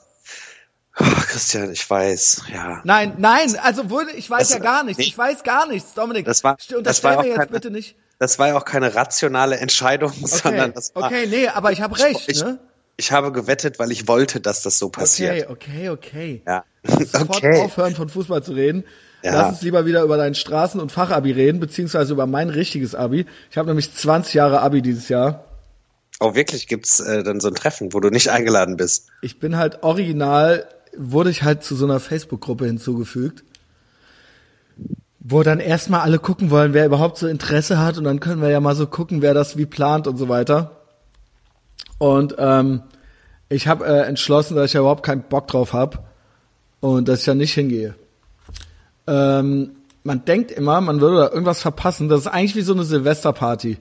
S2: Ach, Christian, ich weiß, ja.
S1: Nein, nein, also wurde, ich weiß
S2: Das-
S1: ja gar nichts.
S2: nee.
S1: Ich weiß gar nichts, Dominik.
S2: Das war- das war auch
S1: jetzt
S2: keine-
S1: bitte nicht.
S2: Das war ja auch keine rationale Entscheidung, sondern
S1: Okay,
S2: das war,
S1: okay, nee, aber ich habe recht,
S2: ich,
S1: ne?
S2: Ich habe gewettet, weil ich wollte, dass das so
S1: Okay,
S2: passiert.
S1: okay, okay.
S2: Ja.
S1: Sofort
S2: Okay.
S1: aufhören von Fußball zu reden.
S2: Ja.
S1: Lass uns lieber wieder über dein Straßen- und Fachabi reden, beziehungsweise über mein richtiges Abi. Ich habe nämlich 20 Jahre Abi dieses Jahr.
S2: Oh, wirklich gibt's äh, dann so ein Treffen, wo du nicht eingeladen bist.
S1: Ich bin halt original, wurde ich halt zu so einer Facebook-Gruppe hinzugefügt, wo dann erstmal alle gucken wollen, wer überhaupt so Interesse hat und dann können wir ja mal so gucken, wer das wie plant und so weiter. Und ähm, ich habe äh, entschlossen, dass ich ja überhaupt keinen Bock drauf habe und dass ich da nicht hingehe. Ähm, man denkt immer, man würde da irgendwas verpassen. Das ist eigentlich wie so eine Silvesterparty.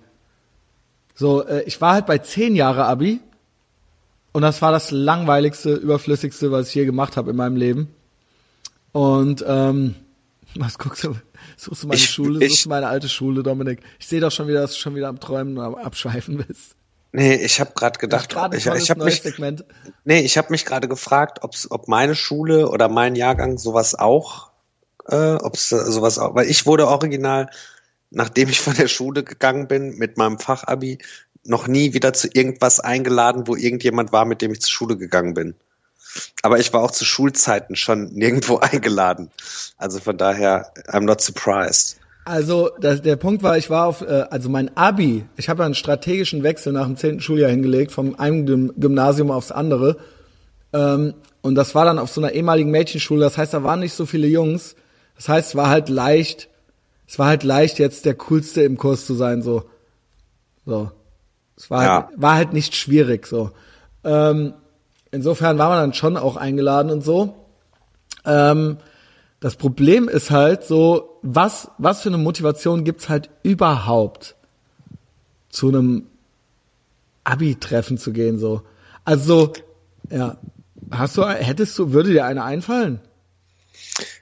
S1: So, äh, ich war halt bei zehn Jahre Abi und das war das langweiligste, überflüssigste, was ich je gemacht habe in meinem Leben. Und ähm, was guckst du? Suchst du meine
S2: Ich-
S1: Schule?
S2: ich-
S1: Suchst du meine alte Schule, Dominik? Ich sehe doch schon wieder, dass du schon wieder am Träumen und am Abschweifen bist.
S2: Nee, ich habe gerade gedacht,
S1: ein
S2: ich, ich habe mich,
S1: Segment.
S2: nee, ich habe mich gerade gefragt, ob's, ob meine Schule oder mein Jahrgang sowas auch, äh, ob's äh, sowas auch, weil ich wurde original, nachdem ich von der Schule gegangen bin mit meinem Fachabi, noch nie wieder zu irgendwas eingeladen, wo irgendjemand war, mit dem ich zur Schule gegangen bin. Aber ich war auch zu Schulzeiten schon nirgendwo eingeladen. Also von daher, I'm not surprised.
S1: Also das, der Punkt war, ich war auf, äh, also mein Abi, ich habe ja einen strategischen Wechsel nach dem zehnten Schuljahr hingelegt, vom einen Gym- Gymnasium aufs andere. Ähm, und das war dann auf so einer ehemaligen Mädchenschule, das heißt, da waren nicht so viele Jungs. Das heißt, es war halt leicht, es war halt leicht, jetzt der Coolste im Kurs zu sein, so. So. Es war,
S2: Ja.
S1: halt, war halt nicht schwierig, so. Ähm, insofern war man dann schon auch eingeladen und so. Ähm, Das Problem ist halt so, was, was für eine Motivation gibt's halt überhaupt, zu einem Abi-Treffen zu gehen, so. Also, ja. Hast du, hättest du, würde dir eine einfallen?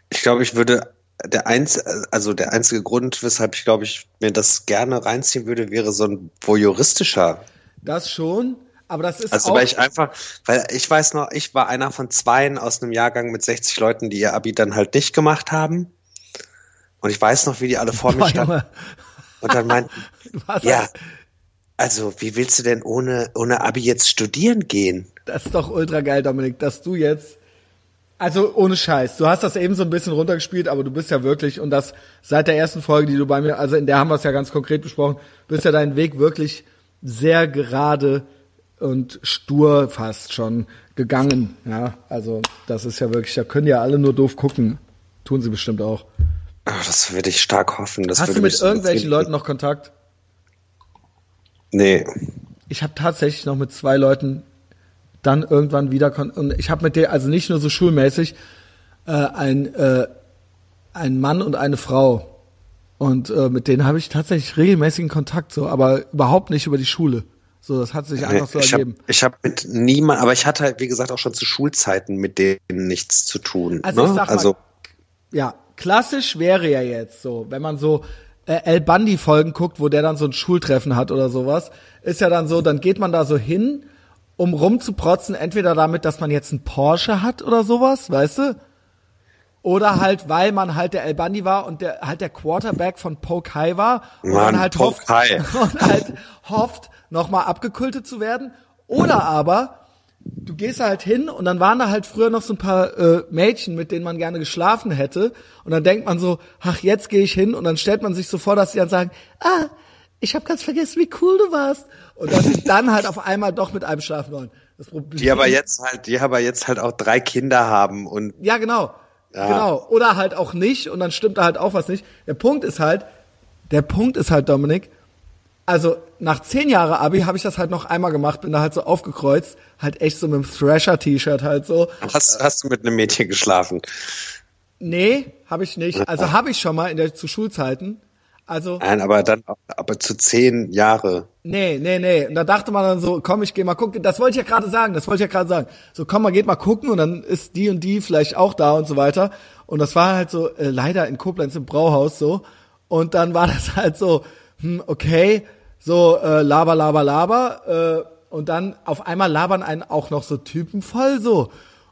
S2: Ich glaube, ich würde der eins, also der einzige Grund, weshalb ich glaube ich mir das gerne reinziehen würde, wäre so ein voyeuristischer.
S1: Das schon, aber das ist
S2: Also weil ich einfach, weil ich weiß noch, ich war einer von zweien aus einem Jahrgang mit 60 Leuten, die ihr Abi dann halt nicht gemacht haben. Und ich weiß noch, wie die alle vor mir standen und dann meinten, ja, also wie willst du denn ohne, ohne Abi jetzt studieren gehen?
S1: Das ist doch ultra geil, Dominik, dass du jetzt, also ohne Scheiß, du hast das eben so ein bisschen runtergespielt, aber du bist ja wirklich, und das seit der ersten Folge, die du bei mir, also in der haben wir es ja ganz konkret besprochen, bist ja deinen Weg wirklich sehr gerade und stur fast schon gegangen. Ja, also das ist ja wirklich, da können ja alle nur doof gucken. Tun sie bestimmt auch.
S2: Oh, das würde ich stark hoffen. Das
S1: Hast
S2: würde
S1: du mit irgendwelchen
S2: befrieden.
S1: Leuten noch Kontakt?
S2: Nee.
S1: Ich habe tatsächlich noch mit zwei Leuten dann irgendwann wieder kon und ich habe mit der also nicht nur so schulmäßig äh, ein äh, ein Mann und eine Frau und äh, mit denen habe ich tatsächlich regelmäßigen Kontakt so, aber überhaupt nicht über die Schule. So, das hat sich einfach so
S2: ich habe
S1: ergeben.
S2: ich hab mit niemand, aber ich hatte halt, wie gesagt, auch schon zu Schulzeiten mit denen nichts zu tun.
S1: Also
S2: ne?
S1: sag mal,
S2: also
S1: ja, klassisch wäre ja jetzt so, wenn man so äh, El Bandi Folgen guckt, wo der dann so ein Schultreffen hat oder sowas, ist ja dann so, dann geht man da so hin, um rumzuprotzen, entweder damit, dass man jetzt einen Porsche hat oder sowas, weißt du? Oder halt, weil man halt der El Bandi war und der halt der Quarterback von Pokai war und
S2: Mann,
S1: dann halt hofft, und halt hofft, nochmal abgekultet zu werden. Oder aber, du gehst halt hin und dann waren da halt früher noch so ein paar äh, Mädchen, mit denen man gerne geschlafen hätte. Und dann denkt man so, ach, jetzt gehe ich hin und dann stellt man sich so vor, dass sie dann sagen, ah, ich habe ganz vergessen, wie cool du warst. Und dass sie dann halt auf einmal doch mit einem schlafen wollen. Das Problem,
S2: die aber jetzt halt, die aber jetzt halt auch drei Kinder haben und
S1: ja, genau.
S2: Ja.
S1: Genau. Oder halt auch nicht und dann stimmt da halt auch was nicht. Der Punkt ist halt, der Punkt ist halt, Dominik, also nach zehn Jahre Abi habe ich das halt noch einmal gemacht, bin da halt so aufgekreuzt, halt echt so mit dem Thrasher-T-Shirt halt so.
S2: hast, hast du mit einem Mädchen geschlafen.
S1: Nee, habe ich nicht. Also habe ich schon mal in der zu Schulzeiten. Also
S2: Nein, aber dann, aber zu zehn Jahre.
S1: Nee, nee, nee. Und da dachte man dann so, komm, ich geh mal gucken. Das wollte ich ja gerade sagen, das wollte ich ja gerade sagen. So, komm mal, geht mal gucken und dann ist die und die vielleicht auch da und so weiter. Und das war halt so, äh, leider in Koblenz im Brauhaus so. Und dann war das halt so, hm, okay, so äh, laber, laber, laber. Äh, und dann auf einmal labern einen auch noch so Typen voll so.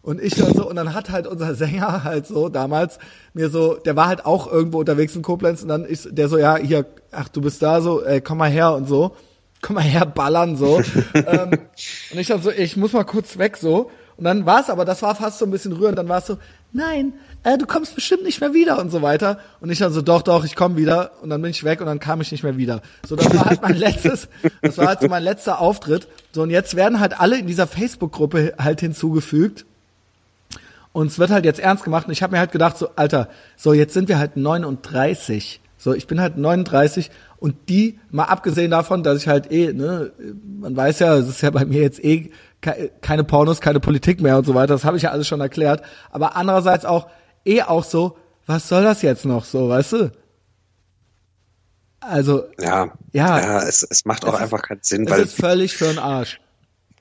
S1: Und ich dann so, und dann hat halt unser Sänger halt so damals mir so, der war halt auch irgendwo unterwegs in Koblenz und dann ist der so, ja, hier, ach, du bist da so, ey, komm mal her und so. Komm mal her, ballern so. ähm, und ich dann so, ich muss mal kurz weg so. Und dann war es aber, das war fast so ein bisschen rührend, dann war es so, nein, äh, du kommst bestimmt nicht mehr wieder und so weiter. Und ich dann so, doch, doch, ich komme wieder. Und dann bin ich weg und dann kam ich nicht mehr wieder. So, das war halt mein letztes, das war halt so mein letzter Auftritt. So, und jetzt werden halt alle in dieser Facebook-Gruppe halt hinzugefügt. Und es wird halt jetzt ernst gemacht. Und ich habe mir halt gedacht, so, Alter, so jetzt sind wir halt 39. So, ich bin halt 39 und die, mal abgesehen davon, dass ich halt eh, ne, man weiß ja, es ist ja bei mir jetzt eh keine Pornos, keine Politik mehr und so weiter, das habe ich ja alles schon erklärt. Aber andererseits auch eh auch so, was soll das jetzt noch so, weißt du? Also,
S2: Ja,
S1: Ja.
S2: ja, es, es macht auch
S1: Es ist-
S2: einfach keinen Sinn,
S1: es
S2: weil
S1: ist völlig für den Arsch.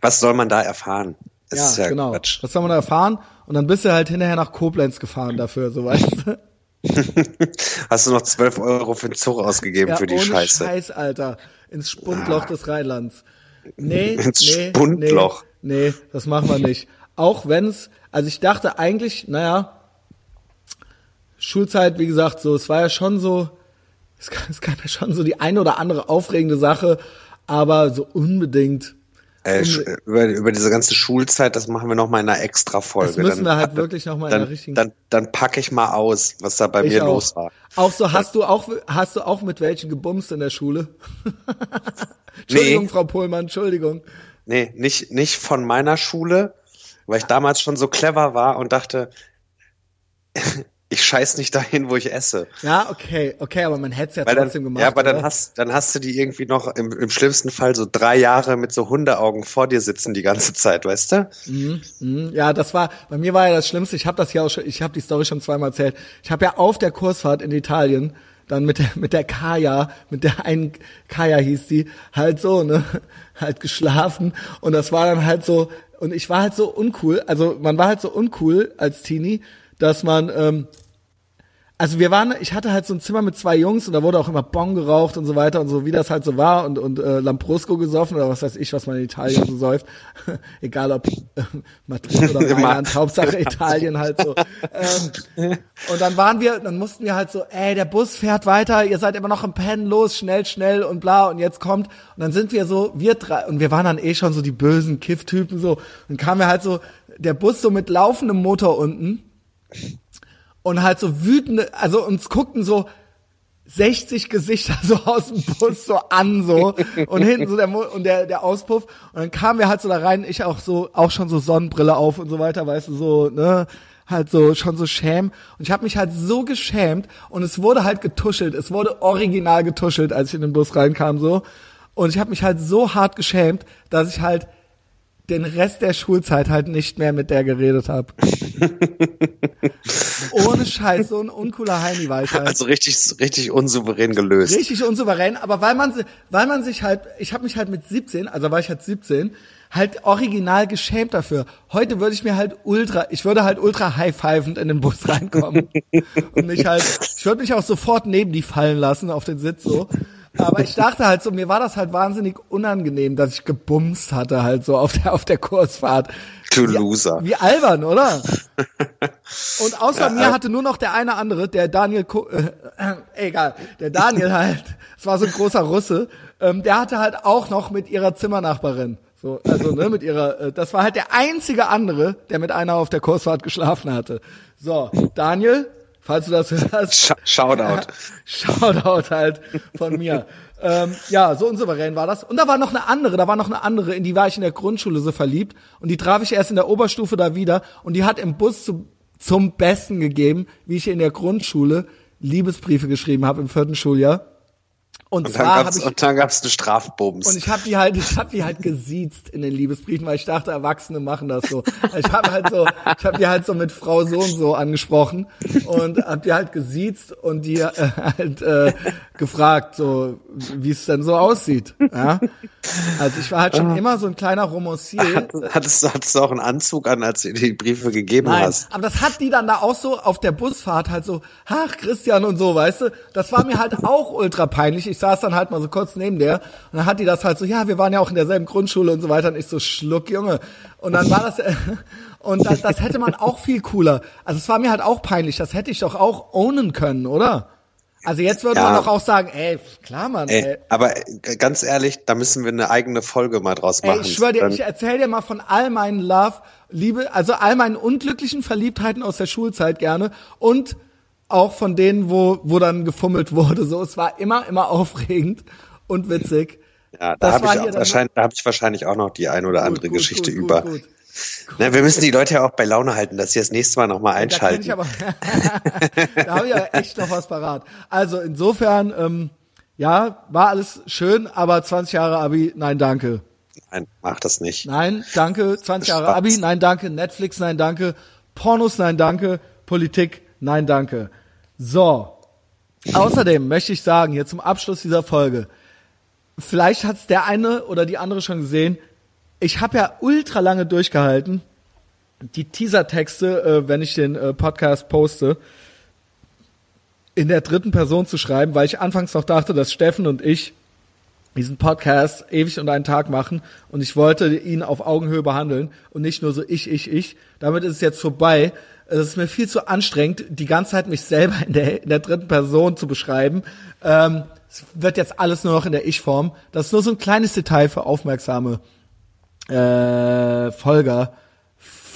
S2: was soll man da erfahren?
S1: Ja,
S2: ist ja
S1: genau.
S2: Quatsch.
S1: Das soll man da erfahren und dann bist du halt hinterher nach Koblenz gefahren dafür, so weißt du?
S2: Hast du noch 12 Euro für den Zug ausgegeben
S1: Ja,
S2: für die
S1: ohne
S2: Scheiße?
S1: Scheiß, Alter. Ins Spundloch des Rheinlands. Nee,
S2: Ins
S1: nee,
S2: Spundloch.
S1: Nee, nee, das machen wir nicht. Auch wenn's, also ich dachte eigentlich, naja, Schulzeit, wie gesagt, so, es war ja schon so, es gab, es gab ja schon so die eine oder andere aufregende Sache, aber so unbedingt.
S2: Äh, über, über diese ganze Schulzeit, das machen wir noch mal in einer extra Folge.
S1: Das müssen wir halt wirklich noch mal in
S2: dann,
S1: einer richtigen-
S2: Dann, dann packe ich mal aus, was da bei
S1: Ich
S2: mir
S1: auch.
S2: los war.
S1: Auch so, hast du auch, hast du auch mit welchen gebumst in der Schule? Entschuldigung,
S2: Nee.
S1: Frau Pohlmann, Entschuldigung.
S2: Nee, nicht, nicht von meiner Schule, weil ich damals schon so clever war und dachte, ich scheiß nicht dahin, wo ich esse.
S1: Ja, okay, okay, aber man hätte es ja
S2: Weil
S1: trotzdem
S2: dann,
S1: gemacht.
S2: ja, aber dann
S1: oder?
S2: hast, dann hast du die irgendwie noch im, im schlimmsten Fall so drei Jahre mit so Hundeaugen vor dir sitzen die ganze Zeit, weißt du?
S1: Mhm, Ja, das war bei mir war ja das Schlimmste. Ich habe das ja auch schon, ich habe die Story schon zweimal erzählt. Ich habe ja auf der Kursfahrt in Italien dann mit der mit der Kaya, mit der einen Kaya hieß die, halt so, ne, halt geschlafen und das war dann halt so und ich war halt so uncool, also man war halt so uncool als Teenie, dass man ähm, also wir waren, ich hatte halt so ein Zimmer mit zwei Jungs und da wurde auch immer Bon geraucht und so weiter und so, wie das halt so war und, und äh, Lambrusco gesoffen oder was weiß ich, was man in Italien so säuft. Egal ob äh, Madrid oder Mailand, Hauptsache Italien halt so. Ähm, und dann waren wir, dann mussten wir halt so, ey, der Bus fährt weiter, ihr seid immer noch im Pennen, los, schnell, schnell und bla und jetzt kommt. Und dann sind wir so, wir drei, und wir waren dann eh schon so die bösen Kiff-Typen so. Und kamen wir halt so, der Bus so mit laufendem Motor unten und halt so wütende, also uns guckten so 60 Gesichter so aus dem Bus so an so. Und hinten so der Mo und der der Auspuff. Und dann kamen wir halt so da rein, ich auch so auch schon so Sonnenbrille auf und so weiter, weißt du so, ne, halt so schon so schäm. Und ich habe mich halt so geschämt und es wurde halt getuschelt, es wurde original getuschelt, als ich in den Bus reinkam so. Und ich habe mich halt so hart geschämt, dass ich halt den Rest der Schulzeit halt nicht mehr mit der geredet habe. Ohne Scheiß, so ein uncooler Heini war ich halt.
S2: Also richtig, richtig unsouverän gelöst.
S1: Richtig unsouverän, aber weil man, weil man sich halt, ich habe mich halt mit 17, also war ich halt 17, halt original geschämt dafür. Heute würde ich mir halt ultra, ich würde halt ultra high-fivend in den Bus reinkommen. und mich halt, ich würde mich auch sofort neben die fallen lassen auf den Sitz so. Aber ich dachte halt so, mir war das halt wahnsinnig unangenehm, dass ich gebumst hatte halt so auf der, auf der Kursfahrt.
S2: Du
S1: Wie-
S2: Loser.
S1: Wie albern, oder? Und außer mir hatte nur noch der eine andere, der Daniel, Ko äh, äh, egal, der Daniel halt, es war so ein großer Russe, ähm, der hatte halt auch noch mit ihrer Zimmernachbarin, so, also ne, mit ihrer, äh, das war halt der einzige andere, der mit einer auf der Kursfahrt geschlafen hatte. So, Daniel, falls du das hörst,
S2: Sh Shoutout.
S1: Shoutout halt von mir. ähm, ja, so unsouverän war das. Und da war noch eine andere, da war noch eine andere, in die war ich in der Grundschule so verliebt. Und die traf ich erst in der Oberstufe da wieder. Und die hat im Bus zu, zum Besten gegeben, wie ich in der Grundschule Liebesbriefe geschrieben habe im vierten Schuljahr. Und,
S2: Und dann
S1: zwar habe
S2: gab's,
S1: ich
S2: und dann gab's eine Strafbobens.
S1: und ich habe die halt, ich habe die halt gesiezt in den Liebesbriefen, weil ich dachte, Erwachsene machen das so. Ich habe halt so, ich habe die halt so mit Frau so und so angesprochen und habe die halt gesiezt und die äh, halt äh, gefragt, so wie es denn so aussieht. Ja? Also ich war halt schon immer so ein kleiner Romancier.
S2: hattest, du- hattest du auch einen Anzug an, als du die Briefe gegeben
S1: Nein,
S2: hast?
S1: aber das hat die dann da auch so auf der Busfahrt halt so, ach Christian und so, weißt du, das war mir halt auch ultra peinlich. Ich saß dann halt mal so kurz neben der und dann hat die das halt so, ja, wir waren ja auch in derselben Grundschule und so weiter und ich so, schluck, Junge. Und dann war das, und das, das hätte man auch viel cooler. Also es war mir halt auch peinlich, das hätte ich doch auch ownen können, oder? Also jetzt würde
S2: Ja.
S1: man doch auch sagen, ey, klar, Mann, ey.
S2: Ey, aber äh, ganz ehrlich, da müssen wir eine eigene Folge mal draus
S1: Ey,
S2: machen.
S1: ich schwör dir, ich erzähl dir mal von all meinen Love, Liebe, also all meinen unglücklichen Verliebtheiten aus der Schulzeit gerne und auch von denen, wo, wo dann gefummelt wurde. So, es war immer, immer aufregend und witzig.
S2: ja, da habe ich, wahrscheinlich, da hab ich wahrscheinlich auch noch die ein oder andere
S1: gut,
S2: Geschichte
S1: gut,
S2: über. Ne, wir müssen die Leute ja auch bei Laune halten, dass sie das nächste Mal nochmal
S1: Da
S2: einschalten.
S1: ich aber, da habe ich aber echt noch was parat. Also insofern, ähm, ja, war alles schön, aber 20 Jahre Abi, nein, danke.
S2: Nein, mach das nicht.
S1: Nein, danke. 20 Jahre
S2: Spaß.
S1: Abi, nein, danke. Netflix, nein, danke. Pornos, nein, danke. Politik, nein, danke. So. Außerdem möchte ich sagen, hier zum Abschluss dieser Folge, vielleicht hat's der eine oder die andere schon gesehen, ich habe ja ultra lange durchgehalten, die Teasertexte, äh, wenn ich den äh, Podcast poste, in der dritten Person zu schreiben, weil ich anfangs noch dachte, dass Steffen und ich diesen Podcast ewig und einen Tag machen und ich wollte ihn auf Augenhöhe behandeln und nicht nur so ich, ich, ich. Damit ist es jetzt vorbei. Es ist mir viel zu anstrengend, die ganze Zeit mich selber in der, in der dritten Person zu beschreiben. Ähm, es wird jetzt alles nur noch in der Ich-Form. Das ist nur so ein kleines Detail für aufmerksame äh, Folger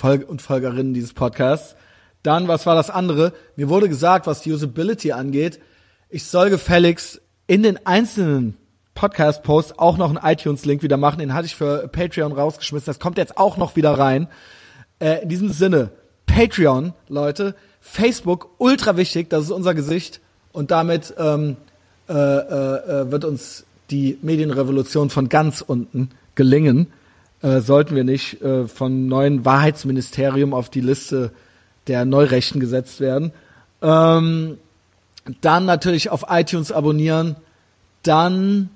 S1: Folge und Folgerinnen dieses Podcasts. Dann, was war das andere? Mir wurde gesagt, was die Usability angeht, ich soll gefälligst in den einzelnen Podcast-Posts auch noch einen iTunes-Link wieder machen. Den hatte ich für Patreon rausgeschmissen. Das kommt jetzt auch noch wieder rein. Äh, in diesem Sinne, Patreon, Leute. Facebook, ultra wichtig, das ist unser Gesicht. Und damit ähm, äh, äh, wird uns die Medienrevolution von ganz unten gelingen. Äh, sollten wir nicht äh, vom neuen Wahrheitsministerium auf die Liste der Neurechten gesetzt werden. Ähm, dann natürlich auf iTunes abonnieren. Dann,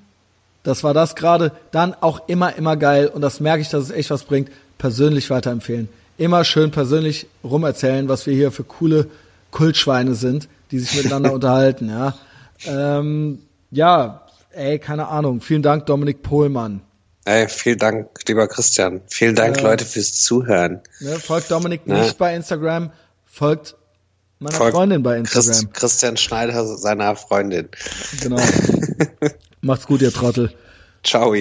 S1: das war das gerade, dann auch immer, immer geil, und das merke ich, dass es echt was bringt, persönlich weiterempfehlen. Immer schön persönlich rumerzählen, was wir hier für coole Kultschweine sind, die sich miteinander unterhalten, ja. Ähm, ja, ey, keine Ahnung. Vielen Dank, Dominik Pohlmann.
S2: Ey, vielen Dank, lieber Christian. Vielen Dank,
S1: Äh,
S2: Leute, fürs Zuhören.
S1: Ne, folgt Dominik
S2: Ne?
S1: nicht bei Instagram, folgt meiner
S2: Folgt
S1: Freundin bei Instagram.
S2: Christ, Christian Schneider, seiner Freundin.
S1: Genau. Macht's gut, ihr Trottel.
S2: Ciao.